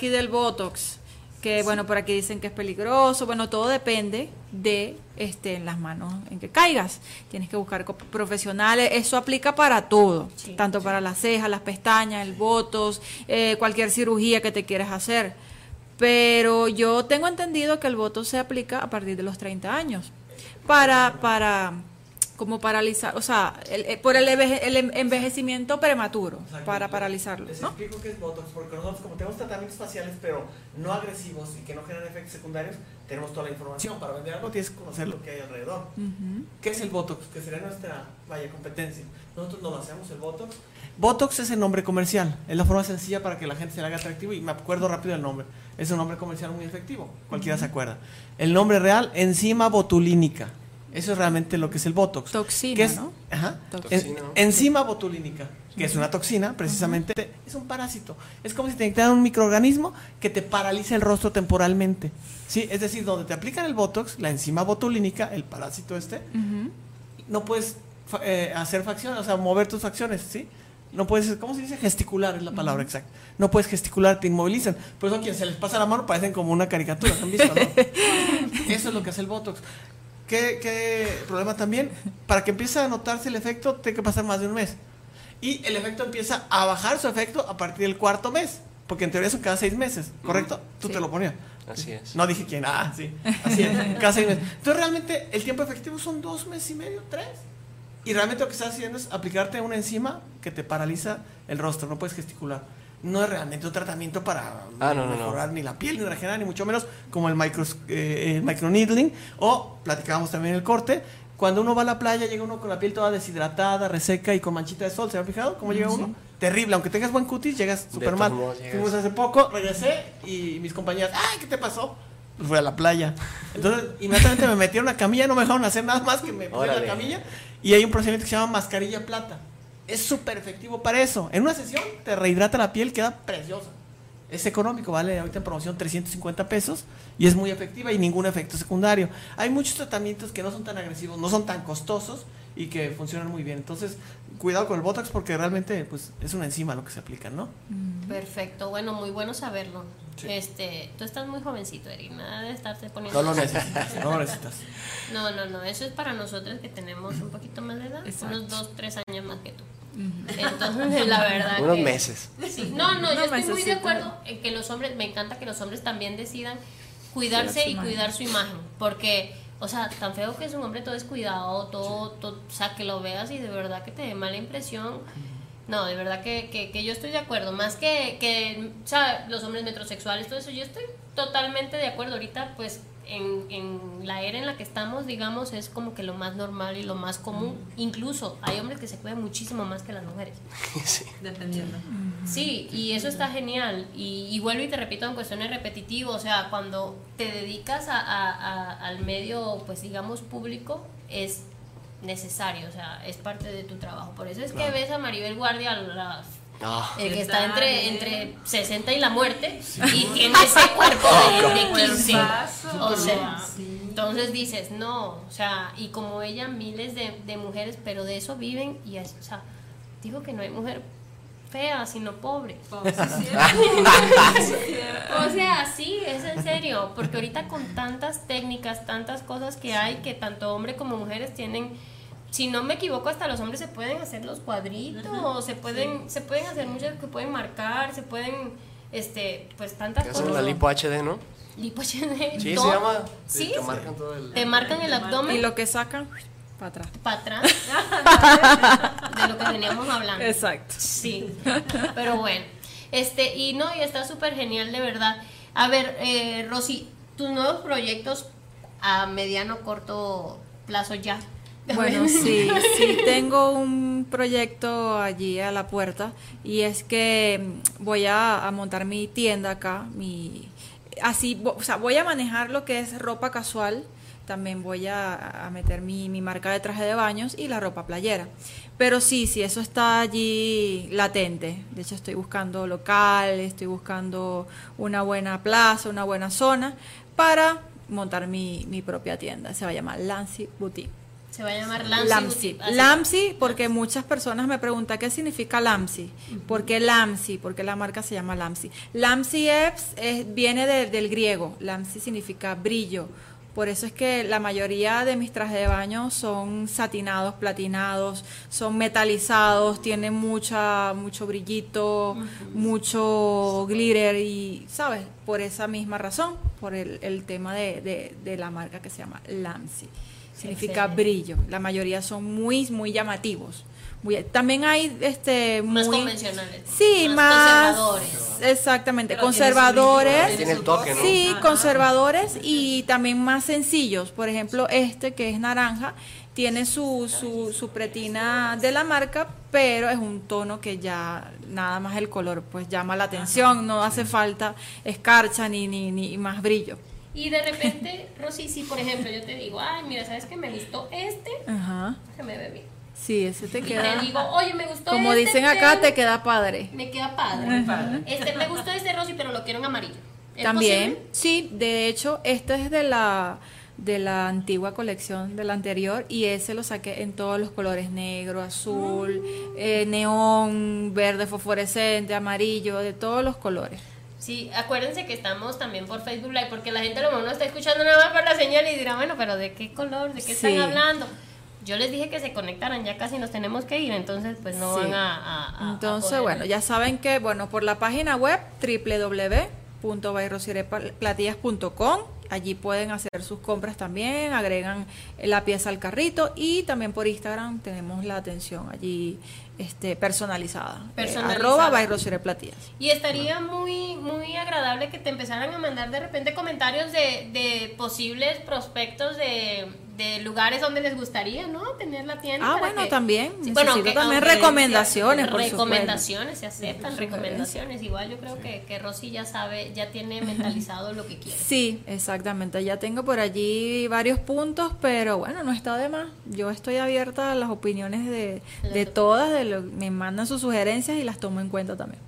Aquí del Botox, que bueno, por aquí dicen que es peligroso, bueno, todo depende de este en las manos en que caigas. Tienes que buscar profesionales, eso aplica para todo, Sí, tanto para las cejas, las pestañas, el Botox, eh, cualquier cirugía que te quieras hacer. Pero yo tengo entendido que el Botox se aplica a partir de los 30 años. Para para como paralizar, o sea, el- el- por el, enveje- el envejecimiento prematuro, Exacto. para paralizarlo, Les ¿no? explico qué es Botox, porque nosotros como tenemos tratamientos faciales, pero no agresivos y que no generan efectos secundarios, tenemos toda la información. Para vender algo tienes que conocer lo que hay alrededor. Ujú. ¿Qué es el Botox? Que sería nuestra, vaya, competencia. Nosotros no lo hacemos, el Botox. Botox es el nombre comercial, es la forma sencilla para que la gente se le haga atractivo y me acuerdo rápido del nombre. Es un nombre comercial muy efectivo, cualquiera se acuerda. El nombre real, enzima botulínica. Eso es realmente lo que es el Botox. Toxina, que es, ¿no? Ajá. Toxina, enzima botulínica, que es una toxina, precisamente, es un parásito. Es como si te inyectaran un microorganismo que te paraliza el rostro temporalmente. ¿Sí? Es decir, donde te aplican el Botox, la enzima botulínica, el parásito este, no puedes eh, hacer facciones, o sea, mover tus facciones, ¿sí? No puedes, ¿cómo se dice? Gesticular es la palabra exacta. No puedes gesticular, te inmovilizan. Por eso a quien se les pasa la mano parecen como una caricatura, ¿han visto, no? Eso es lo que hace el Botox. ¿Qué, qué problema también? Para que empiece a notarse el efecto, tiene que pasar más de un mes. Y el efecto empieza a bajar su efecto a partir del cuarto mes. Porque en teoría son cada seis meses, ¿correcto? Tú Sí. te lo ponías. Así es. No dije quién, ah, sí. Así es, cada seis meses. Entonces realmente el tiempo efectivo son dos meses y medio, tres. Y realmente lo que estás haciendo es aplicarte una enzima que te paraliza el rostro, no puedes gesticular. No es realmente un tratamiento para Ah, no, no, no. mejorar ni la piel, ni regenerar, ni mucho menos como el, micros, eh, el microneedling. O, platicábamos también el corte, cuando uno va a la playa llega uno con la piel toda deshidratada, reseca y con manchita de sol. ¿Se han fijado cómo llega uno? Terrible, aunque tengas buen cutis, llegas súper mal. Fuimos hace poco, regresé y mis compañeras, ¡ay, qué te pasó! Pues fui a la playa. Entonces, inmediatamente me metieron a una camilla, no me dejaron hacer nada más que me pusieron la camilla. Y hay un procedimiento que se llama mascarilla plata. Es súper efectivo para eso. En una sesión te rehidrata la piel, queda preciosa. Es económico, vale ahorita en promoción 350 pesos y es muy efectiva y ningún efecto secundario. Hay muchos tratamientos que no son tan agresivos, no son tan costosos y que funcionan muy bien. Entonces, cuidado con el Botox porque realmente pues, es una enzima lo que se aplica, ¿no? Perfecto, bueno, muy bueno saberlo. Este, tú estás muy jovencito, Eri, nada de estarte poniendo. No lo necesitas, no lo necesitas. No, no, no, eso es para nosotros que tenemos un poquito más de edad, Exacto. unos dos, tres años más que tú. Entonces, la verdad. Unos que- meses. Sí, no, no, yo estoy muy de acuerdo en que los hombres, me encanta que los hombres también decidan cuidarse y cuidar su imagen, porque, o sea, tan feo que es un hombre todo descuidado, todo, todo, o sea, que lo veas y de verdad que te dé mala impresión. No, de verdad que, que, que yo estoy de acuerdo, más que, que, o sea, los hombres metrosexuales, todo eso, yo estoy totalmente de acuerdo. Ahorita, pues, en, en la era en la que estamos, digamos, es como que lo más normal y lo más común. Incluso hay hombres que se cuidan muchísimo más que las mujeres. Sí. Dependiendo. Sí, y eso está genial. Y, y vuelvo y te repito en cuestiones repetitivas, o sea, cuando te dedicas a, a- a- al medio, pues digamos, público, es necesario, o sea, es parte de tu trabajo. Por eso es que ves a Maribel Guardia, la- El que ¿Qué está entre, entre 60 y la muerte, y tiene ese cuerpo de, de 15. Cuerpazo. O sea, Sí. entonces dices, no, o sea, y como ella, miles de, de mujeres, pero de eso viven, y es, o sea, digo que no hay mujer fea, sino pobre. Cierto. O sea, sí, es en serio, porque ahorita con tantas técnicas, tantas cosas que hay, que tanto hombres como mujeres tienen, si no me equivoco, hasta los hombres se pueden hacer los cuadritos, se pueden, se pueden hacer muchas que pueden marcar, se pueden, este, pues tantas cosas. hacen la lipo HD, ¿no? Lipo HD, Sí, se llama. Sí, Te marcan todo el. te marcan el Y abdomen lo que sacan, para atrás. para atrás de lo que veníamos hablando. Exacto. Sí, pero bueno. Este, y no, y está súper genial, de verdad. A ver, eh, Rosy, tus nuevos proyectos a mediano, corto plazo ya. Bueno, sí, sí, tengo un proyecto allí a la puerta y es que mm, voy a, a montar mi tienda acá, mi así, o sea, voy a manejar lo que es ropa casual, también voy a, a meter mi, mi marca de traje de baños y la ropa playera. Pero sí, sí, eso está allí latente. De hecho, estoy buscando local, estoy buscando una buena plaza, una buena zona para montar mi, mi propia tienda. Se va a llamar Lancy Boutique. Se va a llamar Lamsi. Lamsi. Porque muchas personas me preguntan qué significa Lamsi. ¿Por qué Lamsi? Porque la marca se llama Lamsi. Lamsi es, es- viene de- del griego. Lamsi significa brillo. Por eso es que la mayoría de mis trajes de baño son satinados, platinados, son metalizados, tienen mucha, mucho brillito, mucho glitter y, ¿sabes? Por esa misma razón, por el, el tema de, de- de la marca que se llama Lamsi significa Excelente. brillo. La mayoría son muy, muy llamativos. Muy- también hay este Más muy convencionales. Sí, más, conservadores. exactamente, Pero conservadores. Tiene el toque, ¿no? Sí, Ajá. conservadores y también más sencillos. Por ejemplo, este que es naranja tiene su, su, su pretina de la marca, pero es un tono que ya nada más el color pues llama la atención, no hace falta escarcha ni, ni, ni más brillo. Y de repente, Rosy, si por ejemplo yo te digo, ay, mira, ¿sabes que me gustó este? Ajá. Que me ve bien. Sí, ese te Y queda. te digo, oye, me gustó Como este, dicen acá, pero te queda padre. Me queda padre. Este, me gustó este Rosy, pero lo quiero en amarillo. ¿Es También, posible? sí, de hecho, este es de la de la antigua colección de la anterior y ese lo saqué en todos los colores, negro, azul, eh, neón, verde fosforescente, amarillo, de todos los colores. Sí, acuérdense que estamos también por Facebook Live, porque la gente a lo mejor no está escuchando nada más por la señal y dirá, bueno, pero ¿de qué color? ¿De qué Sí. están hablando? Yo les dije que se conectaran, ya casi nos tenemos que ir, entonces pues no Sí. van a... a- a- a Entonces, bueno, ya saben que, bueno, por la página web www.bairrosiereplatillas.com allí pueden hacer sus compras también, agregan la pieza al carrito y también por Instagram tenemos la atención allí este, personalizada. Eh, Personalizada. arroba bairrosiereplatillas. Y estaría muy, muy agradable que te empezaran a mandar de repente comentarios de, de posibles prospectos de, de lugares donde les gustaría, ¿no? Tener la tienda. Ah, para bueno, que- también. Sí, que también aunque- recomendaciones, por Recomendaciones, se aceptan recomendaciones. Igual yo creo que, que Rosy ya sabe, ya tiene mentalizado lo que quiere. Sí, exactamente. Ya tengo por allí varios puntos, pero bueno, no está de más. Yo estoy abierta a las opiniones de, de todas, de lo, me mandan sus sugerencias y las tomo en cuenta también.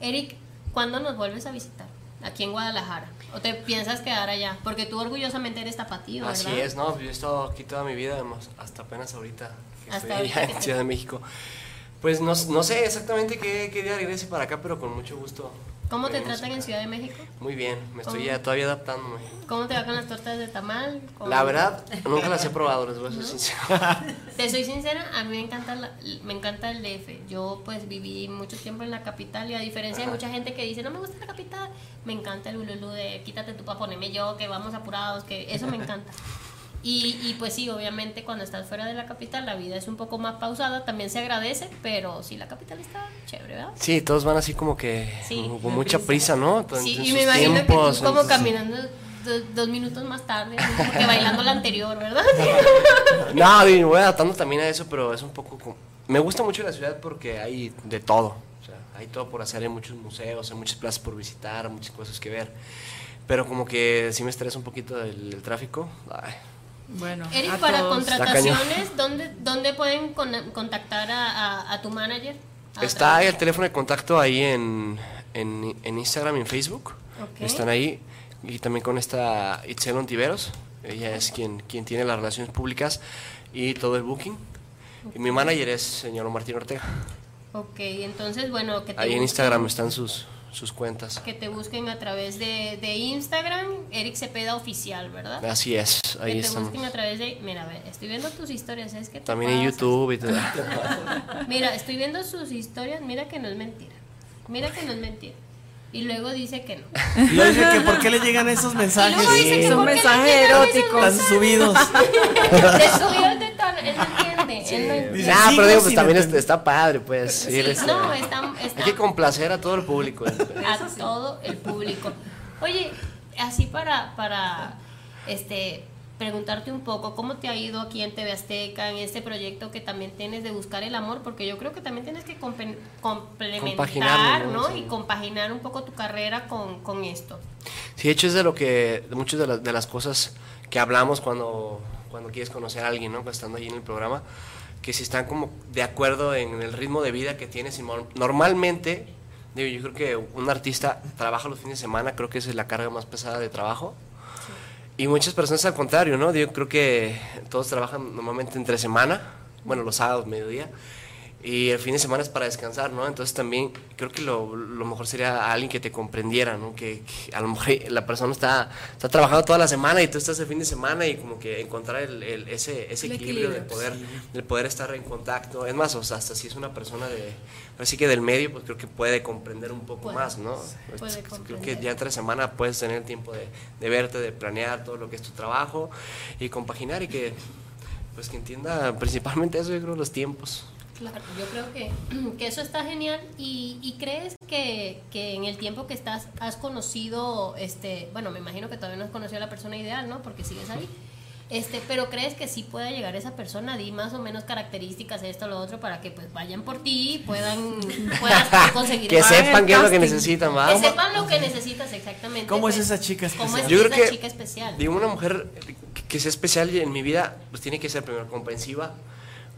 Eric, ¿cuándo nos vuelves a visitar? Aquí en Guadalajara. ¿O te piensas quedar allá? Porque tú orgullosamente eres tapatío, ¿verdad? Así es, no, yo he estado aquí toda mi vida, hasta apenas ahorita que Hasta estoy ahorita allá que en Ciudad de México. Pues no, no sé exactamente qué, qué día regrese para acá, pero con mucho gusto. ¿Cómo te tratan en. Ciudad de México? Muy bien, me estoy ya todavía adaptándome. ¿Cómo te va con las tortas de tamal? ¿Con- La verdad, nunca las he probado, les voy a ser ¿No? sincero. Te soy sincera, a mí me encanta, la- me encanta el DF. Yo pues viví mucho tiempo en la capital y a diferencia de mucha gente que dice, no me gusta la capital, me encanta el ululú de quítate tú para ponerme yo, que vamos apurados, que eso me encanta. Y, y pues sí, obviamente cuando estás fuera de la capital la vida es un poco más pausada, también se agradece, pero sí, la capital está chévere, ¿verdad? Sí, todos van así como que Sí, con mucha prisa, ¿no? Sí, en y me imagino tiempos, que tú como entonces- caminando do- dos minutos más tarde, como que bailando la anterior, ¿verdad? No, y me voy adaptando también a eso, pero es un poco como... Me gusta mucho la ciudad porque hay de todo. O sea, hay todo por hacer, hay muchos museos, hay muchas plazas por visitar, muchas cosas que ver. Pero como que sí me estresa un poquito el, el tráfico. Ay, Bueno, Eric, a para todos. contrataciones, ¿dónde, ¿dónde pueden con- contactar a, a- a tu manager? A Está el teléfono de contacto ahí en, en, en Instagram y en Facebook. Ok. Están ahí. Y también con esta Itzel Ontiveros. Ella es quien, quien tiene las relaciones públicas y todo el booking. Y mi manager es señor Martín Ortega. Ok, entonces, bueno, que Ahí en Instagram están sus, sus cuentas. que te busquen a través de, de Instagram, Eric Cepeda Oficial, ¿verdad? Así es, ahí que te estamos. busquen a través de... Mira, a ver, estoy viendo tus historias, es que También en. YouTube y todo. Mira, estoy viendo sus historias, mira que no es mentira. Mira que no es mentira. Y luego dice que no. Y luego dice que por qué le llegan esos mensajes. luego dice que Son ¿por qué mensajes le eróticos. Tan subidos. De subido de tono, él no entiende, él no entiende. Dice, Ah, pero digo, pues también está, está padre, pues. Sí, ir, no, está, está Hay que complacer a todo el público. a todo el público. Oye, así para, para este preguntarte un poco cómo te ha ido aquí en TV Azteca en este proyecto que también tienes de buscar el amor porque yo creo que también tienes que complementar ¿no? y compaginar un poco tu carrera con, con esto Sí, de hecho es de lo que, de muchas de, las- de las cosas que hablamos cuando, cuando quieres conocer a alguien, ¿no? Estando ahí en el programa, que si están como de acuerdo en el ritmo de vida que tienes. y Normalmente, digo, yo creo que un artista trabaja los fines de semana, creo que esa es la carga más pesada de trabajo. Y muchas personas al contrario, ¿no? Yo creo que todos trabajan normalmente entre semana, bueno, los sábados, mediodía, y el fin de semana es para descansar, ¿no? Entonces también creo que lo, lo mejor sería alguien que te comprendiera, ¿no? Que, que a lo mejor la persona está, está trabajando toda la semana y tú estás el fin de semana y como que encontrar el, el- ese, ese El equilibrio, de poder, de poder estar en contacto. Es más, o sea, hasta si es una persona de, así que del medio, pues creo que puede comprender un poco Puede, más, ¿no? puede Este, creo que ya entre semana puedes tener tiempo de, de verte, de planear todo lo que es tu trabajo y compaginar y que, pues que entienda principalmente eso, yo creo, los tiempos. Claro, yo creo que, que eso está genial y, y crees que, que en el tiempo que estás has conocido, este, bueno, me imagino que todavía no has conocido a la persona ideal, ¿no? Porque sigues ahí. Este, pero crees que sí pueda llegar esa persona, di más o menos características, esto, lo otro, para que pues vayan por ti y puedan, puedas conseguir Que sepan qué es lo que necesitan, ¿va? que sepan lo que necesitas exactamente. ¿Cómo es pues, esa chica ¿Cómo es especial? Yo creo esa que chica especial? Digo, una mujer que- que sea especial en mi vida, pues tiene que ser primero comprensiva.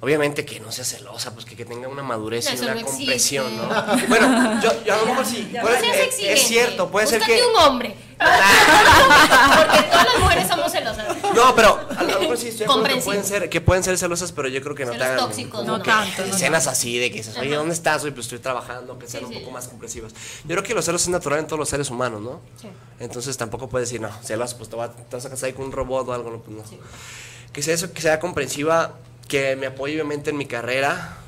Obviamente que no sea celosa, pues que, que tenga una madurez y una no comprensión, existe. ¿no? Bueno, yo, yo a lo mejor sí. Puede- es cierto, puede ser que. un hombre. Porque todas las mujeres somos celosas. No, pero a lo mejor sí estoy que pueden ser, que pueden ser celosas, pero yo creo que no Celos te hagan tóxicos, no tanto, escenas así de que dices, oye. ¿dónde estás? Oye, pues estoy trabajando, que sean Sí, un sí. poco más comprensivas. Yo creo que los celos es natural en todos los seres humanos, ¿no? Sí. Entonces tampoco puedes decir, no, celos, pues te, va- te vas a casar ahí con un robot o algo, no, pues no. Que sea eso, que sea comprensiva, que me apoye obviamente en mi carrera.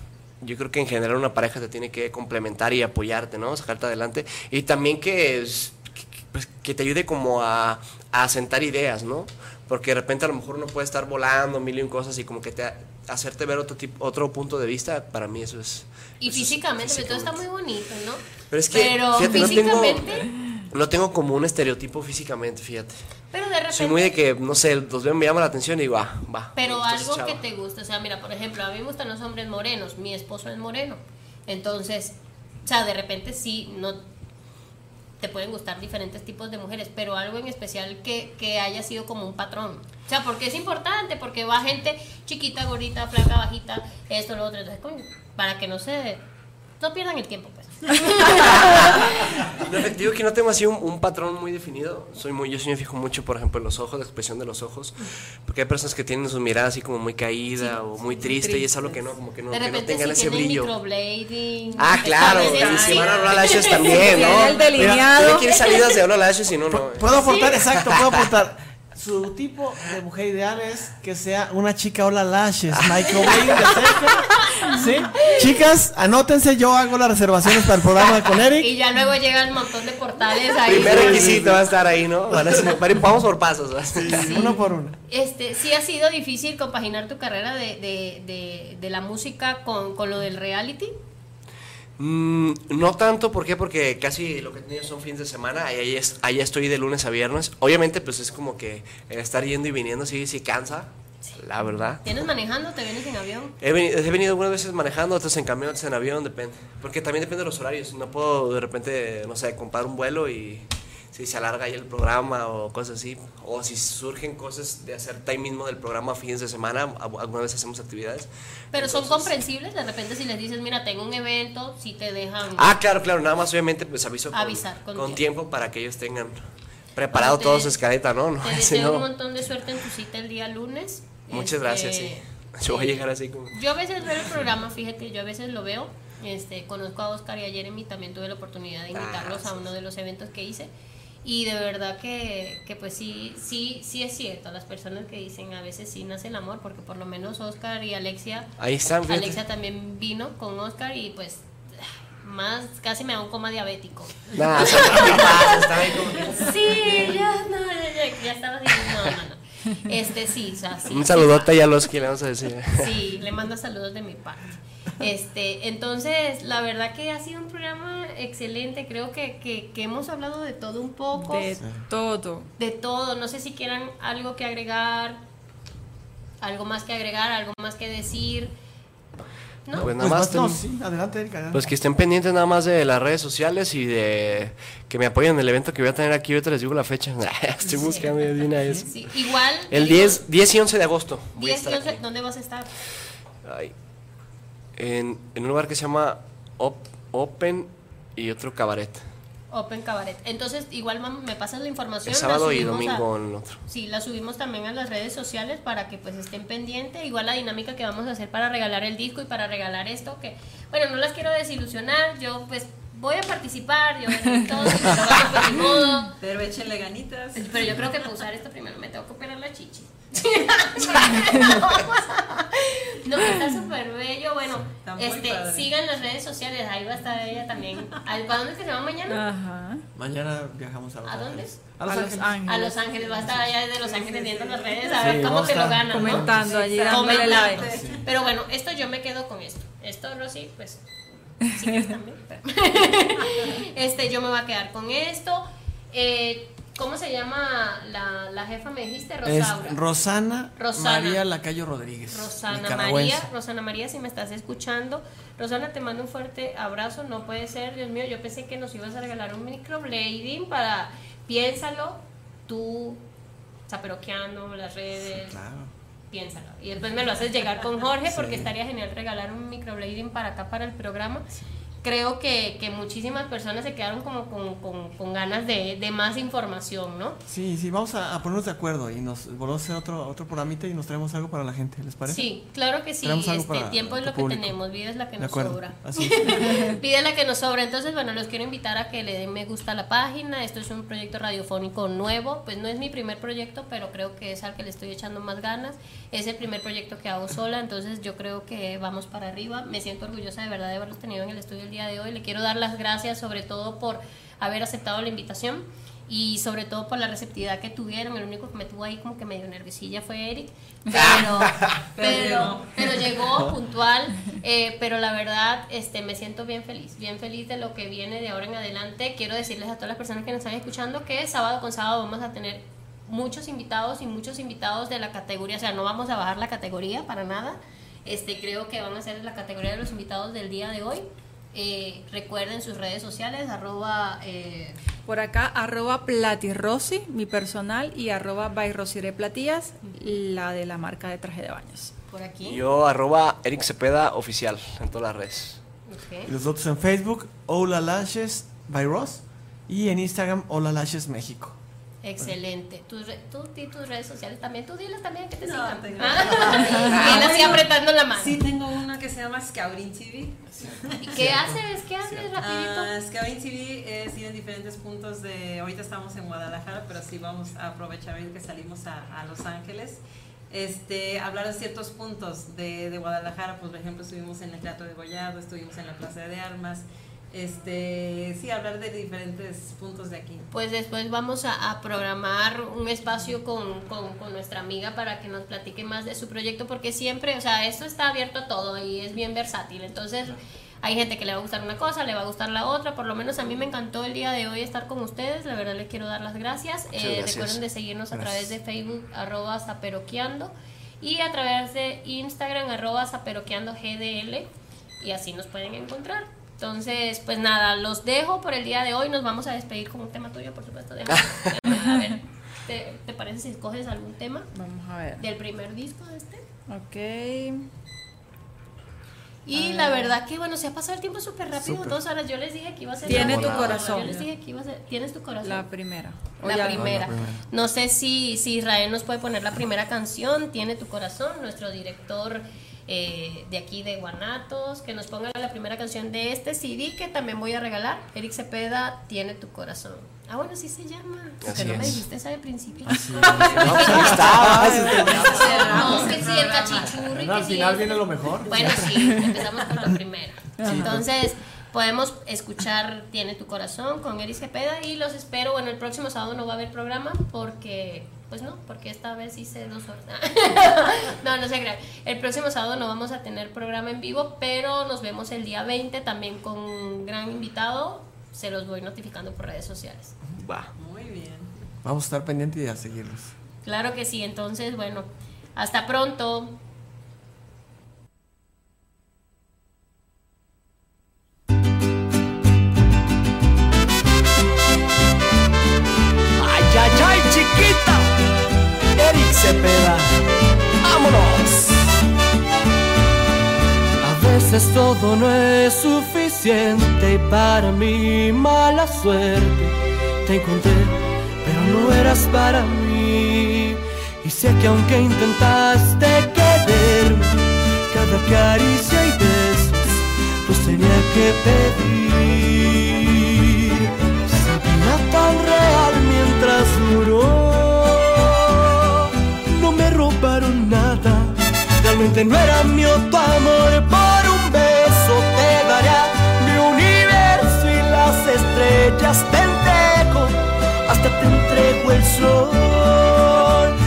Yo creo que en general una pareja te tiene que complementar y apoyarte, ¿no? Sacarte adelante. Y también que, es- que- pues, que te ayude como a, a asentar ideas, ¿no? Porque de repente a lo mejor uno puede estar volando mil y un cosas y como que te hacerte ver otro tipo, otro punto de vista, para mí eso es... Y eso es físicamente, pero todo está físicamente. muy bonito, ¿no? Pero es que, Pero fíjate, no tengo- físicamente, no tengo como un estereotipo físicamente, fíjate. Pero de repente... Soy muy de que, no sé, los veo, me llama la atención y digo, ah, va. Pero algo chavo. que te gusta, o sea, mira, por ejemplo, a mí me gustan los hombres morenos, mi esposo es moreno. Entonces, o sea, de repente sí, no te pueden gustar diferentes tipos de mujeres, pero algo en especial que, que haya sido como un patrón. O sea, porque es importante, porque va gente chiquita, gordita, flaca, bajita, esto, lo otro. Entonces, coño, para que no se... No pierdan el tiempo, digo que no tengo así un, un patrón muy definido. Soy muy, yo sí me fijo mucho, por ejemplo, en los ojos, la expresión de los ojos. Porque hay personas que tienen su mirada así como muy caída o muy triste, y es algo que no, como que no, de que no tengan si ese brillo. Ah, claro, veces si sí. van a rolar lashes también, ¿no? Tiene el delineado. Que ir salidas de Hola Lashes y no, no. Puedo aportar, exacto, puedo aportar. Su tipo de mujer ideal es que sea una chica hola lashes, microwave de cerca. ¿Sí? Chicas, anótense, yo hago las reservaciones para el programa con Eric. Y ya luego llegan un montón de portales ahí. Primer requisito va a estar ahí, ¿no? Van a ser- vamos por pasos. Uno por uno. Este, sí ha sido difícil compaginar tu carrera de, de, de, de la música con, con lo del reality. Mm, no tanto, ¿por qué? Porque casi lo que he tenido son fines de semana, y ahí, es, ahí estoy de lunes a viernes. Obviamente, pues es como que estar yendo y viniendo sí, sí cansa, la verdad. ¿Tienes manejando? ¿Te vienes en avión? He venido, he venido algunas veces manejando, otras en camión, otras en avión, depende. Porque también depende de los horarios. No puedo de repente, no sé, comprar un vuelo y si se alarga ahí el programa o cosas así. O si surgen cosas de hacer time mismo del programa fines de semana, a- alguna vez hacemos actividades. Pero son comprensibles, de repente si les dices, mira, tengo un evento, si te dejan... Ah, claro, claro, nada más obviamente pues aviso con, Avisar con con tiempo. tiempo para que ellos tengan preparado todo su escaleta, ¿no? no Te deseo un montón de suerte en tu cita el día lunes. Muchas Este, gracias, sí. Yo voy a llegar así como... Yo a veces veo el programa, fíjate, yo a veces lo veo. Este, conozco a Oscar y a Jeremy, también tuve la oportunidad de invitarlos a uno de los eventos que hice. Y de verdad que, que pues sí, sí, sí es cierto, las personas que dicen a veces sí nace el amor, porque por lo menos Oscar y Alexia, Ahí están, fíjate. Alexia también vino con Oscar y pues más casi me da un coma diabético. Nah. Está ahí como Sí, ya, no, ya, ya, ya estaba así, no, no, no. Este sí, o sea, sí. Un saludote a los que le vamos a decir. Sí, le mando saludos de mi parte. Este, entonces, la verdad que ha sido un programa excelente. Creo que, que, que hemos hablado de todo un poco. De todo. De todo. No sé si quieran algo que agregar, algo más que agregar, algo más que decir. ¿No? Pues nada Pues más. no, sí, adelante, Erika. adelante. Pues que estén pendientes nada más de las redes sociales y de que me apoyen en el evento que voy a tener aquí. Ahorita les digo la fecha. Estoy buscando una vez. Sí, igual. El digo, 10, 10 y 11 de agosto. Voy a 10 y estar 11, aquí. ¿dónde vas a estar? Ay, en, en un lugar que se llama Op- Open y otro cabaret. Open Cabaret. Entonces, igual mam, me pasas la información. El la sábado y subimos a- domingo en el otro. Sí, la subimos también a las redes sociales para que pues estén pendientes. Igual la dinámica que vamos a hacer para regalar el disco y para regalar esto, que bueno, no las quiero desilusionar, yo pues voy a participar, yo en todo, hago, pues, modo. Pero échenle ganitas. Pero yo creo que para usar esto primero me tengo que operar la chichi. no, está súper bello. Bueno, este, padre. sigan las redes sociales, ahí va a estar ella también. ¿A dónde es que se va mañana? Ajá. Mañana viajamos a Los ¿A dónde? Ángeles. A A Los Los Ángeles. Ángeles. A Los Ángeles, va a estar allá desde Los Ángeles viendo las redes a Sí, ver cómo te lo ganan. ¿no? Comentando allí, dándole Comentando. like. Pero bueno, esto yo me quedo con esto. Esto, Rosy, pues. Sí, también. este, yo me voy a quedar con esto. Eh, ¿Cómo se llama la, la jefa? Me dijiste, Es Rosaura. Rosana, Rosana. María Lacayo Rodríguez. Rosana. María, Rosana María, si me estás escuchando, Rosana, te mando un fuerte abrazo. No puede ser, Dios mío, yo pensé que nos ibas a regalar un microblading para, piénsalo, tú, zaperoqueando las redes, Claro. piénsalo. Y después me lo haces llegar con Jorge, porque estaría genial regalar un microblading para acá, para el programa. Creo que, que muchísimas personas se quedaron como con, con- con ganas de, de más información, ¿no? Sí, sí, vamos a, a ponernos de acuerdo y nos volvemos a hacer otro, otro programita y nos traemos algo para la gente, ¿les parece? Sí, claro que sí. Este, para tiempo es lo que público. tenemos, vida es la que nos sobra. Así es. Pide la que nos sobra. Entonces, bueno, los quiero invitar a que le den me gusta a la página. Esto es un proyecto radiofónico nuevo. Pues no es mi primer proyecto, pero creo que es al que le estoy echando más ganas. Es el primer proyecto que hago sola, entonces yo creo que vamos para arriba. Me siento orgullosa de verdad de haberlos tenido en el estudio el día de hoy. Le quiero dar las gracias sobre todo por haber aceptado la invitación. y sobre todo por la receptividad que tuvieron. El único que me tuvo ahí como que medio nerviosilla fue Eric, pero, pero, pero llegó puntual. eh, pero la verdad, este, me siento bien feliz, bien feliz de lo que viene de ahora en adelante. Quiero decirles a todas las personas que nos están escuchando que sábado con sábado vamos a tener muchos invitados y muchos invitados de la categoría, o sea, no vamos a bajar la categoría para nada. Este, creo que van a ser la categoría de los invitados del día de hoy. Eh, recuerden sus redes sociales, arroba eh, Por acá, arroba platirossi, mi personal, y arroba Platillas, la de la marca de traje de baños. por aquí. Yo, arroba Eric Cepeda oficial en todas las redes. Y los otros en Facebook, Hola Lashes by Ross. Y en Instagram, Hola Lashes México. Excelente. Tus re- tú di tus redes sociales también. Tú diles también que te No, sigan. tengo- Ah, así apretando la mano. Sí, tengo una que se llama Scouting TV. ¿Y qué haces? ¿Qué haces rapidito? Ah, Scouting TV es ir en diferentes puntos de... Ahorita estamos en Guadalajara, pero sí vamos a aprovechar el que salimos a, a Los Ángeles. Este, hablar de ciertos puntos de, de Guadalajara, pues por ejemplo estuvimos en el Teatro de Gollado, estuvimos en la Plaza de Armas, este, sí, hablar de diferentes puntos de aquí. Pues después vamos a, a programar un espacio con, con- con nuestra amiga para que nos platique más de su proyecto, porque siempre, o sea, esto está abierto a todo y es bien versátil. Entonces, hay gente que le va a gustar una cosa, le va a gustar la otra. Por lo menos a mí me encantó el día de hoy estar con ustedes. La verdad, les quiero dar las gracias. Eh, gracias. recuerden de seguirnos a través de Facebook, arroba zaperoqueando, y a través de Instagram, arroba zaperoqueando GDL, y así nos pueden encontrar. Entonces, pues nada, los dejo por el día de hoy. Nos vamos a despedir con un tema tuyo, por supuesto. A ver, ¿te, te parece si escoges algún tema Vamos a ver. del primer disco de este? Ok. Y la ver. verdad que, bueno, se ha pasado el tiempo súper rápido. Dos horas. Yo les dije que iba a ser. Tiene tu corazón. Yo les dije que iba a ser. Tienes tu corazón. La primera. La ya- primera. No, la primera. No sé si, si Israel nos puede poner la primera canción, Tiene tu corazón, nuestro director eh, de aquí de Guanatos, que nos ponga la primera canción de este CD que también voy a regalar. Eric Cepeda, Tiene tu corazón. Ah, bueno, sí se llama. Porque no me es. dijiste esa de principio. No, pues ahí está. No, que sí, el cachichurri. Al sí final es- viene lo mejor. Bueno, sí, empezamos con la primera. Entonces, podemos escuchar Tiene tu corazón con Eris Cepeda y los espero. Bueno, el próximo sábado no va a haber programa porque, pues no, porque esta vez hice dos horas. no, no se crean. El próximo sábado no vamos a tener programa en vivo, pero nos vemos el día 20 también con un gran invitado. Se los voy notificando por redes sociales. Va. Muy bien. Vamos a estar pendientes y a seguirlos. Claro que sí, entonces, bueno, hasta pronto. Ay, ay, ay, chiquita. Eric Cepeda. Vámonos. A veces todo no es suficiente y para mi mala suerte te encontré, pero no eras para mí. Y sé que aunque intentaste quererme, cada caricia y besos los tenía que pedir. Sabía tan real mientras duró, Realmente no era mío tu amor, por un beso te daría mi universo y las estrellas te entrego, hasta te entrego el sol.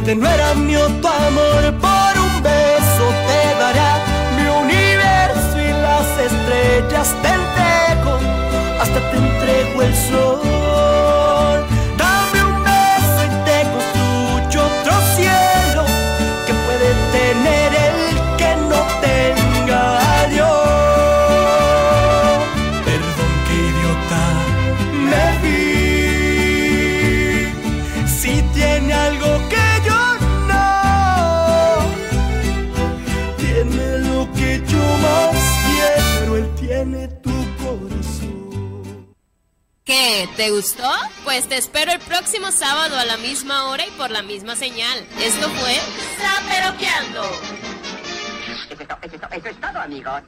Realmente no era mío tu amor. Por un beso te dará mi universo y las estrellas te entrego. Hasta te entrego el sol. ¿Te gustó? Pues te espero el próximo sábado a la misma hora y por la misma señal. Esto fue Saperoqueando. Eso es, to- eso es to- eso es todo, amigos.